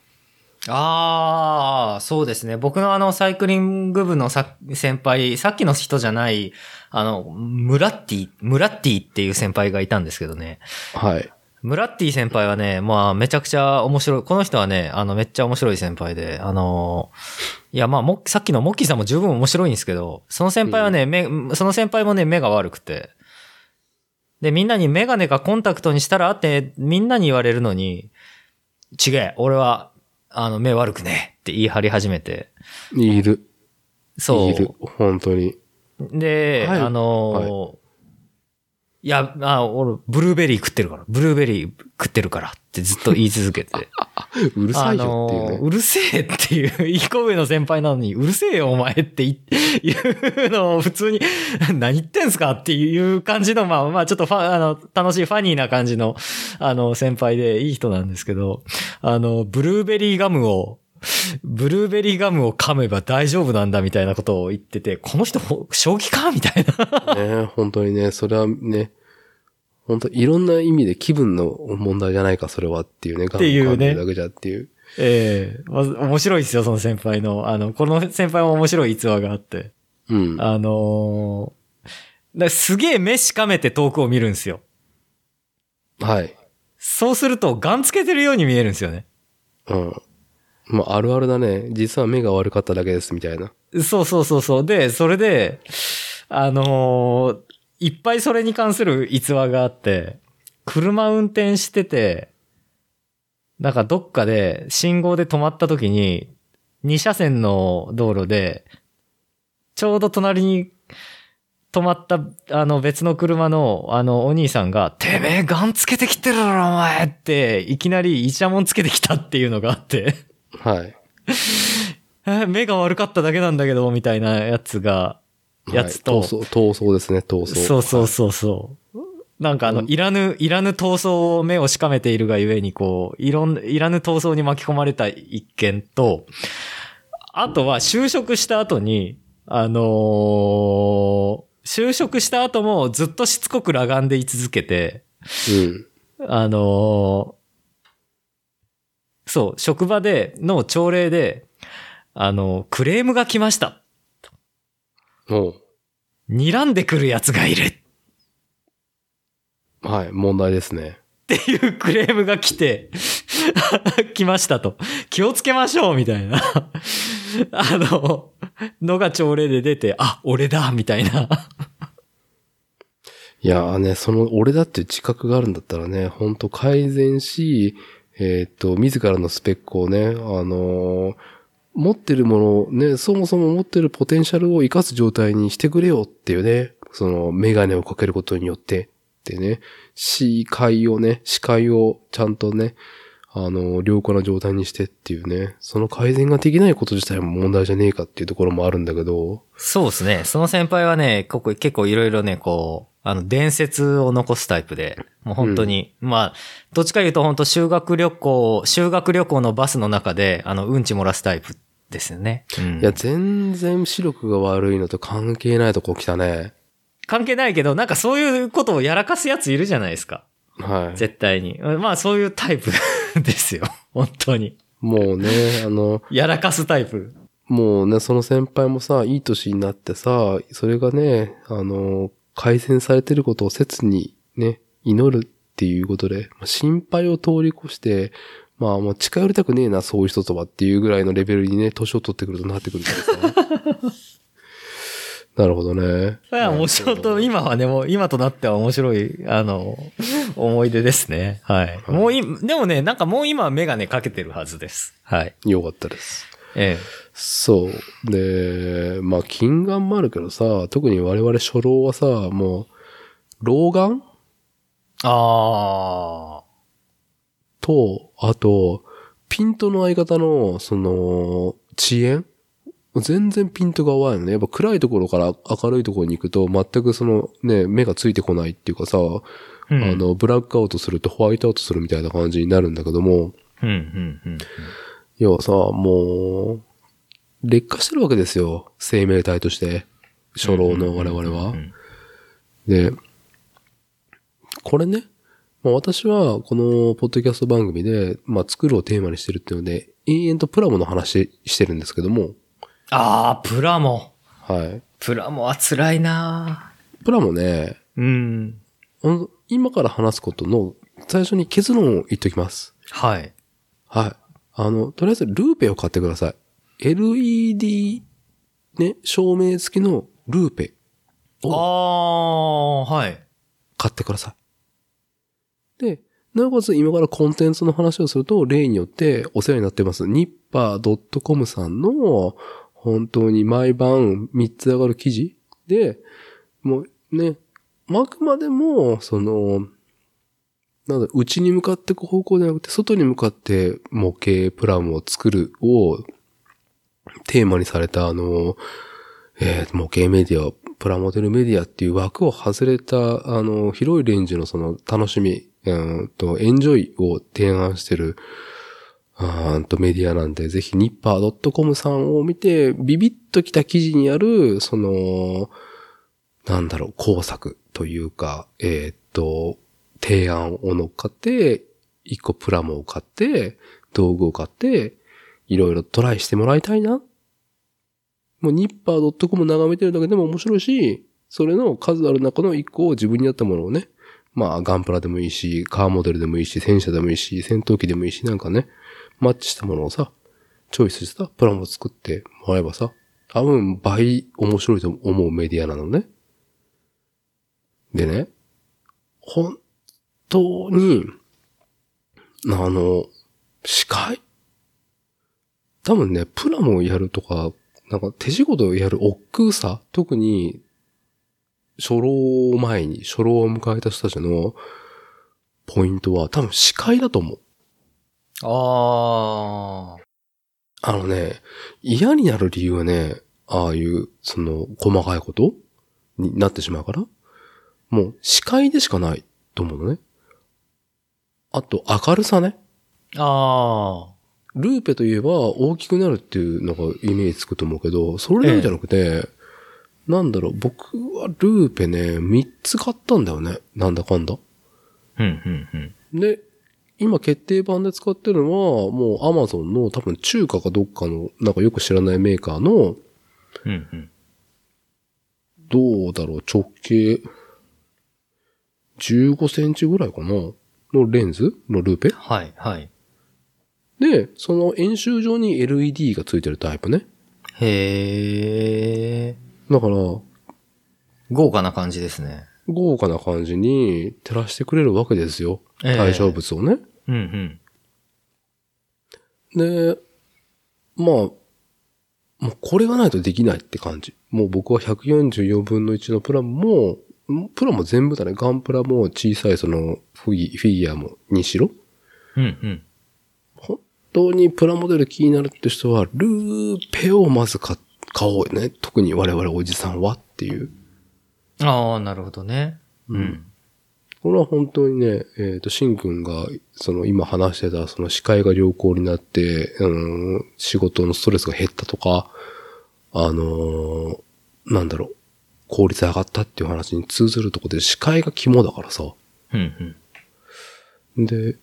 ああ、そうですね。僕のあの、サイクリング部のさ先輩、さっきの人じゃない、あの、ムラッティ、ムラッティっていう先輩がいたんですけどね。はい。ムラッティ先輩はね、まあ、めちゃくちゃ面白い。この人はね、あの、めっちゃ面白い先輩で、あの、いや、まあ、も、さっきのモッキーさんも十分面白いんですけど、その先輩はね、目、その先輩もね、目が悪くて。で、みんなにメガネかコンタクトにしたらって、みんなに言われるのに、違え、俺は、あの、目悪くねって言い張り始めて。いる。そう。いる。本当に。で、はいあのーいや、あ、俺、ブルーベリー食ってるから、ブルーベリー食ってるからってずっと言い続けて。うるさいよっていうね。あのーうるせえっていう、一個上の先輩なのに、うるせえよお前って言いうのを普通に、何言ってんすか？っていう感じの、まあまあちょっとファ、あの、楽しいファニーな感じの、あの、先輩でいい人なんですけど、あの、ブルーベリーガムを、ブルーベリーガムを噛めば大丈夫なんだみたいなことを言ってて、この人、ほ正気かみたいな。ね本当にね、それはね、本当いろんな意味で気分の問題じゃないか、それはっていうね。ガム噛んでるだけじゃっていう。ええまず面白いですよ、その先輩の。あの、この先輩も面白い逸話があって。うん。あのーだすげえ目しかめて遠くを見るんですよ。はい。そうすると、ガンつけてるように見えるんですよね。うん。まあ、あるあるだね。実は目が悪かっただけです、みたいな。そうそうそうそう。で、それで、あのーいっぱいそれに関する逸話があって、車運転してて、なんかどっかで信号で止まった時に、2車線の道路で、ちょうど隣に止まった、あの別の車の、あのお兄さんが、てめえガンつけてきてるだろお前って、いきなりイチャモンつけてきたっていうのがあって。はい。え目が悪かっただけなんだけど、みたいなやつが、やつと、はい逃走、逃走ですね、逃走。そうそうそうそう。なんかあの、いらぬ、いらぬ闘争を目をしかめているがゆえに、こう、いろん、いらぬ闘争に巻き込まれた一件と、あとは就職した後に、あのー就職した後もずっとしつこく裸眼で居続けて、うん。あのーそう、職場での朝礼で、あの、クレームが来ました。も睨んでくる奴がいるっう、はい、問題ですね。ていうクレームが来て、来ましたと。気をつけましょうみたいな。あの、のが朝礼で出て、あ、俺だみたいな。いやーね、その、俺だっていう自覚があるんだったらね、ほんと改善し、えーっと、自らのスペックをね、あのー持ってるもの、ね、そもそも持ってるポテンシャルを活かす状態にしてくれよっていうね、その、メガネをかけることによって、ってね、視界をね、視界をちゃんとね、あの、良好な状態にしてっていうね、その改善ができないこと自体も問題じゃねえかっていうところもあるんだけど、そうですね。その先輩はね、ここ結構いろいろね、こう、あの、伝説を残すタイプで、もう本当に、まあ、どっちか言うと本当修学旅行、修学旅行のバスの中で、あの、うんち漏らすタイプですよね。うんいや、全然視力が悪いのと関係ないとこ来たね。関係ないけど、なんかそういうことをやらかすやついるじゃないですか。はい。絶対に。まあそういうタイプですよ。本当に。もうね、あの、やらかすタイプ。もうね、その先輩もさ、いい年になってさ、それがね、あの、改善されてることを切にね、祈るっていうことで、まあ心配を通り越して、まあもう近寄りたくねえな、そういう人とはっていうぐらいのレベルにね、年を取ってくるとなってくるからさ。なるほどね。いや、面白いと、今はね、もう、今となっては面白い、あの、思い出ですね。はい。もうい、でもね、なんかもう今はメガネかけてるはずです。はい。よかったです。えそう。で、まあ、近眼もあるけどさ、特に我々初老はさ、もう、老眼？え。ああ。と、あと、ピントの相方の、その、遅延？全然ピントが合わないのね。やっぱ暗いところから明るいところに行くと、全くそのね、目がついてこないっていうかさ、うんあの、ブラックアウトするとホワイトアウトするみたいな感じになるんだけども、うん、うん、うん。要はさ、もう、劣化してるわけですよ。生命体として。初老の我々は。うんで、これね、まあ、私はこのポッドキャスト番組で、まあ、作るをテーマにしてるっていうので、延々とプラモの話してるんですけども、ああ、プラモ。はい。プラモは辛いなプラモね、うん今から話すことの最初に結論を言っておきます。はい。はい。あの、とりあえずルーペを買ってください。LED ね、照明付きのルーペああ、はい。買ってください。で、なおかつ今からコンテンツの話をすると、例によってお世話になってます、ニッパー .com さんの、本当に毎晩3つ上がる記事で、もうね、あくまでも、その、なんだ、内に向かっていく方向じゃなくて、外に向かって模型プラムを作るをテーマにされた、あの、えー模型メディア、プラモデルメディアっていう枠を外れた、あの、広いレンジのその楽しみ、うんと、エンジョイを提案してる、あとメディアなんで、ぜひニッパー .com さんを見て、ビビッときた記事にある、その、なんだろう、工作というか、えーっと、提案を乗っかって、一個プラモを買って、道具を買って、いろいろトライしてもらいたいな。もうニッパー .com 眺めてるだけでも面白いし、それの数ある中の一個を自分に合ったものをね、まあガンプラでもいいし、カーモデルでもいいし、戦車でもいいし、戦闘機でもいいし、なんかね、マッチしたものをさ、チョイスしたプラモを作ってもらえばさ、多分倍面白いと思うメディアなのね。でね、本当に、あの、司会？多分ね、プラモをやるとか、なんか手仕事をやる億劫さ、特に、初老を前に、初老を迎えた人たちのポイントは多分司会だと思う。ああのね、嫌になる理由はね、ああいう、その、細かいことになってしまうから、もう、視界でしかないと思うのね。あと、明るさね。あ。あルーペといえば大きくなるっていうのがイメージつくと思うけど、それだけじゃなくて、なんだろう、僕はルーペね、3つ買ったんだよね。なんだかんだ。あ。うん、うん、うん。で、今決定版で使ってるのは、もう Amazon の多分中華かどっかの、なんかよく知らないメーカーの、うん、うん。どうだろう、直径15センチぐらいかなのレンズのルーペ？はい、はい。で、その円周上に LED がついてるタイプね。へえ。だから、豪華な感じですね。豪華な感じに照らしてくれるわけですよ。ええ対象物をね。うん、うん。で、まあ、もうこれがないとできないって感じ。もう僕は144分の1のプラも、プラも全部だね。ガンプラも小さいそのフィギュアもにしろ。うん、うん。本当にプラモデル気になるって人は、ルーペをまず買買おうよね。特に我々おじさんはっていう。ああ、なるほどね。うん。これは本当にね、えっ、と、シンくんが、その今話してた、その視界が良好になって、うん、仕事のストレスが減ったとか、あのーなんだろう、効率上がったっていう話に通ずるところで視界が肝だからさ。うん、うん。で、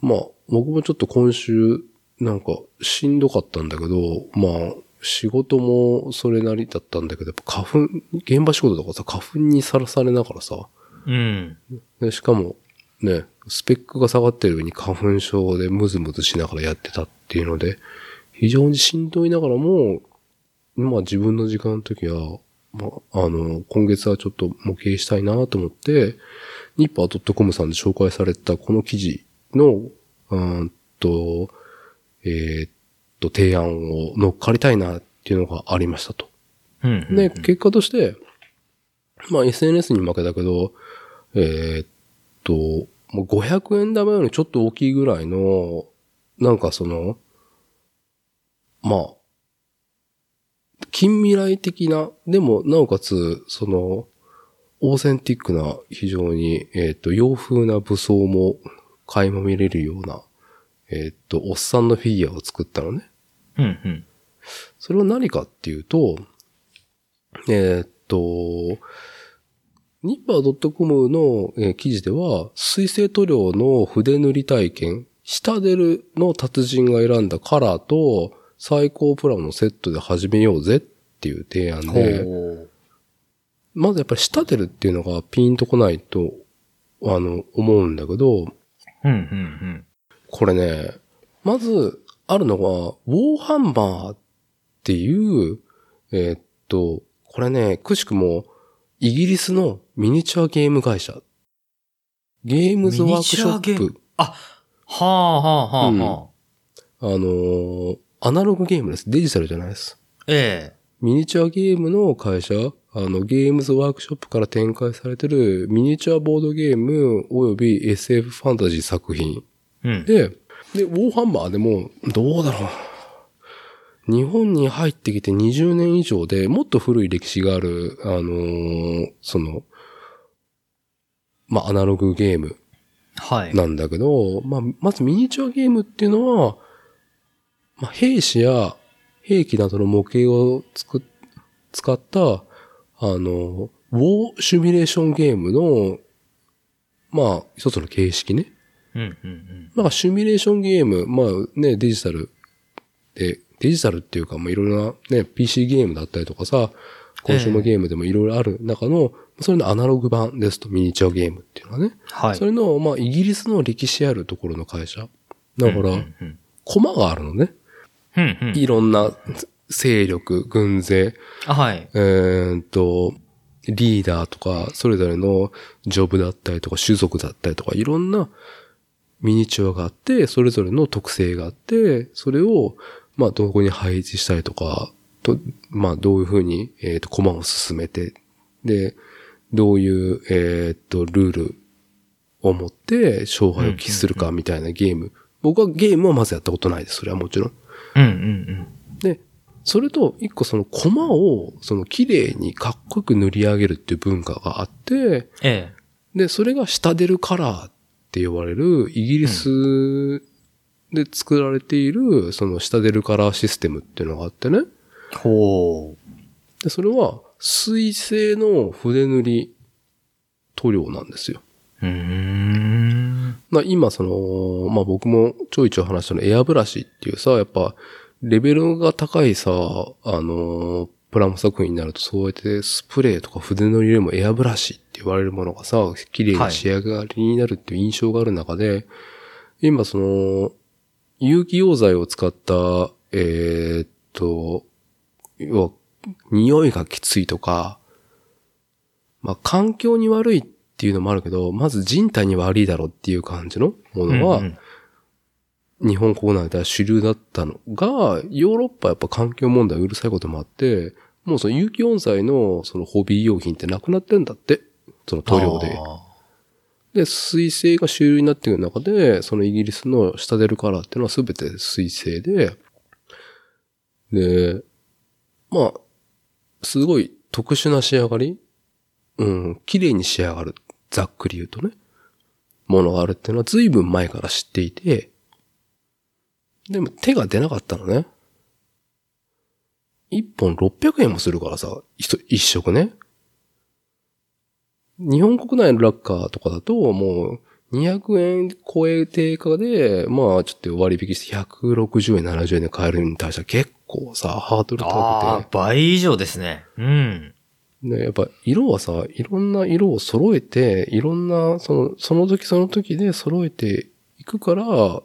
まあ、僕もちょっと今週、なんか、しんどかったんだけど、まあ、仕事もそれなりだったんだけど、やっぱ花粉、現場仕事とかさ、花粉にさらされながらさ、うん。でしかも、ね、スペックが下がってる上に花粉症でムズムズしながらやってたっていうので、非常にしんどいながらも、まあ自分の時間の時は、まあ、あの、今月はちょっと模型したいなと思って、ニッパー .com さんで紹介されたこの記事の、うーんと、えーっと、提案を乗っかりたいなっていうのがありましたと。うん、うん。で、結果として、まあ SNS に負けたけど、えーっと、もう500円玉よりちょっと大きいぐらいの、なんかその、まあ、近未来的な、でもなおかつ、その、オーセンティックな、非常に、えーっと、洋風な武装も垣間見れるような、えーっと、おっさんのフィギュアを作ったのね。うん、うん。それは何かっていうと、えーっと、ニッパー .com の、えー記事では、水性塗料の筆塗り体験、シタデルの達人が選んだカラーと最高プランのセットで始めようぜっていう提案で。まずやっぱりシタデルっていうのがピンとこないと、あの、思うんだけど、うん、うん、これね、まず、あるのが、ウォーハンマーっていう、えーっと、これね、くしくも、イギリスのミニチュアゲーム会社。ゲームズワークショップ。はあ、はあ、はあ、はあ。あのーアナログゲームです。デジタルじゃないです。ええ。ミニチュアゲームの会社、あの、ゲームズワークショップから展開されてるミニチュアボードゲーム及び SF ファンタジー作品うん。で、で、ウォーハンマーでも、どうだろう。日本に入ってきて20年以上でもっと古い歴史がある、あのーその、まあ、アナログゲームはい。なんだけど、まあ、まずミニチュアゲームっていうのは、まあ、兵士や兵器などの模型をつく、使った、あの、ウォーシミュレーションゲームの、まあ、一つの形式ね。うんうんうん。なんかシミュレーションゲーム、まあね、デジタルで、デジタルっていうか、まあいろいろなね、PC ゲームだったりとかさ、コンシューマーゲームでもいろいろある中の、それのアナログ版ですと、ミニチュアゲームっていうのはね。はい。それの、まあイギリスの歴史あるところの会社。だから、うんうんコマがあるのね。うん。うんうん。いろんな勢力、軍勢、あはい。えーっと、リーダーとか、それぞれのジョブだったりとか、種族だったりとか、いろんなミニチュアがあって、それぞれの特性があって、それを、まあ、どこに配置したりとか、と、まあ、どういうふうに、えーっと、コマを進めて、で、どういう、えーっと、ルールを持って勝敗を期するかみたいなゲーム。僕はゲームはまずやったことないです。それはもちろん。うんうんで、それと、一個そのコマを、その綺麗にかっこよく塗り上げるっていう文化があって、ええ。で、それが下出るカラーって呼ばれる、イギリスで作られている、その下出るカラーシステムっていうのがあってね。ほう。で、それは、水性の筆塗り塗料なんですよ。うーん。まあ今その、まあ僕もちょいちょい話したのエアブラシっていうさ、やっぱレベルが高いさ、あの、プラモ作品になるとそうやってスプレーとか筆のりよりもエアブラシって言われるものがさ、綺麗に仕上がりになるっていう印象がある中で、今その、有機溶剤を使った、えーっと、要は、匂いがきついとか、まあ環境に悪いっていうのもあるけど、まず人体に悪いだろうっていう感じのものは、うんうん日本国内では主流だったのが、ヨーロッパはやっぱ環境問題うるさいこともあって、もうその有機温剤のそのホビー用品ってなくなってるんだって。その塗料で。あで、水性が主流になっている中で、そのイギリスの下出るカラーっていうのは全て水性で、で、まあ、すごい特殊な仕上がりうん、綺麗に仕上がる。ざっくり言うとね。ものがあるっていうのは随分前から知っていて、でも手が出なかったのね。一本600円もするからさ、一一食ね。日本国内のラッカーとかだと、もう、200円超え定価で、まあ、ちょっと割引して160円、70円で買えるに対しては結構さ、ハードル高く、倍以上ですね。うん。て。ね、やっぱ色はさ、いろんな色を揃えて、いろんな、その、その時その時で揃えていくから、うん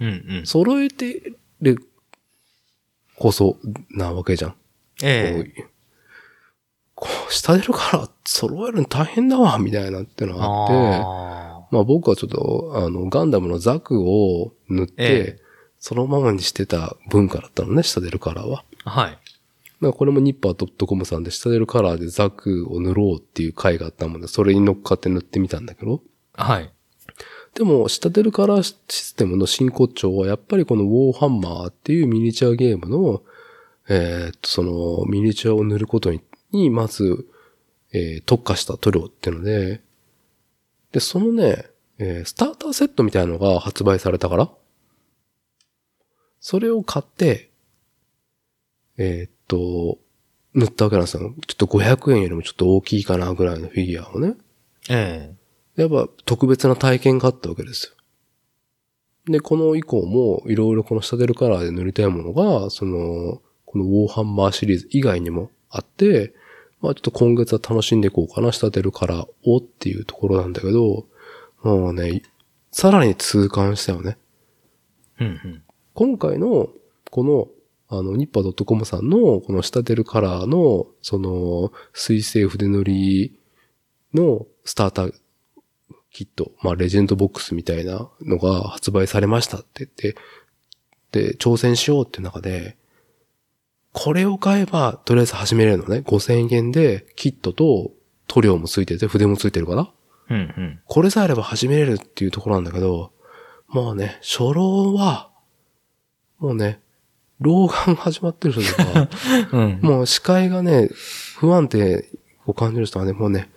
うん。揃えてるこそなわけじゃん。ええ。こうこう、下出るから揃えるの大変だわ、みたいなってのがあって、あまあ僕はちょっと、あの、ガンダムのザクを塗って、ええそのままにしてた文化だったのね、下出るカラーは。あ。はい。まあこれもニッパー .com さんで下出るカラーでザクを塗ろうっていう回があったもんで、それに乗っかって塗ってみたんだけど、はい。でも、下出るカラーシステムの真骨頂は、やっぱりこのウォーハンマーっていうミニチュアゲームの、えーっと、その、ミニチュアを塗ることに、にまず、えー特化した塗料っていうので、で、そのね、えースターターセットみたいなのが発売されたから、それを買って、えーっと、塗ったわけなんですよ。ちょっと500円よりもちょっと大きいかなぐらいのフィギュアをね。えやっぱ特別な体験があったわけですよ。で、この以降もいろいろこの下出るカラーで塗りたいものが、その、このウォーハンマーシリーズ以外にもあって、まあちょっと今月は楽しんでいこうかな、下出るカラーをっていうところなんだけど、もうね、さらに痛感したよね。え。うんうん。今回の、この、あの、ニッパー .com さんの、この下出るカラーの、その、水性筆塗りのスターターキット、まあ、レジェンドボックスみたいなのが発売されましたって言って、で、挑戦しようっていう中で、これを買えば、とりあえず始めれるのね。5000円で、キットと塗料もついてて、筆もついてるから。うんうん。これさえあれば始めれるっていうところなんだけど、もうね、初老は、もうね、老眼始まってる人とか、うん。もう視界がね、不安定を感じる人はね、もうね、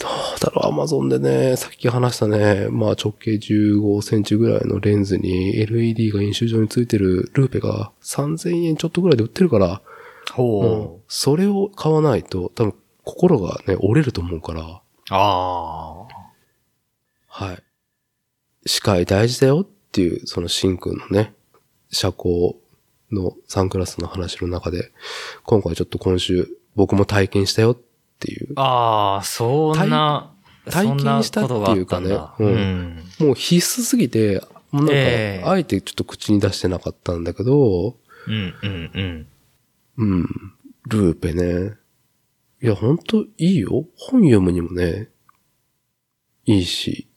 どうだろう、アマゾンでね、さっき話したね、まあ直径15センチぐらいのレンズに LED が飲酒状についてるルーペが3000円ちょっとぐらいで売ってるから、もほう、それを買わないと、多分心がね、折れると思うから、う。あはい。視界大事だよっていう、そのシンくんのね、車高のサングラスの話の中で、今回ちょっと今週僕も体験したよっていうあ。。ああ、そんな、体体験したっていうかねううん。もう必須すぎて、なんええか、あえてちょっと口に出してなかったんだけど、うんうんうん。うん、ルーペね。いや、ほんといいよ。本読むにもね、いいし、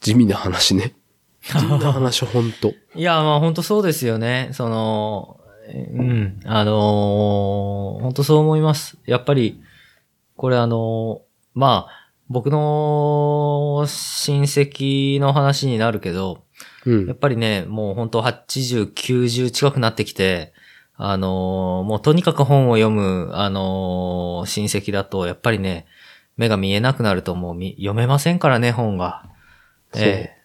地味な話ね。地味な話、ほんと。いや、まあ本当そうですよね。その、えうん、あのー本当そう思います。やっぱり、これあのーまあ、僕の親戚の話になるけど、うんやっ。ぱりね、もう本当80、90近くなってきて、あのーもうとにかく本を読む、あのー親戚だと、やっぱりね、目が見えなくなるともうみ読めませんからね、本が。ええ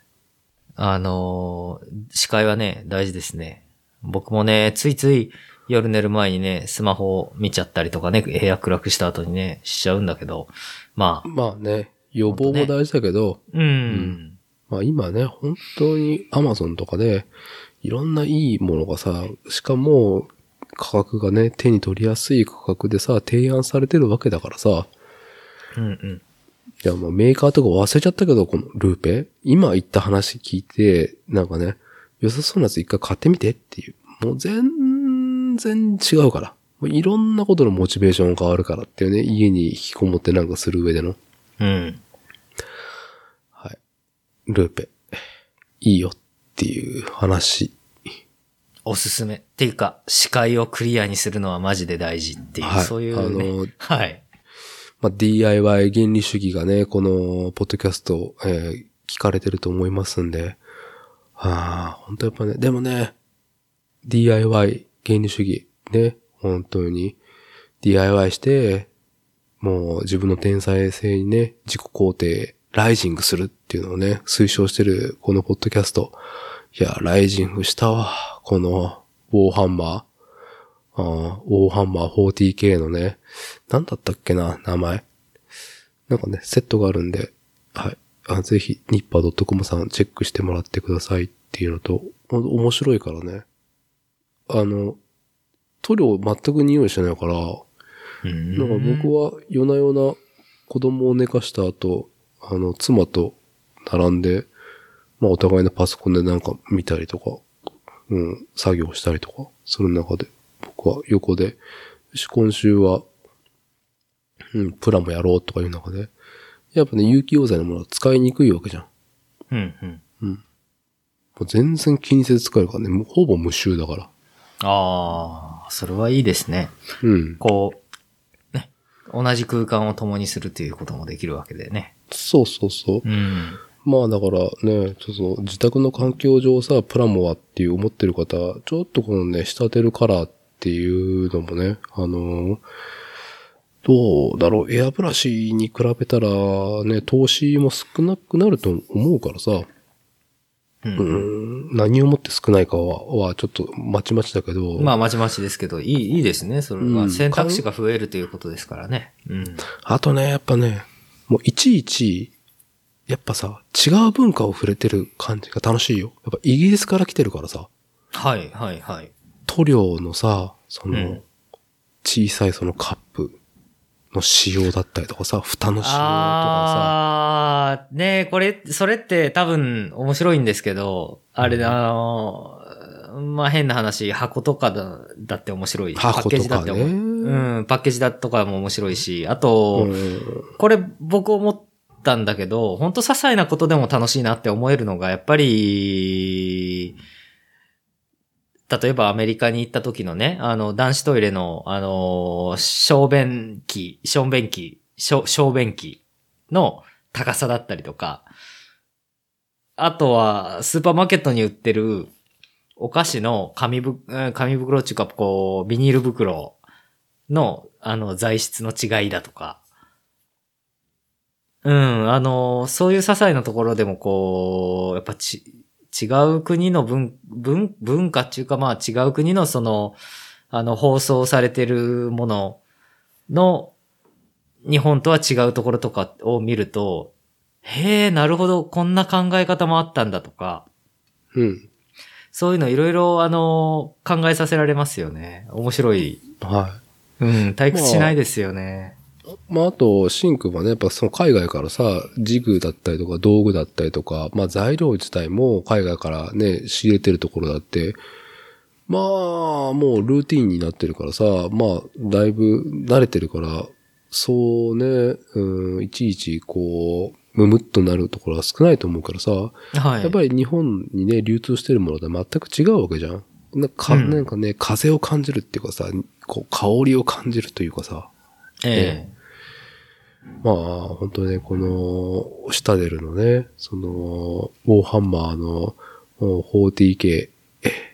あのー視界はね、大事ですね。僕もね、ついつい夜寝る前にね、スマホを見ちゃったりとかね、部屋暗くした後にね、しちゃうんだけど、まあ、まあね、予防も大事だけど、うん、まあ今ね、本当に Amazon とかで、いろんないいものがさ、しかも価格がね、手に取りやすい価格でさ、提案されてるわけだからさ、うん、うん。いやもうメーカーとか忘れちゃったけど、このルーペ。今言った話聞いて、なんかね、良さそうなやつ一回買ってみてっていう。もう全然違うから。もういろんなことのモチベーションが変わるからっていうね、家に引きこもってなんかする上での。うん。はい。ルーペ。いいよっていう話。おすすめ。っていうか、視界をクリアにするのはマジで大事っていう、はいそういう、ね。あのはい。まあ、DIY 原理主義がね、このポッドキャスト、えー聞かれてると思いますんで、ああ、本当やっぱね、でもね、DIY 原理主義、ね、本当に DIY して、もう自分の天才性にね、自己肯定、ライジングするっていうのをね、推奨してるこのポッドキャスト。いや、ライジングしたわ。この、ウォーハンマー。ああ、ウォーハンマー 40K のね、なんだったっけな、名前。なんかね、セットがあるんで、はい。あぜひ、ニッパー .com さんチェックしてもらってくださいっていうのと、面白いからね。あの、塗料全く匂いしないから、うんなんか僕は夜な夜な子供を寝かした後、あの、妻と並んで、まあお互いのパソコンでなんか見たりとか、うん、作業したりとかする中で、僕は横で、今週は、うん、プラもやろうとかいう中で、やっぱね、有機溶剤のものは使いにくいわけじゃん。うん、うん。もう全然気にせず使えるからね、もうほぼ無臭だから。ああ、それはいいですね。うん。こう、ね、同じ空間を共にするということもできるわけでね。そうそうそう。うん。まあだからね、ちょっと自宅の環境上さ、プラモはっていう思ってる方、ちょっとこのね、仕立てるカラーっていうのもね、あのーどうだろう、エアブラシに比べたらね、投資も少なくなると思うからさ、う。うんん、何をもって少ないかは、はちょっとまちまちだけど、まあ、まちまちですけど、いい、いいですね。それはうん選択肢が増えるということですからね。うん。あとね、やっぱね、もういちいち、やっぱさ、違う文化を触れてる感じが楽しいよ。やっぱイギリスから来てるからさ、はい、はい、はい。塗料のさ、その、うん小さいそのカップの仕様だったりとかさ、蓋の仕様とかああ、ねえ、これ、それって多分面白いんですけど、あれ、あの、まあ変な話、箱とかだだって面白い。箱とかね。パッケージだって面うん、パッケージだとかも面白いし、あさ、と、うん。これ僕思ったんだけど、本当些細なことでも楽しいなって思えるのが、やっぱり、例えばアメリカに行った時のね、あの、男子トイレの、あの、小便器、小便器、小小便器の高さだったりとか、あとは、スーパーマーケットに売ってるお菓子の紙ぶ、紙袋っていうか、こう、ビニール袋の、あの、材質の違いだとか。うん、あの、そういう些細なところでもこう、やっぱち、違う国の文、文、文化っていうかまあ違う国のその、あの、放送されてるものの、日本とは違うところとかを見ると、へえ、なるほど、こんな考え方もあったんだとか、うん。そういうのいろいろ、あの、考えさせられますよね。面白い。はい。うん、退屈しないですよね。まあ、あと、シンクはね、やっぱその海外からさ、ジグだったりとか道具だったりとか、まあ材料自体も海外からね、仕入れてるところだって、まあ、もうルーティンになってるからさ、まあ、だいぶ慣れてるから、そうね、うん、いちいちこう、むむっとなるところは少ないと思うからさ、はい。やっぱり日本にね、流通してるものとは全く違うわけじゃん。なんか、うんなんかね、風を感じるっていうかさ、こう、香りを感じるというかさ、えまあ、本当ね、この、シタデルのね、その、ウォーハンマーの 40K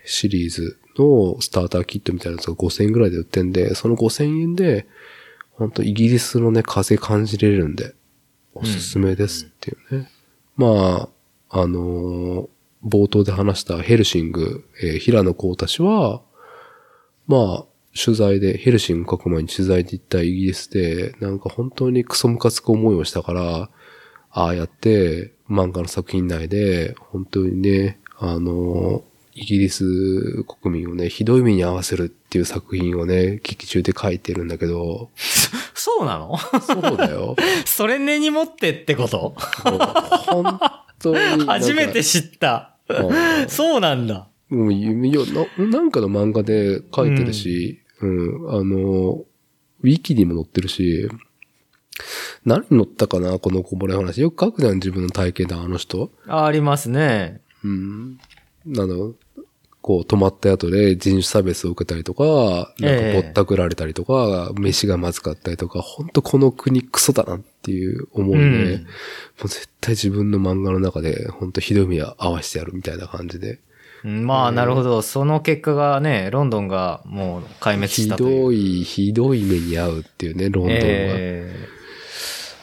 シリーズのスターターキットみたいなやつが5000円ぐらいで売ってんで、その5000円で、本当イギリスのね、風感じれるんで、おすすめですっていうね。まあ、あのー冒頭で話したヘルシング、えー平野幸太氏は、まあ、取材で、ヘルシング書く前に取材で行ったイギリスで、なんか本当にクソムカつく思いをしたから、ああやって漫画の作品内で、本当にね、あの、イギリス国民をね、ひどい目に遭わせるっていう作品をね、劇中で書いてるんだけど、そうなの？そうだよ。それ根に持ってってこと？本当に。初めて知った。うんそうなんだ。もういやな、なんかの漫画で書いてるし、うん、あの、ウィキにも載ってるし、何に載ったかなこのこぼれ話。よく書くじゃん、自分の体験談、あの人。ありますね。うん。あの、こう、泊まった後で人種差別を受けたりとか、なんかぼったくられたりとか、飯がまずかったりとか、ほんとこの国クソだなっていう思いで、うんもう絶対自分の漫画の中で、ほんとひどい目合わせてやるみたいな感じで。うんまあ、なるほど。その結果がね、ロンドンがもう壊滅ひしたという。どい、ひどい目に遭うっていうね、ロンドンは。え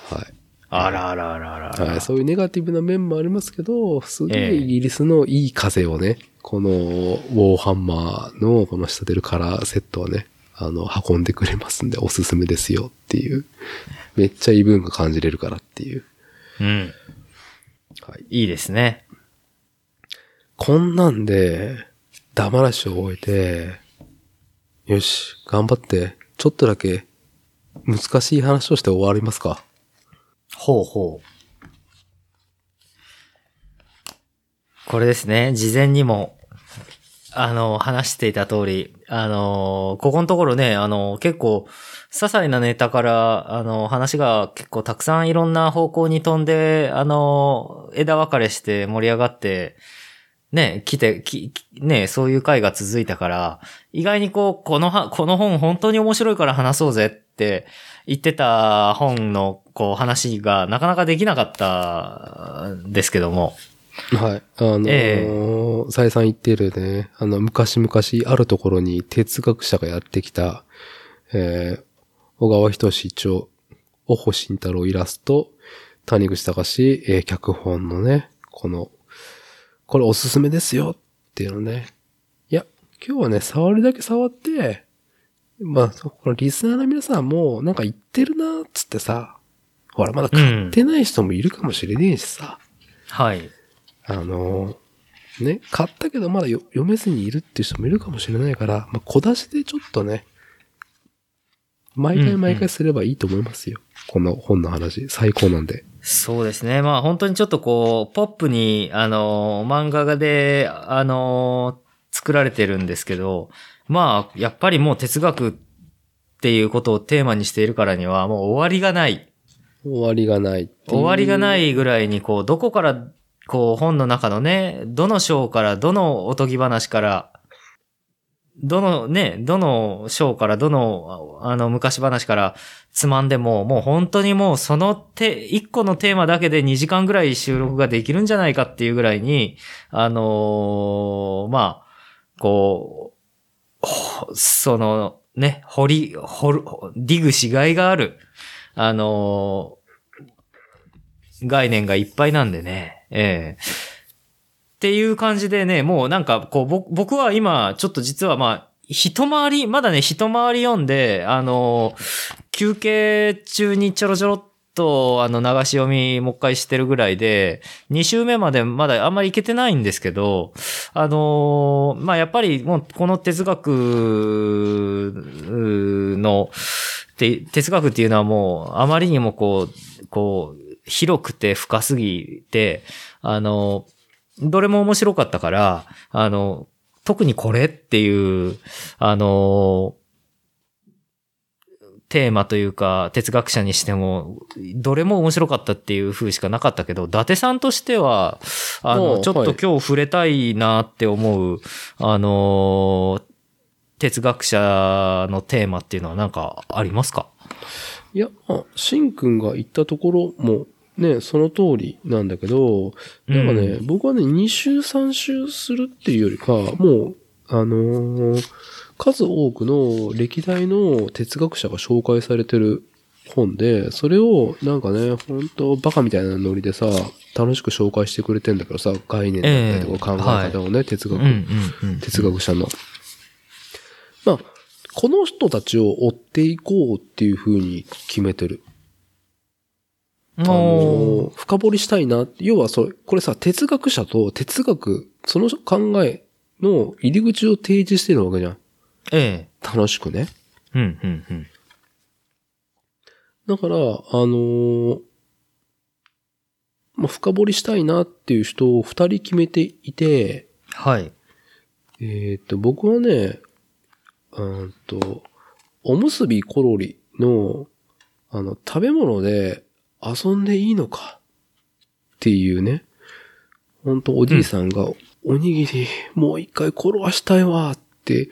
はい。ーあらあらあらあらあら。はい、そういうネガティブな面もありますけど、すげえええイギリスのいい風をね、このウォーハンマーのこの下出るカラーセットはね、あの、運んでくれますんでおすすめですよっていう。めっちゃ異文化感じれるからっていう。うん。はい。いいですね。こんなんで、黙らしを終えて、よし、頑張って、ちょっとだけ難しい話をして終わりますか。ほうほう。これですね。事前にも、あの、話していた通り、あの、ここのところね、あの、結構、些細なネタから、あの、話が結構たくさんいろんな方向に飛んで、あの、枝分かれして盛り上がって、ね、来て、き、きね、そういう回が続いたから、意外にこう、このは、この本本当に面白いから話そうぜって言ってた本の、こう、話がなかなかできなかったんですけども。はい。あのーえ再三言ってるね、あの、昔々あるところに哲学者がやってきた、えー、小川仁志著、小保慎太郎イラスト、谷口隆、えー脚本のね、この、これおすすめですよっていうのね。いや、今日はね、触るだけ触って、まあ、このリスナーの皆さんも、なんか言ってるなーっつってさ、ほら、まだ買ってない人もいるかもしれねえしさ、はい。あのーね、買ったけどまだよ読めずにいるっていう人もいるかもしれないから、まあ、小出しでちょっとね、毎回毎回すればいいと思いますよ。この本の話、最高なんで。そうですね。まあ本当にちょっとこう、ポップに、あの、漫画で、あの、作られてるんですけど、まあ、やっぱりもう哲学っていうことをテーマにしているからには、もう終わりがない。終わりがない終わりがないぐらいに、こう、どこから、こう、本の中のね、どの章から、どのおとぎ話から、どのね、どの章からどの、あの、昔話からつまんでも、もう本当にもうその手、一個のテーマだけで2時間ぐらい収録ができるんじゃないかっていうぐらいに、あのーまあ、こう、その、ね、掘り、掘る、ディグしがいがある、あのー概念がいっぱいなんでね、ええ。っていう感じでね、もうなんか、こう、僕は今、ちょっと実はまあ、一回り、まだね、一回り読んで、あの、休憩中にちょろちょろっと、あの、流し読みもう一回してるぐらいで、二週目までまだあんまりいけてないんですけど、あのまあ、やっぱりもう、この哲学の、哲学っていうのはもう、あまりにもこう、こう、広くて深すぎて、あの、どれも面白かったから、あの、特にこれっていう、あの、テーマというか、哲学者にしても、どれも面白かったっていう風しかなかったけど、伊達さんとしては、あの、ちょっとはい。今日触れたいなって思う、あの、哲学者のテーマっていうのはなんかありますか？いや、まあ、シンくんが言ったところも、ね、その通りなんだけど、なんかね、う僕はね、2週3週するっていうよりか、もう、あのー数多くの歴代の哲学者が紹介されてる本で、それをなんかね、本当バカみたいなノリでさ、楽しく紹介してくれてんだからさ、概念だったりとか考え方をね、哲学、うんうんうん。哲学者の。まあ、この人たちを追っていこうっていう風に決めてる。あおの、深掘りしたいな。要はそれ、これさ、哲学者と哲学、その考えの入り口を提示してるわけじゃん。ええ。楽しくね。うんうんうん。だから、あのーまあ、深掘りしたいなっていう人を二人決めていて、はい。えっ、と、僕はね、うーんと、おむすびコロリの、あの、食べ物で遊んでいいのか？っていうね、ほんとおじいさんが、おにぎりもう一回転がしたいわって、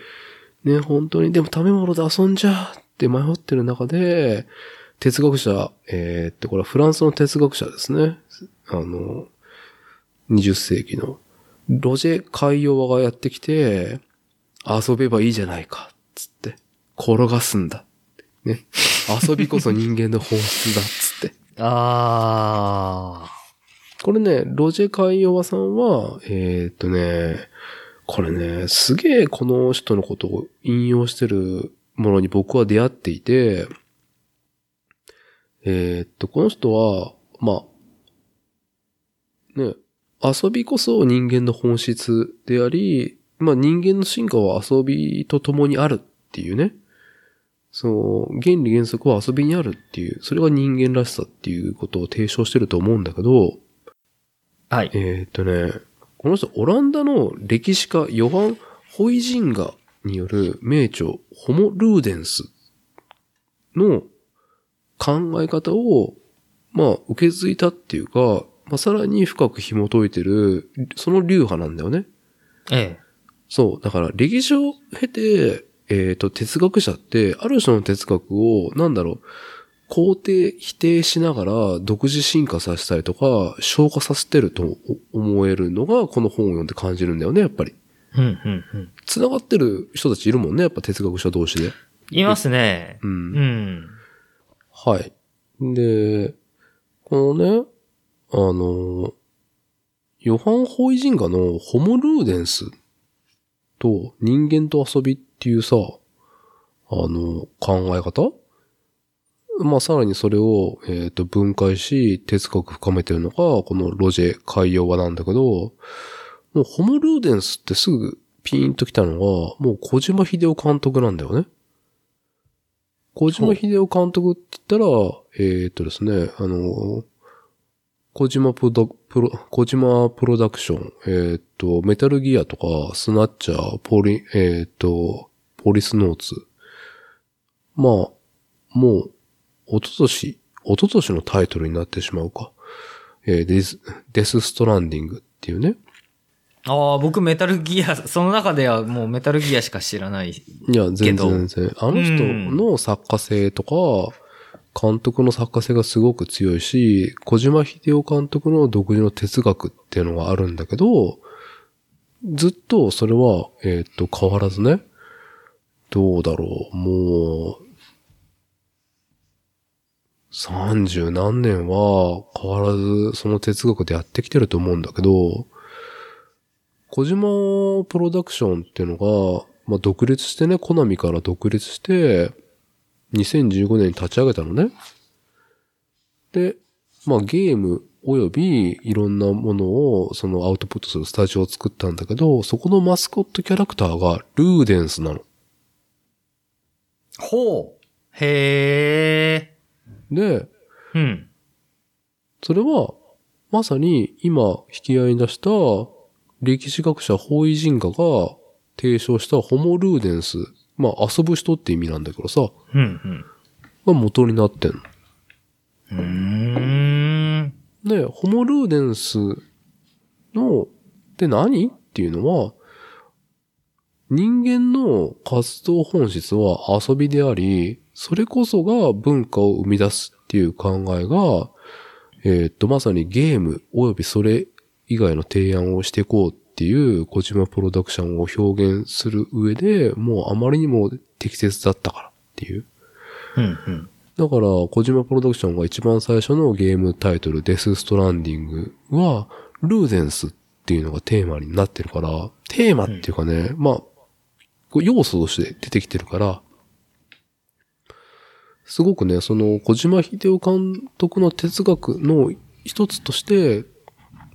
ね、本当に、でも食べ物で遊んじゃうって迷ってる中で、哲学者、えーっと、これはフランスの哲学者ですね。あの、20世紀の。ロジェ・カイヨワがやってきて、遊べばいいじゃないか、つって。転がすんだ。ね。遊びこそ人間の本質だ、つ。ああ。これね、ロジェ・カイヨワさんは、えーっとね、これね、すげえこの人のことを引用してるものに僕は出会っていて、えーっと、この人は、まあ、ね、遊びこそ人間の本質であり、まあ人間の進化は遊びと共にあるっていうね。そう、原理原則は遊びにあるっていう、それが人間らしさっていうことを提唱してると思うんだけど、はい。えーっとね、この人、オランダの歴史家、ヨハン・ホイジンガによる名著、ホモ・ルーデンスの考え方を、まあ、受け継いだっていうか、まあ、さらに深く紐解いてる、その流派なんだよね。ええ。そう。だから、歴史を経て、えっ、と、哲学者って、ある種の哲学を、なんだろう、肯定、否定しながら、独自進化させたりとか、消化させてると思えるのが、この本を読んで感じるんだよね、やっぱり。うんうんうん。繋がってる人たちいるもんね、やっぱ哲学者同士で。いますね。うん。うん。はい。で、このね、あの、ヨハン・ホイジンガのホモ・ルーデンスと人間と遊びっっていうさ、あの、考え方？まあ、さらにそれを、えっ、と、分解し、哲学深めてるのが、このロジェ・カイヨワなんだけど、もうホモ・ルーデンスってすぐピーンと来たのが、もう小島秀夫監督なんだよね。小島秀夫監督って言ったら、えーっとですね、あの、小島プロダプロ、小島プロダクション、えーっと、メタルギアとか、スナッチャー、ポリ、えーっと、ポリスノーツ。まあ、もう、一昨年、一昨年のタイトルになってしまうか。えーデス、デスストランディングっていうね。ああ、僕メタルギア、その中ではもうメタルギアしか知らない。いや、全然全然。あの人の作家性とか、監督の作家性がすごく強いし、小島秀夫監督の独自の哲学っていうのがあるんだけど、ずっとそれは、えーっと、変わらずね、どうだろう、もう、三十何年は変わらずその哲学でやってきてると思うんだけど、小島プロダクションっていうのが、まあ、独立してね、コナミから独立して、2015年に立ち上げたのね。で、まあ、ゲーム及びいろんなものをそのアウトプットするスタジオを作ったんだけど、そこのマスコットキャラクターがルーデンスなの。ほう。へえ。で、うん。それは、まさに今引き合いに出した歴史学者ホイジンガが提唱したホモルーデンス。まあ遊ぶ人って意味なんだけどさ、うん、が元になってんの。うん。うーん。で、ホモルーデンスの、って何？っていうのは、人間の活動本質は遊びであり、それこそが文化を生み出すっていう考えが、えーっと、まさにゲーム及びそれ以外の提案をしていこうっていう小島プロダクションを表現する上でもうあまりにも適切だったからっていう。うん、うん。だから、小島プロダクションが一番最初のゲームタイトル、デス・ストランディングは、ルーデンスっていうのがテーマになってるから、テーマっていうかね、まあ、こう要素として出てきてるから、すごくね、その、小島秀夫監督の哲学の一つとして、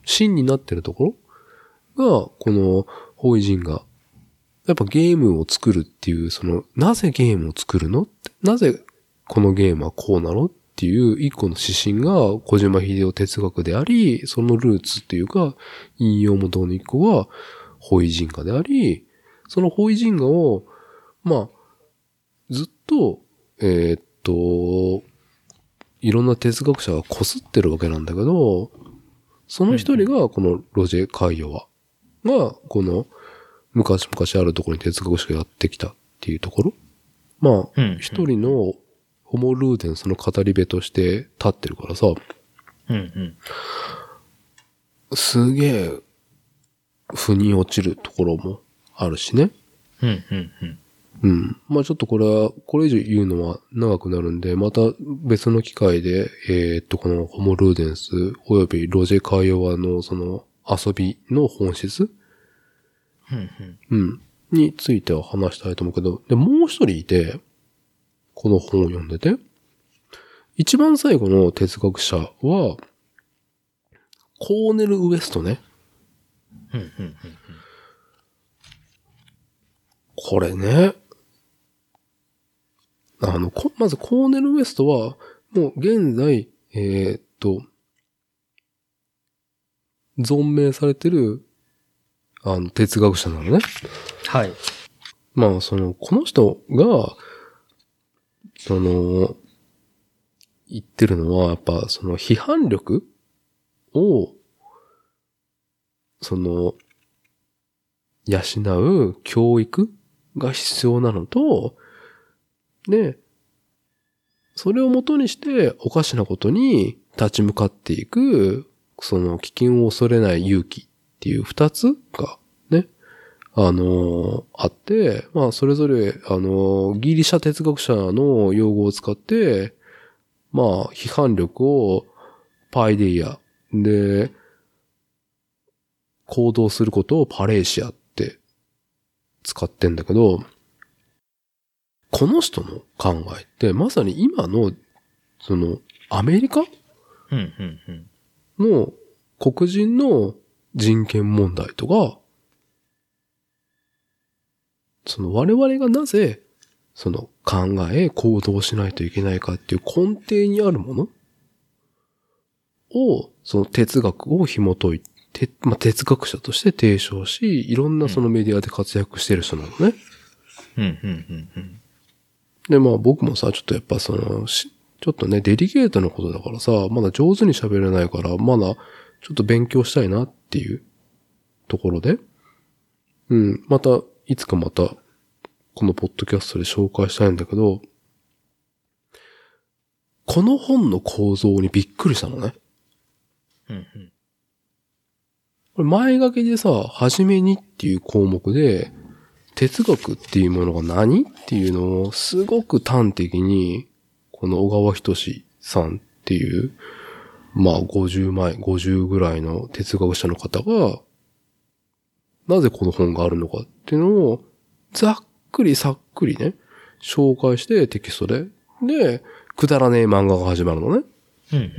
芯になってるところが、この、ホイジンが、やっぱゲームを作るっていう、その、なぜゲームを作るの？なぜこのゲームはこうなの？っていう一個の指針が小島秀夫哲学であり、そのルーツっていうか、引用元の一個がホイジンガであり、そのホイジンガを、まあ、ずっと、えーっと、いろんな哲学者が擦ってるわけなんだけど、その一人がこのロジェ・カイヨワが、この昔々あるところに哲学者がやってきたっていうところ。まあ、うん一人のホモルーデンスの語り部として立ってるからさ、うん、うん。すげえ、腑に落ちるところもあるしね。うん、うん、うん。うん。まあちょっとこれは、これ以上言うのは長くなるんで、また別の機会で、えーっと、このホモルーデンス、およびロジェ・カイオワのその遊びの本質？うん、うん。うん。については話したいと思うけど、で、もう一人いて、この本を読んでて、一番最後の哲学者は、コーネル・ウエストね。うん、うん、うん。これね。あの、こまずコーネル・ウエストは、もう現在、えーっと、存命されてる、あの、哲学者なのね。はい。まあ、その、この人が、その、言ってるのは、やっぱ、その、批判力を、その、養う教育が必要なのと、で、それをもとにしておかしなことに立ち向かっていく、その危険を恐れない勇気っていう二つがね、あのあって、まあそれぞれ、あのギリシャ哲学者の用語を使って、まあ批判力をパイデイアで、行動することをパレーシアっ使ってんだけど、この人の考えって、まさに今の、その、アメリカ。の黒人の人権問題とか、その我々がなぜ、その考え、行動しないといけないかっていう根底にあるものを、その哲学を紐解いて、まあ、哲学者として提唱し、いろんなそのメディアで活躍してる人なのね。うん、うん、うん、うん。で、まあ僕もさ、ちょっとやっぱその、しちょっとね、デリケートなことだからさ、まだ上手に喋れないから、まだちょっと勉強したいなっていうところで、うん、また、いつかまた、このポッドキャストで紹介したいんだけど、この本の構造にびっくりしたのね。うんうん。これ前書きでさ、はじめにっていう項目で、哲学っていうものが何っていうのをすごく端的に、この小川仁志さんっていう、まあ50前、50ぐらいの哲学者の方が、なぜこの本があるのかっていうのを、ざっくりさっくりね、紹介してテキストで。で、くだらねえ漫画が始まるのね。うんうん。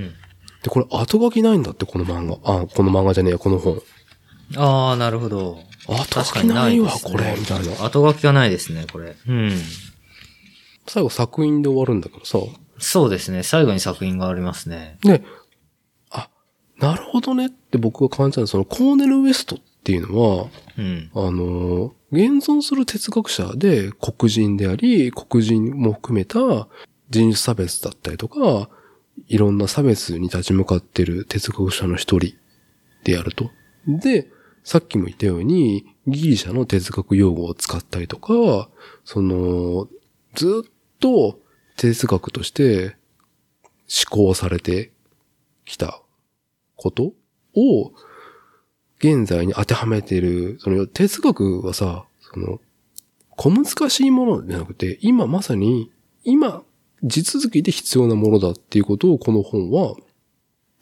で、これ後書きないんだって、この漫画。あ、この漫画じゃねえや、この本。ああ、なるほど。後書きないわ、これ、みたいな。後書きがないですね、これ。うん。最後作品で終わるんだけどさ。そうですね。最後に作品がありますね。で、あ、なるほどねって僕が感じたのは、そのコーネル・ウエストっていうのは、うん。あの、現存する哲学者で黒人であり、黒人も含めた人種差別だったりとか、いろんな差別に立ち向かってる哲学者の一人であると。で、さっきも言ったように、ギリシャの哲学用語を使ったりとか、その、ずっと哲学として思考されてきたことを、現在に当てはめている、その哲学はさ、その、小難しいものじゃなくて、今まさに、今、地続きで必要なものだっていうことをこの本は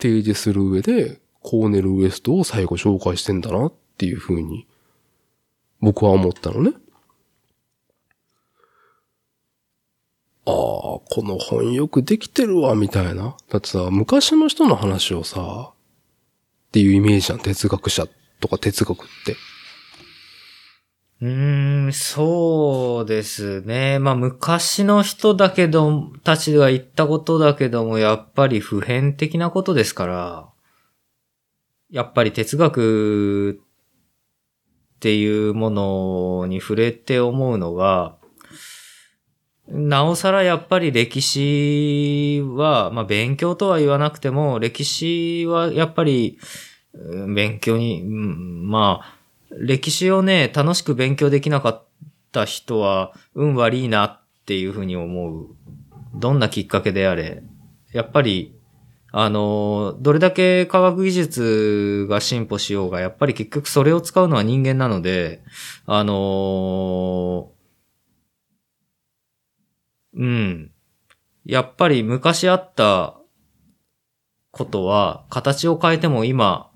提示する上で、コーネル・ウエストを最後紹介してんだなっていうふうに、僕は思ったのね。ああ、この本よくできてるわ、みたいな。だってさ、昔の人の話をさ、っていうイメージじゃん、哲学者とか哲学って。うん、そうですね。まあ、昔の人だけど、たちが言ったことだけども、やっぱり普遍的なことですから、やっぱり哲学っていうものに触れて思うのが、なおさらやっぱり歴史は、まあ勉強とは言わなくても、歴史はやっぱり、勉強に、まあ、歴史をね、楽しく勉強できなかった人は、運悪いなっていうふうに思う。どんなきっかけであれ。やっぱり、あの、どれだけ科学技術が進歩しようが、やっぱり結局それを使うのは人間なので、あのうん。やっぱり昔あったことは、形を変えても今、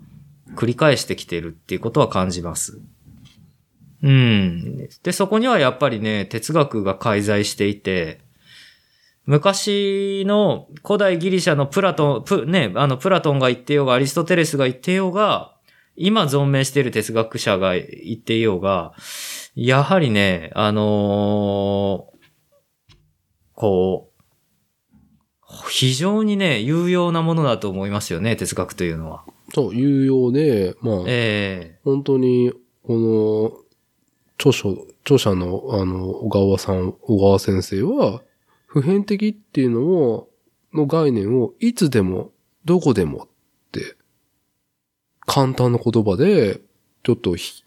繰り返してきてるっていうことは感じます。うん。で、そこにはやっぱりね、哲学が介在していて、昔の古代ギリシャのプラトン、プ、ね、あの、プラトンが言ってようが、アリストテレスが言ってようが、今存命している哲学者が言っていようが、やはりね、あのーこう、非常にね、有用なものだと思いますよね、哲学というのは。そう、有用で、まあ、え本当に、この、著書、著者の、あの、小川さん、小川先生は、普遍的っていうのを、の概念を、いつでも、どこでもって、簡単な言葉で、ちょっとひ、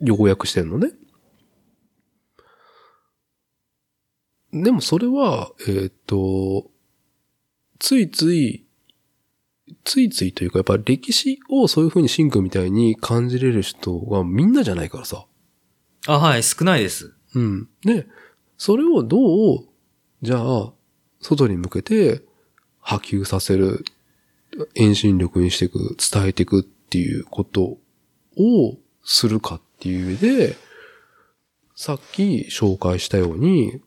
要約してんのね。でもそれは、えーっと、ついつい、ついついというか、やっぱ歴史をそういう風にシンクみたいに感じれる人はみんなじゃないからさ。えあ、はい、少ないです。うん。で、それをどう、じゃあ、外に向けて波及させる、遠心力にしていく、伝えていくっていうことをするかっていう上で、さっき紹介したように、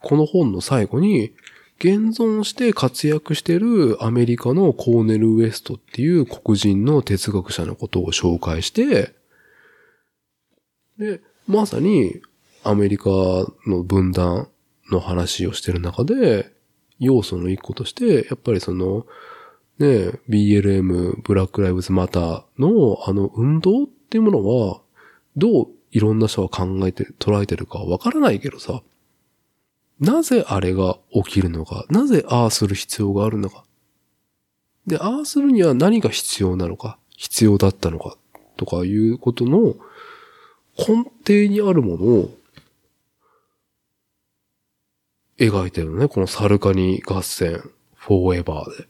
この本の最後に、現存して活躍しているアメリカのコーネル・ウエストっていう黒人の哲学者のことを紹介して、で、まさにアメリカの分断の話をしてる中で、要素の一個として、やっぱりその、ね、BLM、ブラック・ライブズ・マターのあの運動っていうものは、どういろんな人が考えて、捉えてるかわからないけどさ、なぜあれが起きるのか、なぜああする必要があるのか。で、ああするには何が必要なのか、必要だったのかとかいうことの根底にあるものを描いてるのね。このサルカニ合戦、フォーエバーで。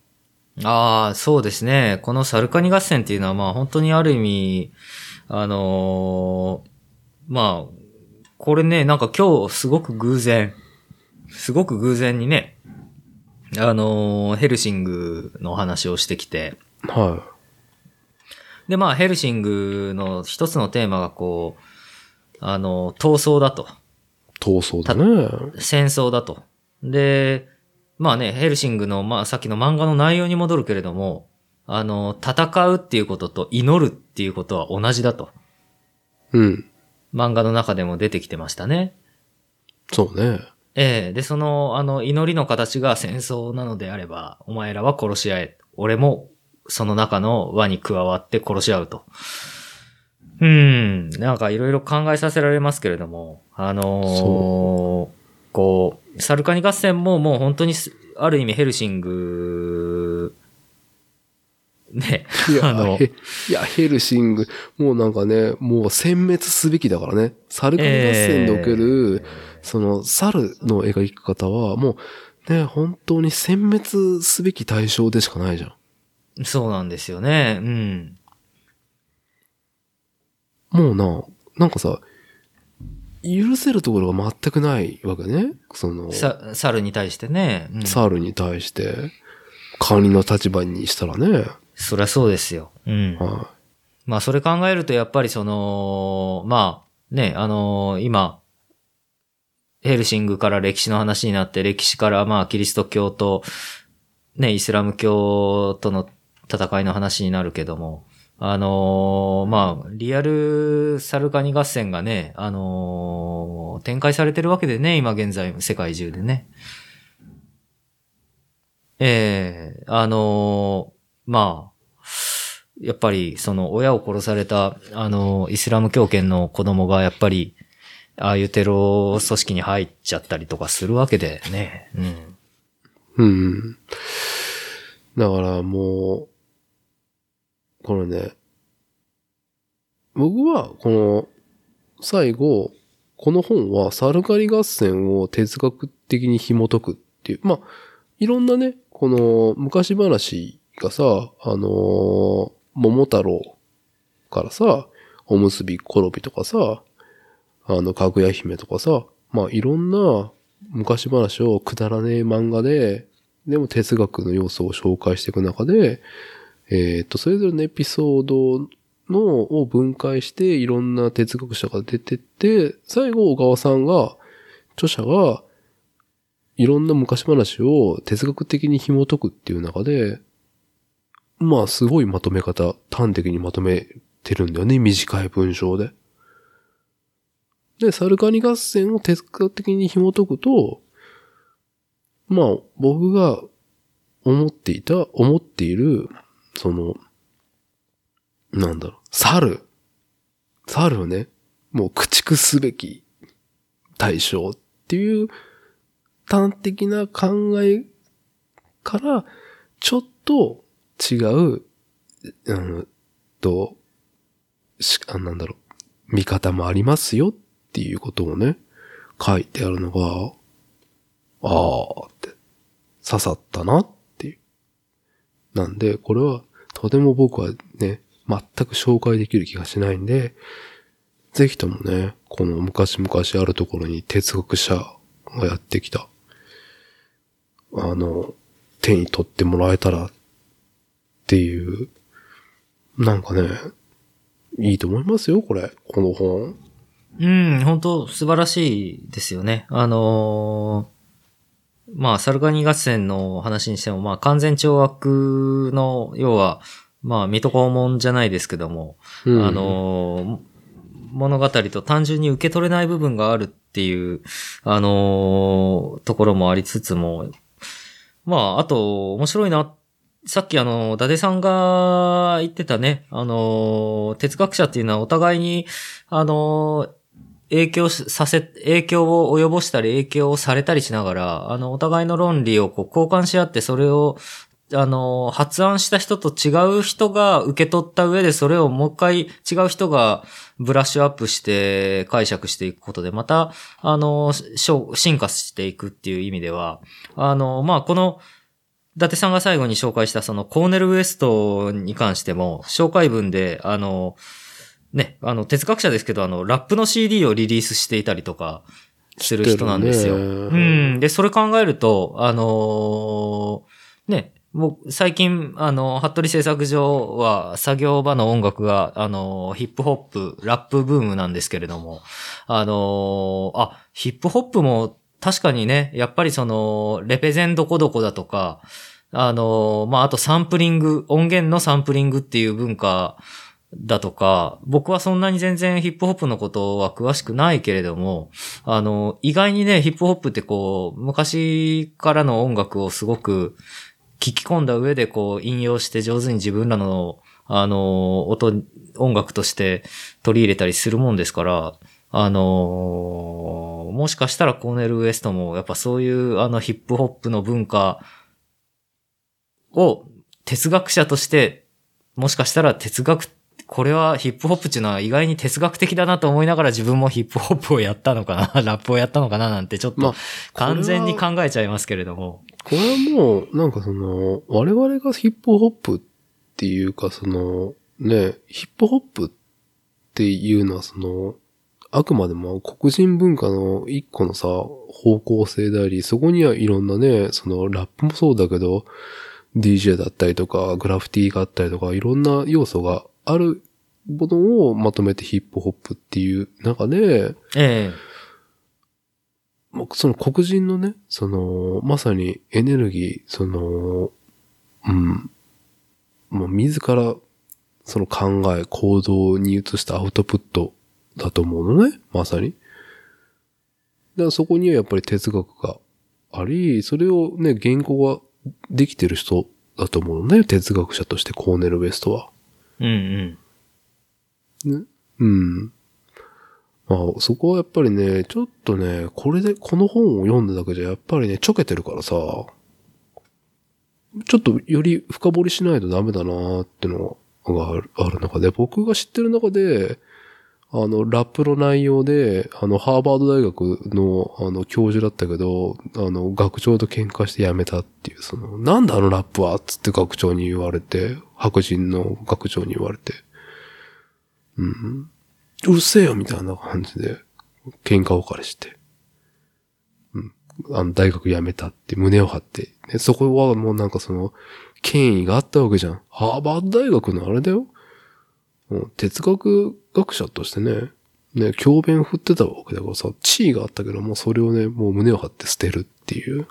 ああ、そうですね。このサルカニ合戦っていうのは、まあ本当にある意味、あのーまあ、これね、なんか今日すごく偶然、すごく偶然にね、あのーヘルシングの話をしてきて、はで、まあ、ヘルシングの一つのテーマがこう、あの、闘争だと。い。闘争だね。戦争だと。で、まあね、ヘルシングの、まあさっきの漫画の内容に戻るけれども、あの、戦うっていうことと祈るっていうことは同じだと。うん。漫画の中でも出てきてましたね。そうね。ええで、その、あの、祈りの形が戦争なのであれば、お前らは殺し合え。俺も、その中の輪に加わって殺し合うと。うーん、なんかいろいろ考えさせられますけれども、あのーそこう、サルカニ合戦ももう本当にす、ある意味ヘルシング、ね、いや、あのへいや、ヘルシング、もうなんかね、もう殲滅すべきだからね。サルカニ合戦における、その、猿の描き方は、もう、ね、本当に殲滅すべき対象でしかないじゃん。そうなんですよね。うん。もうな、なんかさ、許せるところが全くないわけね。その、さ、猿に対してね。うん猿に対して、管理の立場にしたらね。そりゃそうですよ。うん。はまあそれ考えるとやっぱりその、まあね、あの今、ヘルシングから歴史の話になって、歴史からまあキリスト教と、ね、イスラム教との戦いの話になるけども、あのまあ、リアルサルカニ合戦がね、あの展開されてるわけでね、今現在世界中でね。ええあのまあ、やっぱり、その、親を殺された、あの、イスラム教圏の子供が、やっぱり、ああいうテロ組織に入っちゃったりとかするわけでね。うん。うん。だからもう、これね、僕は、この、最後、この本はサルカリ合戦を哲学的に紐解くっていう、まあ、いろんなね、この昔話がさ、あのー桃太郎からさ、おむすび転びとかさ、あの、かぐや姫とかさ、まあいろんな昔話をくだらねえ漫画で、でも哲学の要素を紹介していく中で、えっ、と、それぞれのエピソードのを分解していろんな哲学者が出てって、最後小川さんが、著者が、いろんな昔話を哲学的に紐解くっていう中で、まあすごいまとめ方、端的にまとめてるんだよね、短い文章で。で、サルカニ合戦を哲学的に紐解くと、まあ僕が思っていた、思っている、その、なんだろう、猿。猿をね、もう駆逐すべき対象っていう端的な考えから、ちょっと違う、うんと、し、あ、なんだろう、見方もありますよっていうことをね、書いてあるのが、あーって、刺さったなっていう。なんで、これは、とても僕はね、全く紹介できる気がしないんで、ぜひともね、この昔々あるところに哲学者がやってきた、あの、手に取ってもらえたらっていう、なんかね、いいと思いますよ、これ。この本。うん、本当素晴らしいですよね。あのーまあ、サルカニ合戦の話にしても、まあ、完全懲悪の、要は、まあ、水戸黄門じゃないですけども、うんあ、のー物語と単純に受け取れない部分があるっていう、あのーところもありつつも、まあ、あと、面白いな。さっきあの、伊達さんが言ってたね、あのー哲学者っていうのはお互いに、あのー影響させ、影響を及ぼしたり影響をされたりしながら、あの、お互いの論理をこう交換し合って、それをあの、発案した人と違う人が受け取った上で、それをもう一回違う人がブラッシュアップして解釈していくことで、また、あの、進化していくっていう意味では、あの、まあ、この、伊達さんが最後に紹介したそのコーネル・ウエストに関しても、紹介文で、あの、ね、あの、哲学者ですけど、あの、ラップの CD をリリースしていたりとか、する人なんですよ。うん。で、それ考えると、あのー、ね、もう最近、あの、服部製作所は作業場の音楽が、あの、ヒップホップ、ラップブームなんですけれども、あの、あ、ヒップホップも確かにね、やっぱりその、レペゼンどこどこだとか、あの、まあ、あとサンプリング、音源のサンプリングっていう文化だとか、僕はそんなに全然ヒップホップのことは詳しくないけれども、あの、意外にね、ヒップホップってこう、昔からの音楽をすごく、聞き込んだ上でこう引用して上手に自分らの、あの、音、音楽として取り入れたりするもんですから、あのもしかしたらコーネル・ウエストもやっぱそういうあのヒップホップの文化を哲学者としてもしかしたら哲学、これはヒップホップっていうのは意外に哲学的だなと思いながら自分もヒップホップをやったのかな、ラップをやったのかななんてちょっと完全に考えちゃいますけれども。これはもう、なんかその、我々がヒップホップっていうか、その、ね、ヒップホップっていうのはその、あくまでも黒人文化の一個のさ、方向性であり、そこにはいろんなね、そのラップもそうだけど、DJ だったりとか、グラフィティがあったりとか、いろんな要素があるものをまとめてヒップホップっていう中で、ええその黒人のね、その、まさにエネルギー、その、うん、もう自ら、その考え、行動に移したアウトプットだと思うのね、まさに。だからそこにはやっぱり哲学があり、それをね、言語ができてる人だと思うのね、哲学者としてコーネル・ウェストは。うんうん。ね。うん。まあ、そこはやっぱりね、ちょっとね、これで、この本を読んだだけじゃやっぱりね、ちょけてるからさ、ちょっとより深掘りしないとダメだなーってのがあるある中で、僕が知ってる中で、あの、ラップの内容で、あの、ハーバード大学の、あの、教授だったけど、あの、学長と喧嘩して辞めたっていう、その、なんだあのラップはつって学長に言われて、白人の学長に言われて、うん。うるせえよみたいな感じで、喧嘩別れして。うん。あの、大学辞めたって胸を張って。で、そこはもうなんかその、権威があったわけじゃん。ハーバード大学のあれだよ。もう哲学学者としてね、ね、教鞭振ってたわけだからさ、地位があったけども、それをね、もう胸を張って捨てるっていう。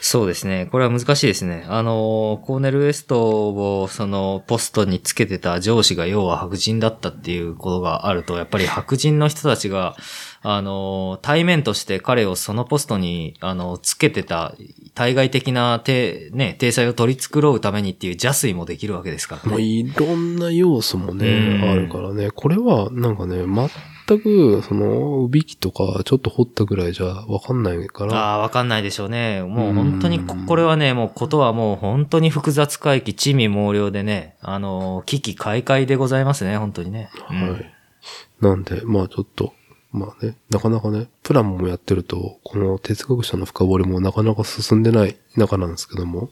そうですね。これは難しいですね。あの、コーネル・ウエストをそのポストにつけてた上司が要は白人だったっていうことがあると、やっぱり白人の人たちが、あの、対面として彼をそのポストに、あの、つけてた対外的な体、ね、体裁を取り繕うためにっていう邪推もできるわけですからね。もういろんな要素もね、あるからね。これは、なんかね、全く、その、ウビキとか、ちょっと掘ったぐらいじゃわかんないから。ああ、わかんないでしょうね。もう本当に、これはね、もうことはもう本当に複雑回帰、地味猛量でね、あの、危機開会でございますね、本当にね。うん、はい。なんで、まあちょっと、まあね、なかなかね、プランもやってると、この哲学者の深掘りもなかなか進んでない中なんですけども、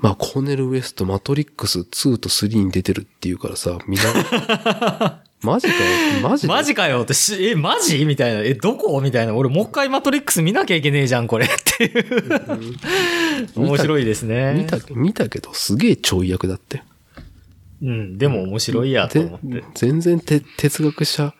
まあ、コーネル・ウエスト、マトリックス2と3に出てるっていうからさ、みんな、マジかよマジマジかよってし、え、マジ？みたいな。え、どこ？みたいな。俺もう一回マトリックス見なきゃいけねえじゃん、これっていう。面白いですね。見た、見たけど、すげえちょい役だって。うん、でも面白いやと思って。全然て哲学者、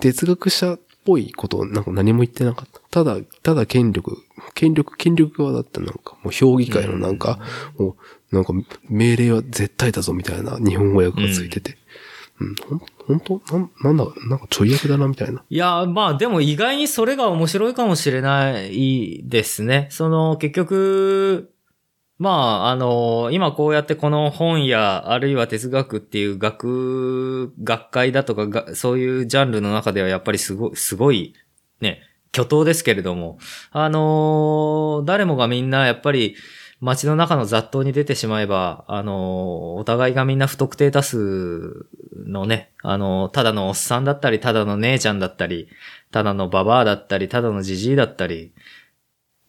哲学者っぽいことなんか何も言ってなかった。ただ、ただ権力、権力、権力側だったなんか、もう評議会のなんか、うん、もう、なんか命令は絶対だぞみたいな日本語訳がついてて。うん、ほん、本本当？なん、なんだ、なんかちょい役だなみたいな。いや、まあでも意外にそれが面白いかもしれないですね。その、結局、まあ、あの、今こうやってこの本や、あるいは哲学っていう学、学会だとかが、そういうジャンルの中ではやっぱりすごい、すごい、ね、巨頭ですけれども、あの誰もがみんなやっぱり、街の中の雑踏に出てしまえば、あの、お互いがみんな不特定多数のね、あの、ただのおっさんだったり、ただの姉ちゃんだったり、ただのババアだったり、ただのジジイだったり、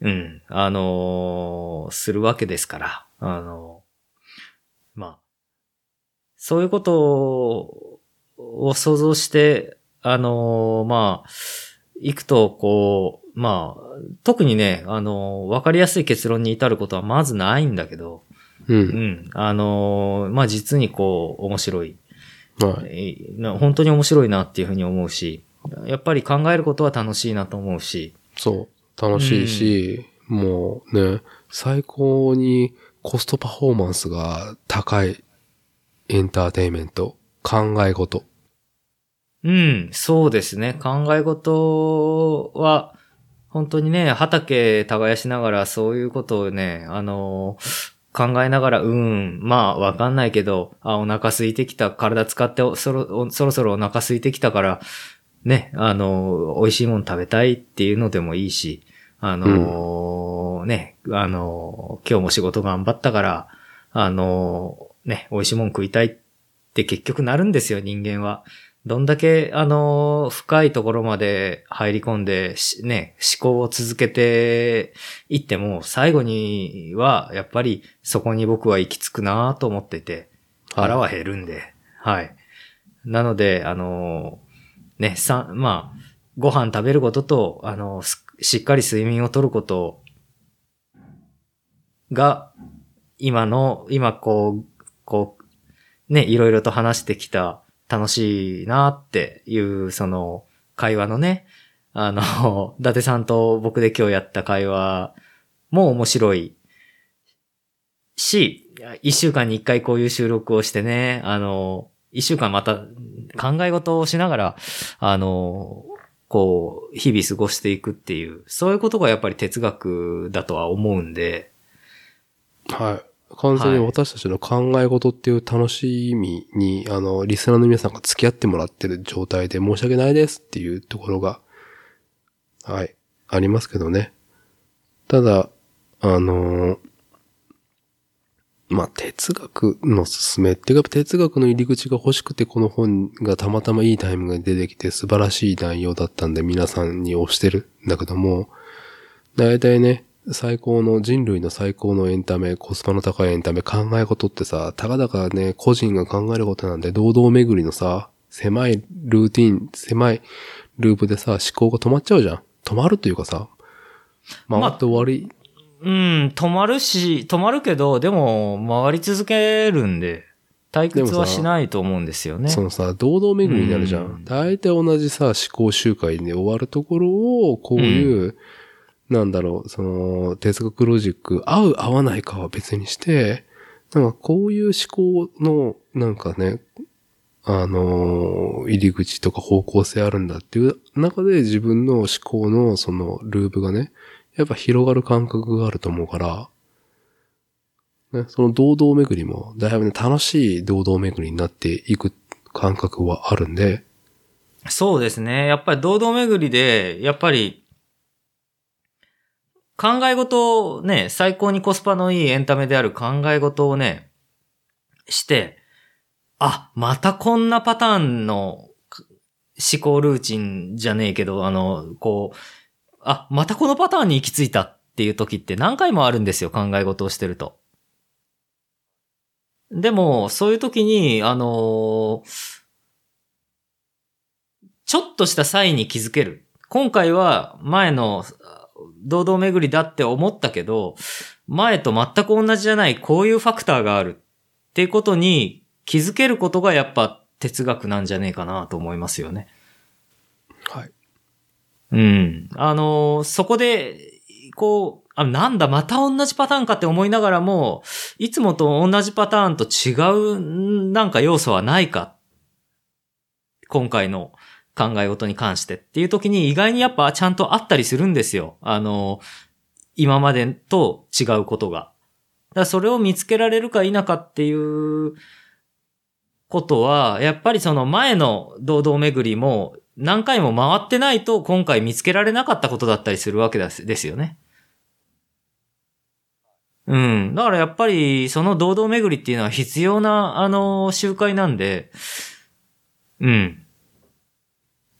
うん、あのするわけですから、あのまあ、そういうことを想像して、あのまあ、行くと、こう、まあ、特にね、あのわかりやすい結論に至ることはまずないんだけど、う。うんん、あのまあ実にこう、面白い。はい。本当に面白いなっていうふうに思うし、やっぱり考えることは楽しいなと思うし、そう。楽しいし、もうね、最高にコストパフォーマンスが高いエンターテインメント、考え事。うん、そうですね。考え事は、本当にね、畑耕しながらそういうことをね、あの考えながら、うん、まあ、わかんないけど、あ、お腹空いてきた、体使っておそろ、おそろそろお腹空いてきたから、ね、あの美味しいもの食べたいっていうのでもいいし、あのね、あの今日も仕事頑張ったから、あのね、美味しいもん食いたいって結局なるんですよ、人間は。どんだけ、あの、深いところまで入り込んで、しね、思考を続けていっても、最後には、やっぱりそこに僕は行き着くなと思ってて、腹は減るんで、はい。なので、あの、ね、さ、まあ、ご飯食べることと、あの、すしっかり睡眠をとることが、今の、今こう、こう、ね、いろいろと話してきた楽しいなっていう、その、会話のね、あの、伊達さんと僕で今日やった会話も面白いし、一週間に一回こういう収録をしてね、あの、一週間また考え事をしながら、あの、こう、日々過ごしていくっていう、そういうことがやっぱり哲学だとは思うんで、はい。完全に私たちの考え事っていう楽しみに、あの、リスナーの皆さんが付き合ってもらってる状態で申し訳ないですっていうところが、はい、ありますけどね。ただ、あのーまあ、哲学の進めっていうか、哲学の入り口が欲しくてこの本がたまたまいいタイミングで出てきて素晴らしい内容だったんで皆さんに推してるんだけども、だいたいね、最高の、人類の最高のエンタメ、コスパの高いエンタメ、考え事ってさ、たかだかね、個人が考えることなんで、堂々巡りのさ、狭いルーティン、狭いループでさ、思考が止まっちゃうじゃん。止まるというかさ、回って終わり、うん、止まるし、止まるけど、でも、回り続けるんで、退屈はしないと思うんですよね。そのさ、堂々巡りになるじゃうんん。大体同じさ、思考集会で終わるところを、こういう、なんだろう、その、哲学ロジック、合う合わないかは別にして、なんかこういう思考の、なんかね、あの入り口とか方向性あるんだっていう中で自分の思考のそのループがね、やっぱ広がる感覚があると思うから、ね、その堂々巡りも、だいぶね、楽しい堂々巡りになっていく感覚はあるんで、そうですね。やっぱり堂々巡りで、やっぱり、考え事をね、最高にコスパのいいエンタメである考え事をね、して、あ、またこんなパターンの思考ルーチンじゃねえけど、あの、こう、あ、またこのパターンに行き着いたっていう時って何回もあるんですよ、考え事をしてると。でも、そういう時に、あのちょっとした際に気づける。今回は前の堂々巡りだって思ったけど、前と全く同じじゃないこういうファクターがあるっていうことに気づけることがやっぱ哲学なんじゃねえかなと思いますよね。はい。うん。あのーそこで、こう、あ、なんだ、また同じパターンかって思いながらも、いつもと同じパターンと違う、んなんか要素はないか。今回の考え事に関してっていう時に意外にやっぱちゃんとあったりするんですよ。あの、今までと違うことが。だからそれを見つけられるか否かっていうことは、やっぱりその前の堂々巡りも何回も回ってないと今回見つけられなかったことだったりするわけですですよね。うん。だからやっぱり、その堂々巡りっていうのは必要な、あの、集会なんで、うん。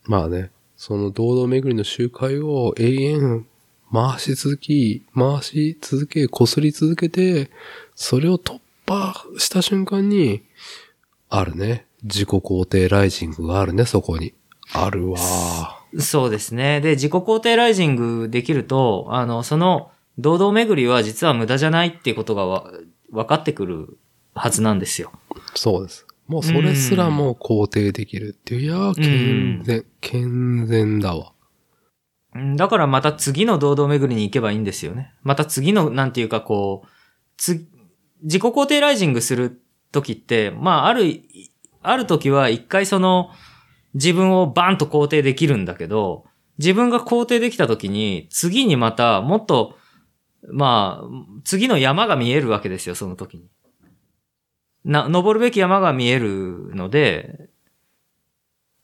まあね、その堂々巡りの集会を永遠回し続き、回し続け、擦り続けて、それを突破した瞬間に、あるね。自己肯定ライジングがあるね、そこに。あるわそうですね。で、自己肯定ライジングできると、あの、その、堂々巡りは実は無駄じゃないっていうことがわ分かってくるはずなんですよ。そうです。もうそれすらも肯定できるっていう。いやー、健全、健全だわ。うんだからまた次の堂々巡りに行けばいいんですよね。また次の、なんていうかこう、つ、自己肯定ライジングする時って、まあ、ある、ある時は一回その、自分をバンと肯定できるんだけど、自分が肯定できた時に、次にまたもっと、まあ、次の山が見えるわけですよ、その時に。な、登るべき山が見えるので、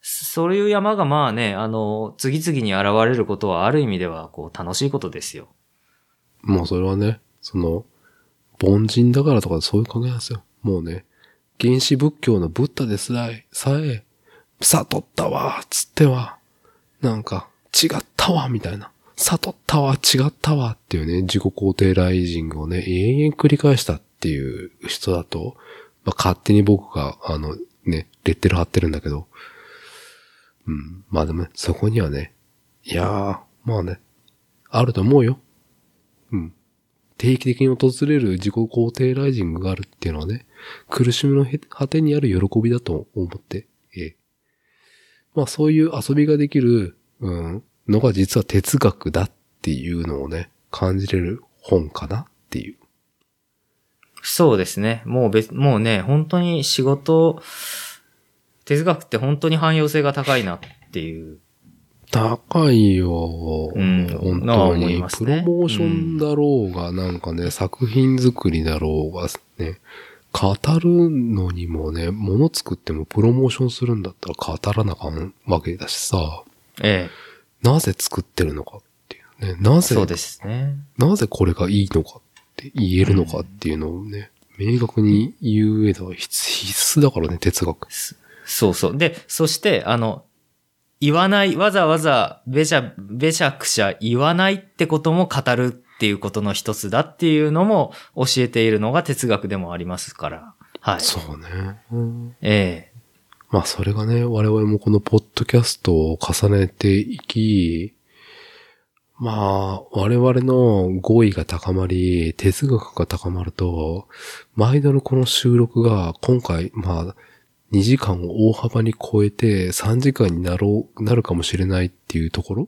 そういう山がまあね、あの、次々に現れることはある意味では、こう、楽しいことですよ。もうそれはね、その、凡人だからとかそういう考えなんですよ。もうね、原始仏教のブッダですらえ、さえ、悟ったわ、つっては、なんか、違ったわ、みたいな。悟ったわ、違ったわ、っていうね、自己肯定ライジングをね、永遠繰り返したっていう人だと、まあ、勝手に僕が、あの、ね、レッテル貼ってるんだけど、うん。まあでもね、そこにはね、いやー、まあね、あると思うよ。うん。定期的に訪れる自己肯定ライジングがあるっていうのはね、苦しみの果てにある喜びだと思って、ええ。まあそういう遊びができる、うん、のが実は哲学だっていうのをね、感じれる本かなっていう。そうですね。もう別、もうね、本当に仕事、哲学って本当に汎用性が高いなっていう。高いよ。うん本当に、ねプロモーションだろうが、なんかね、作品作りだろうが、ね、語るのにもね、物作ってもプロモーションするんだったら語らなあかんわけだしさ、えなぜ作ってるのかっていうね、なえ。ぜ、そうですね。なぜこれがいいのかって言えるのかっていうのをね、明確に言う上では必必須だからね、哲学。そうそう。で、そして、あの、言わない、わざわざべしゃ、べしゃくしゃ言わないってことも語るっていうことの一つだっていうのも教えているのが哲学でもありますから。はい。そうね。うんええまあそれがね、我々もこのポッドキャストを重ねていき、まあ、我々の語彙が高まり、哲学が高まると、毎度のこの収録が今回、まあ、2時間を大幅に超えて3時間になろう、なるかもしれないっていうところ？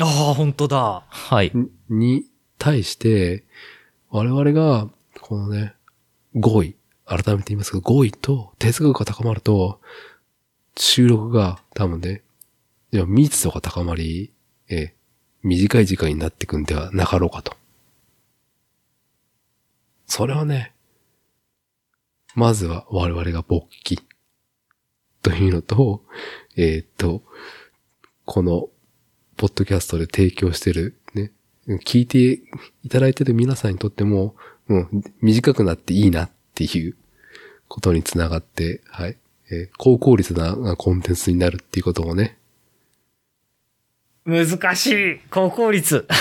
ああ、本当だ。はい。に対して、我々が、このね、語彙、改めて言いますけど、語彙と哲学が高まると、収録が多分ね、いや密度が高まり、ええ、短い時間になっていくんではなかろうかと。それはね、まずは我々が勃起。というのと、えーっと、この、ポッドキャストで提供してるね、聞いていただいてる皆さんにとっても、う、短くなっていいなっていうことにつながって、はい。えー高効率なコンテンツになるっていうことをね、難しい高効率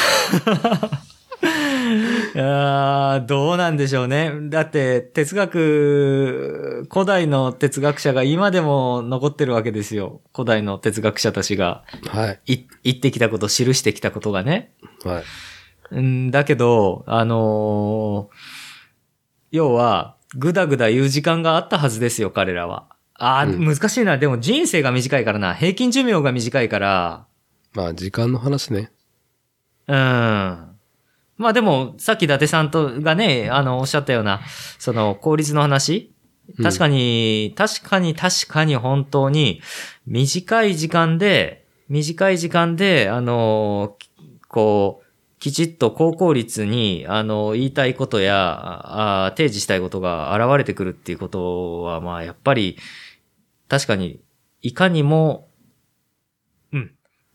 いやーどうなんでしょうね。だって、哲学、古代の哲学者が今でも残ってるわけですよ。古代の哲学者たちがはい。い言ってきたこと、記してきたことがね。はい。うんだけど、あのー要は、ぐだぐだ言う時間があったはずですよ、彼らは。あー、うん難しいな。でも人生が短いからな。平均寿命が短いから、まあ、時間の話ね。うん。まあでも、さっき伊達さんとがね、あの、おっしゃったような、その、効率の話うん確かに、確かに確かに本当に、短い時間で、短い時間で、あの、きこう、きちっと高効率に、あの、言いたいことや、あ提示したいことが現れてくるっていうことは、まあ、やっぱり、確かに、いかにも、うん。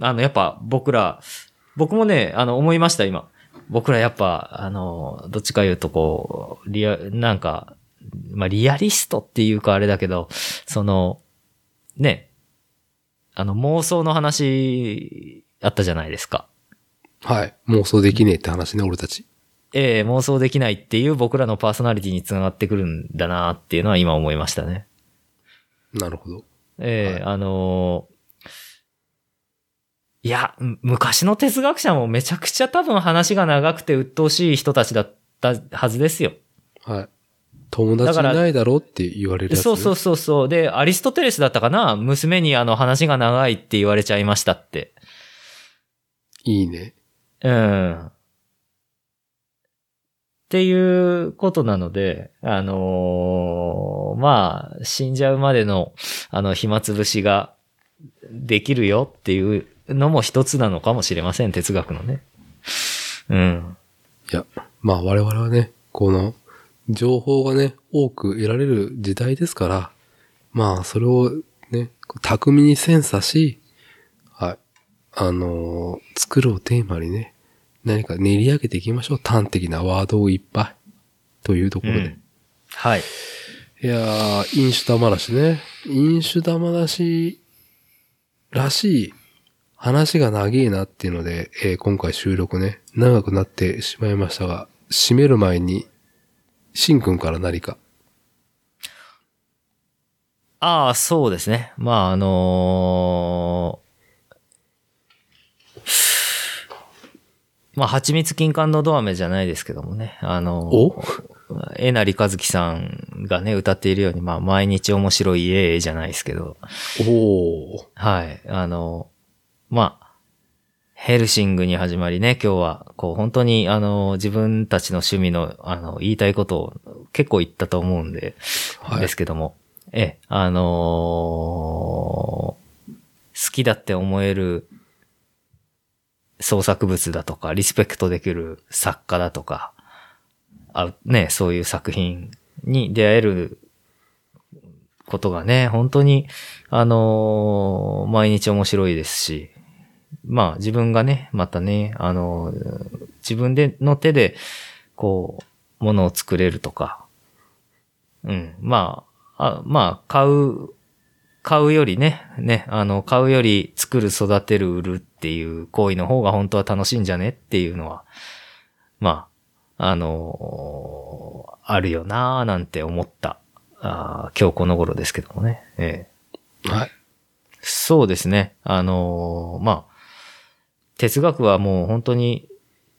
あの、やっぱ僕ら、僕もね、あの、思いました、今。僕らやっぱ、あの、どっちか言うとこう、リア、なんか、まあ、リアリストっていうかあれだけど、その、ね、あの、妄想の話、あったじゃないですか。はい。妄想できねえって話ね、俺たち。ええ妄想できないっていう僕らのパーソナリティにつながってくるんだなっていうのは今思いましたね。なるほど。ええはいあのーいや、む昔の哲学者もめちゃくちゃ多分話が長くて鬱陶しい人たちだったはずですよ。はい。友達いないだろって言われるやつ、ね。そうそうそうそう。で、アリストテレスだったかな？娘にあの話が長いって言われちゃいましたって。いいね。うん。っていうことなので、あのーまあ、死んじゃうまでの、あの、暇つぶしができるよっていうのも一つなのかもしれません、哲学のね。うん。いや、まあ我々はね、この、情報がね、多く得られる時代ですから、まあそれをね、巧みにセンサし、はい。あのー作るをテーマにね、何か練り上げていきましょう。端的なワードをいっぱい。というところで。うんはい。いやー、飲酒玉出しね。飲酒玉出しらしい話が長えなっていうので、えー今回収録ね、長くなってしまいましたが、締める前に、しんくんから何か。ああ、そうですね。まあ、あのーまあ、蜂蜜金柑のど飴じゃないですけどもね。あのーお？えなりかずきさんがね、歌っているように、まあ、毎日面白いええじゃないですけど、おー。はい。あの、まあ、ヘルシングに始まりね、今日は、こう、本当に、あの、自分たちの趣味の、あの、言いたいことを結構言ったと思うんで、はい。ですけども、ええ、あのー好きだって思える創作物だとか、リスペクトできる作家だとか、あね、そういう作品に出会えることがね、本当に、あのー毎日面白いですし、まあ自分がね、またね、あのー自分での手で、こう、ものを作れるとか、うん、まあ、あまあ、買う、買うよりね、ね、あの、買うより作る、育てる、売るっていう行為の方が本当は楽しいんじゃねっていうのは、まあ、あのーあるよなーなんて思った、あー今日この頃ですけどもね。ええはい。そうですね。あのーまあ、哲学はもう本当に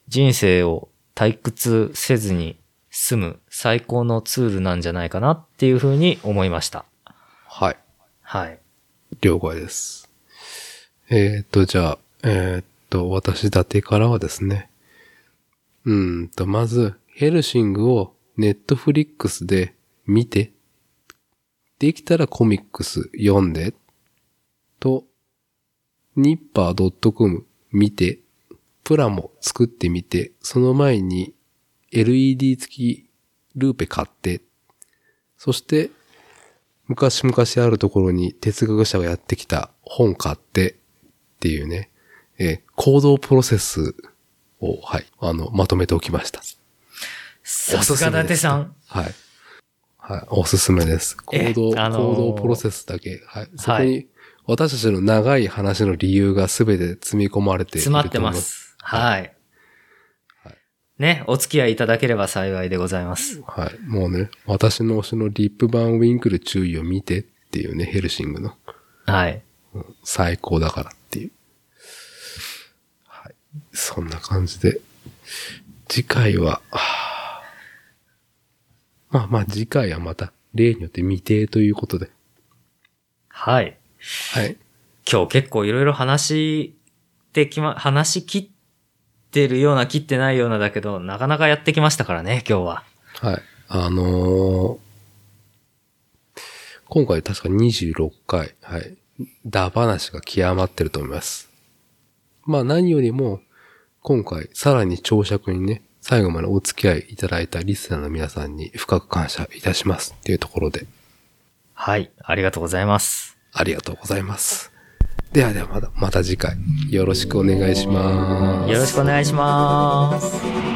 人生を退屈せずに済む最高のツールなんじゃないかなっていうふうに思いました。はい。はい。了解です。えー、っと、じゃあ、えー、っと、私立てからはですね、うーんと、まず、ヘルシングをネットフリックスで見て、できたらコミックス読んで、と、ニッパー .com 見て、プラも作ってみて、その前に LED 付きルーペ買って、そして昔々あるところに哲学者がやってきた本買ってっていうね、えー行動プロセスを、はい、あの、まとめておきました。さすが伊達さん。はい。はい、おすすめです。え行動、あのー行動プロセスだけ。はい。そこに、私たちの長い話の理由がすべて積み込まれている詰まってま。す。はい。ね、お付き合いいただければ幸いでございます。はい。もうね、私の推しのリップバンウィンクル注意を見てっていうね、ヘルシングの。はい。最高だからっていう。はい。そんな感じで。次回は、はあまあまあ次回はまた例によって未定ということで。はい。はい。今日結構いろいろ話してきま、話し切ってるような切ってないようなだけど、なかなかやってきましたからね、今日は。はい。あのー今回確か26回、はい。ダ話が極まってると思います。まあ何よりも、今回さらに長尺にね、最後までお付き合いいただいたリスナーの皆さんに深く感謝いたしますっていうところで、はい。ありがとうございます。ありがとうございます。ではではまた、また次回、よろしくお願いします。よろしくお願いします。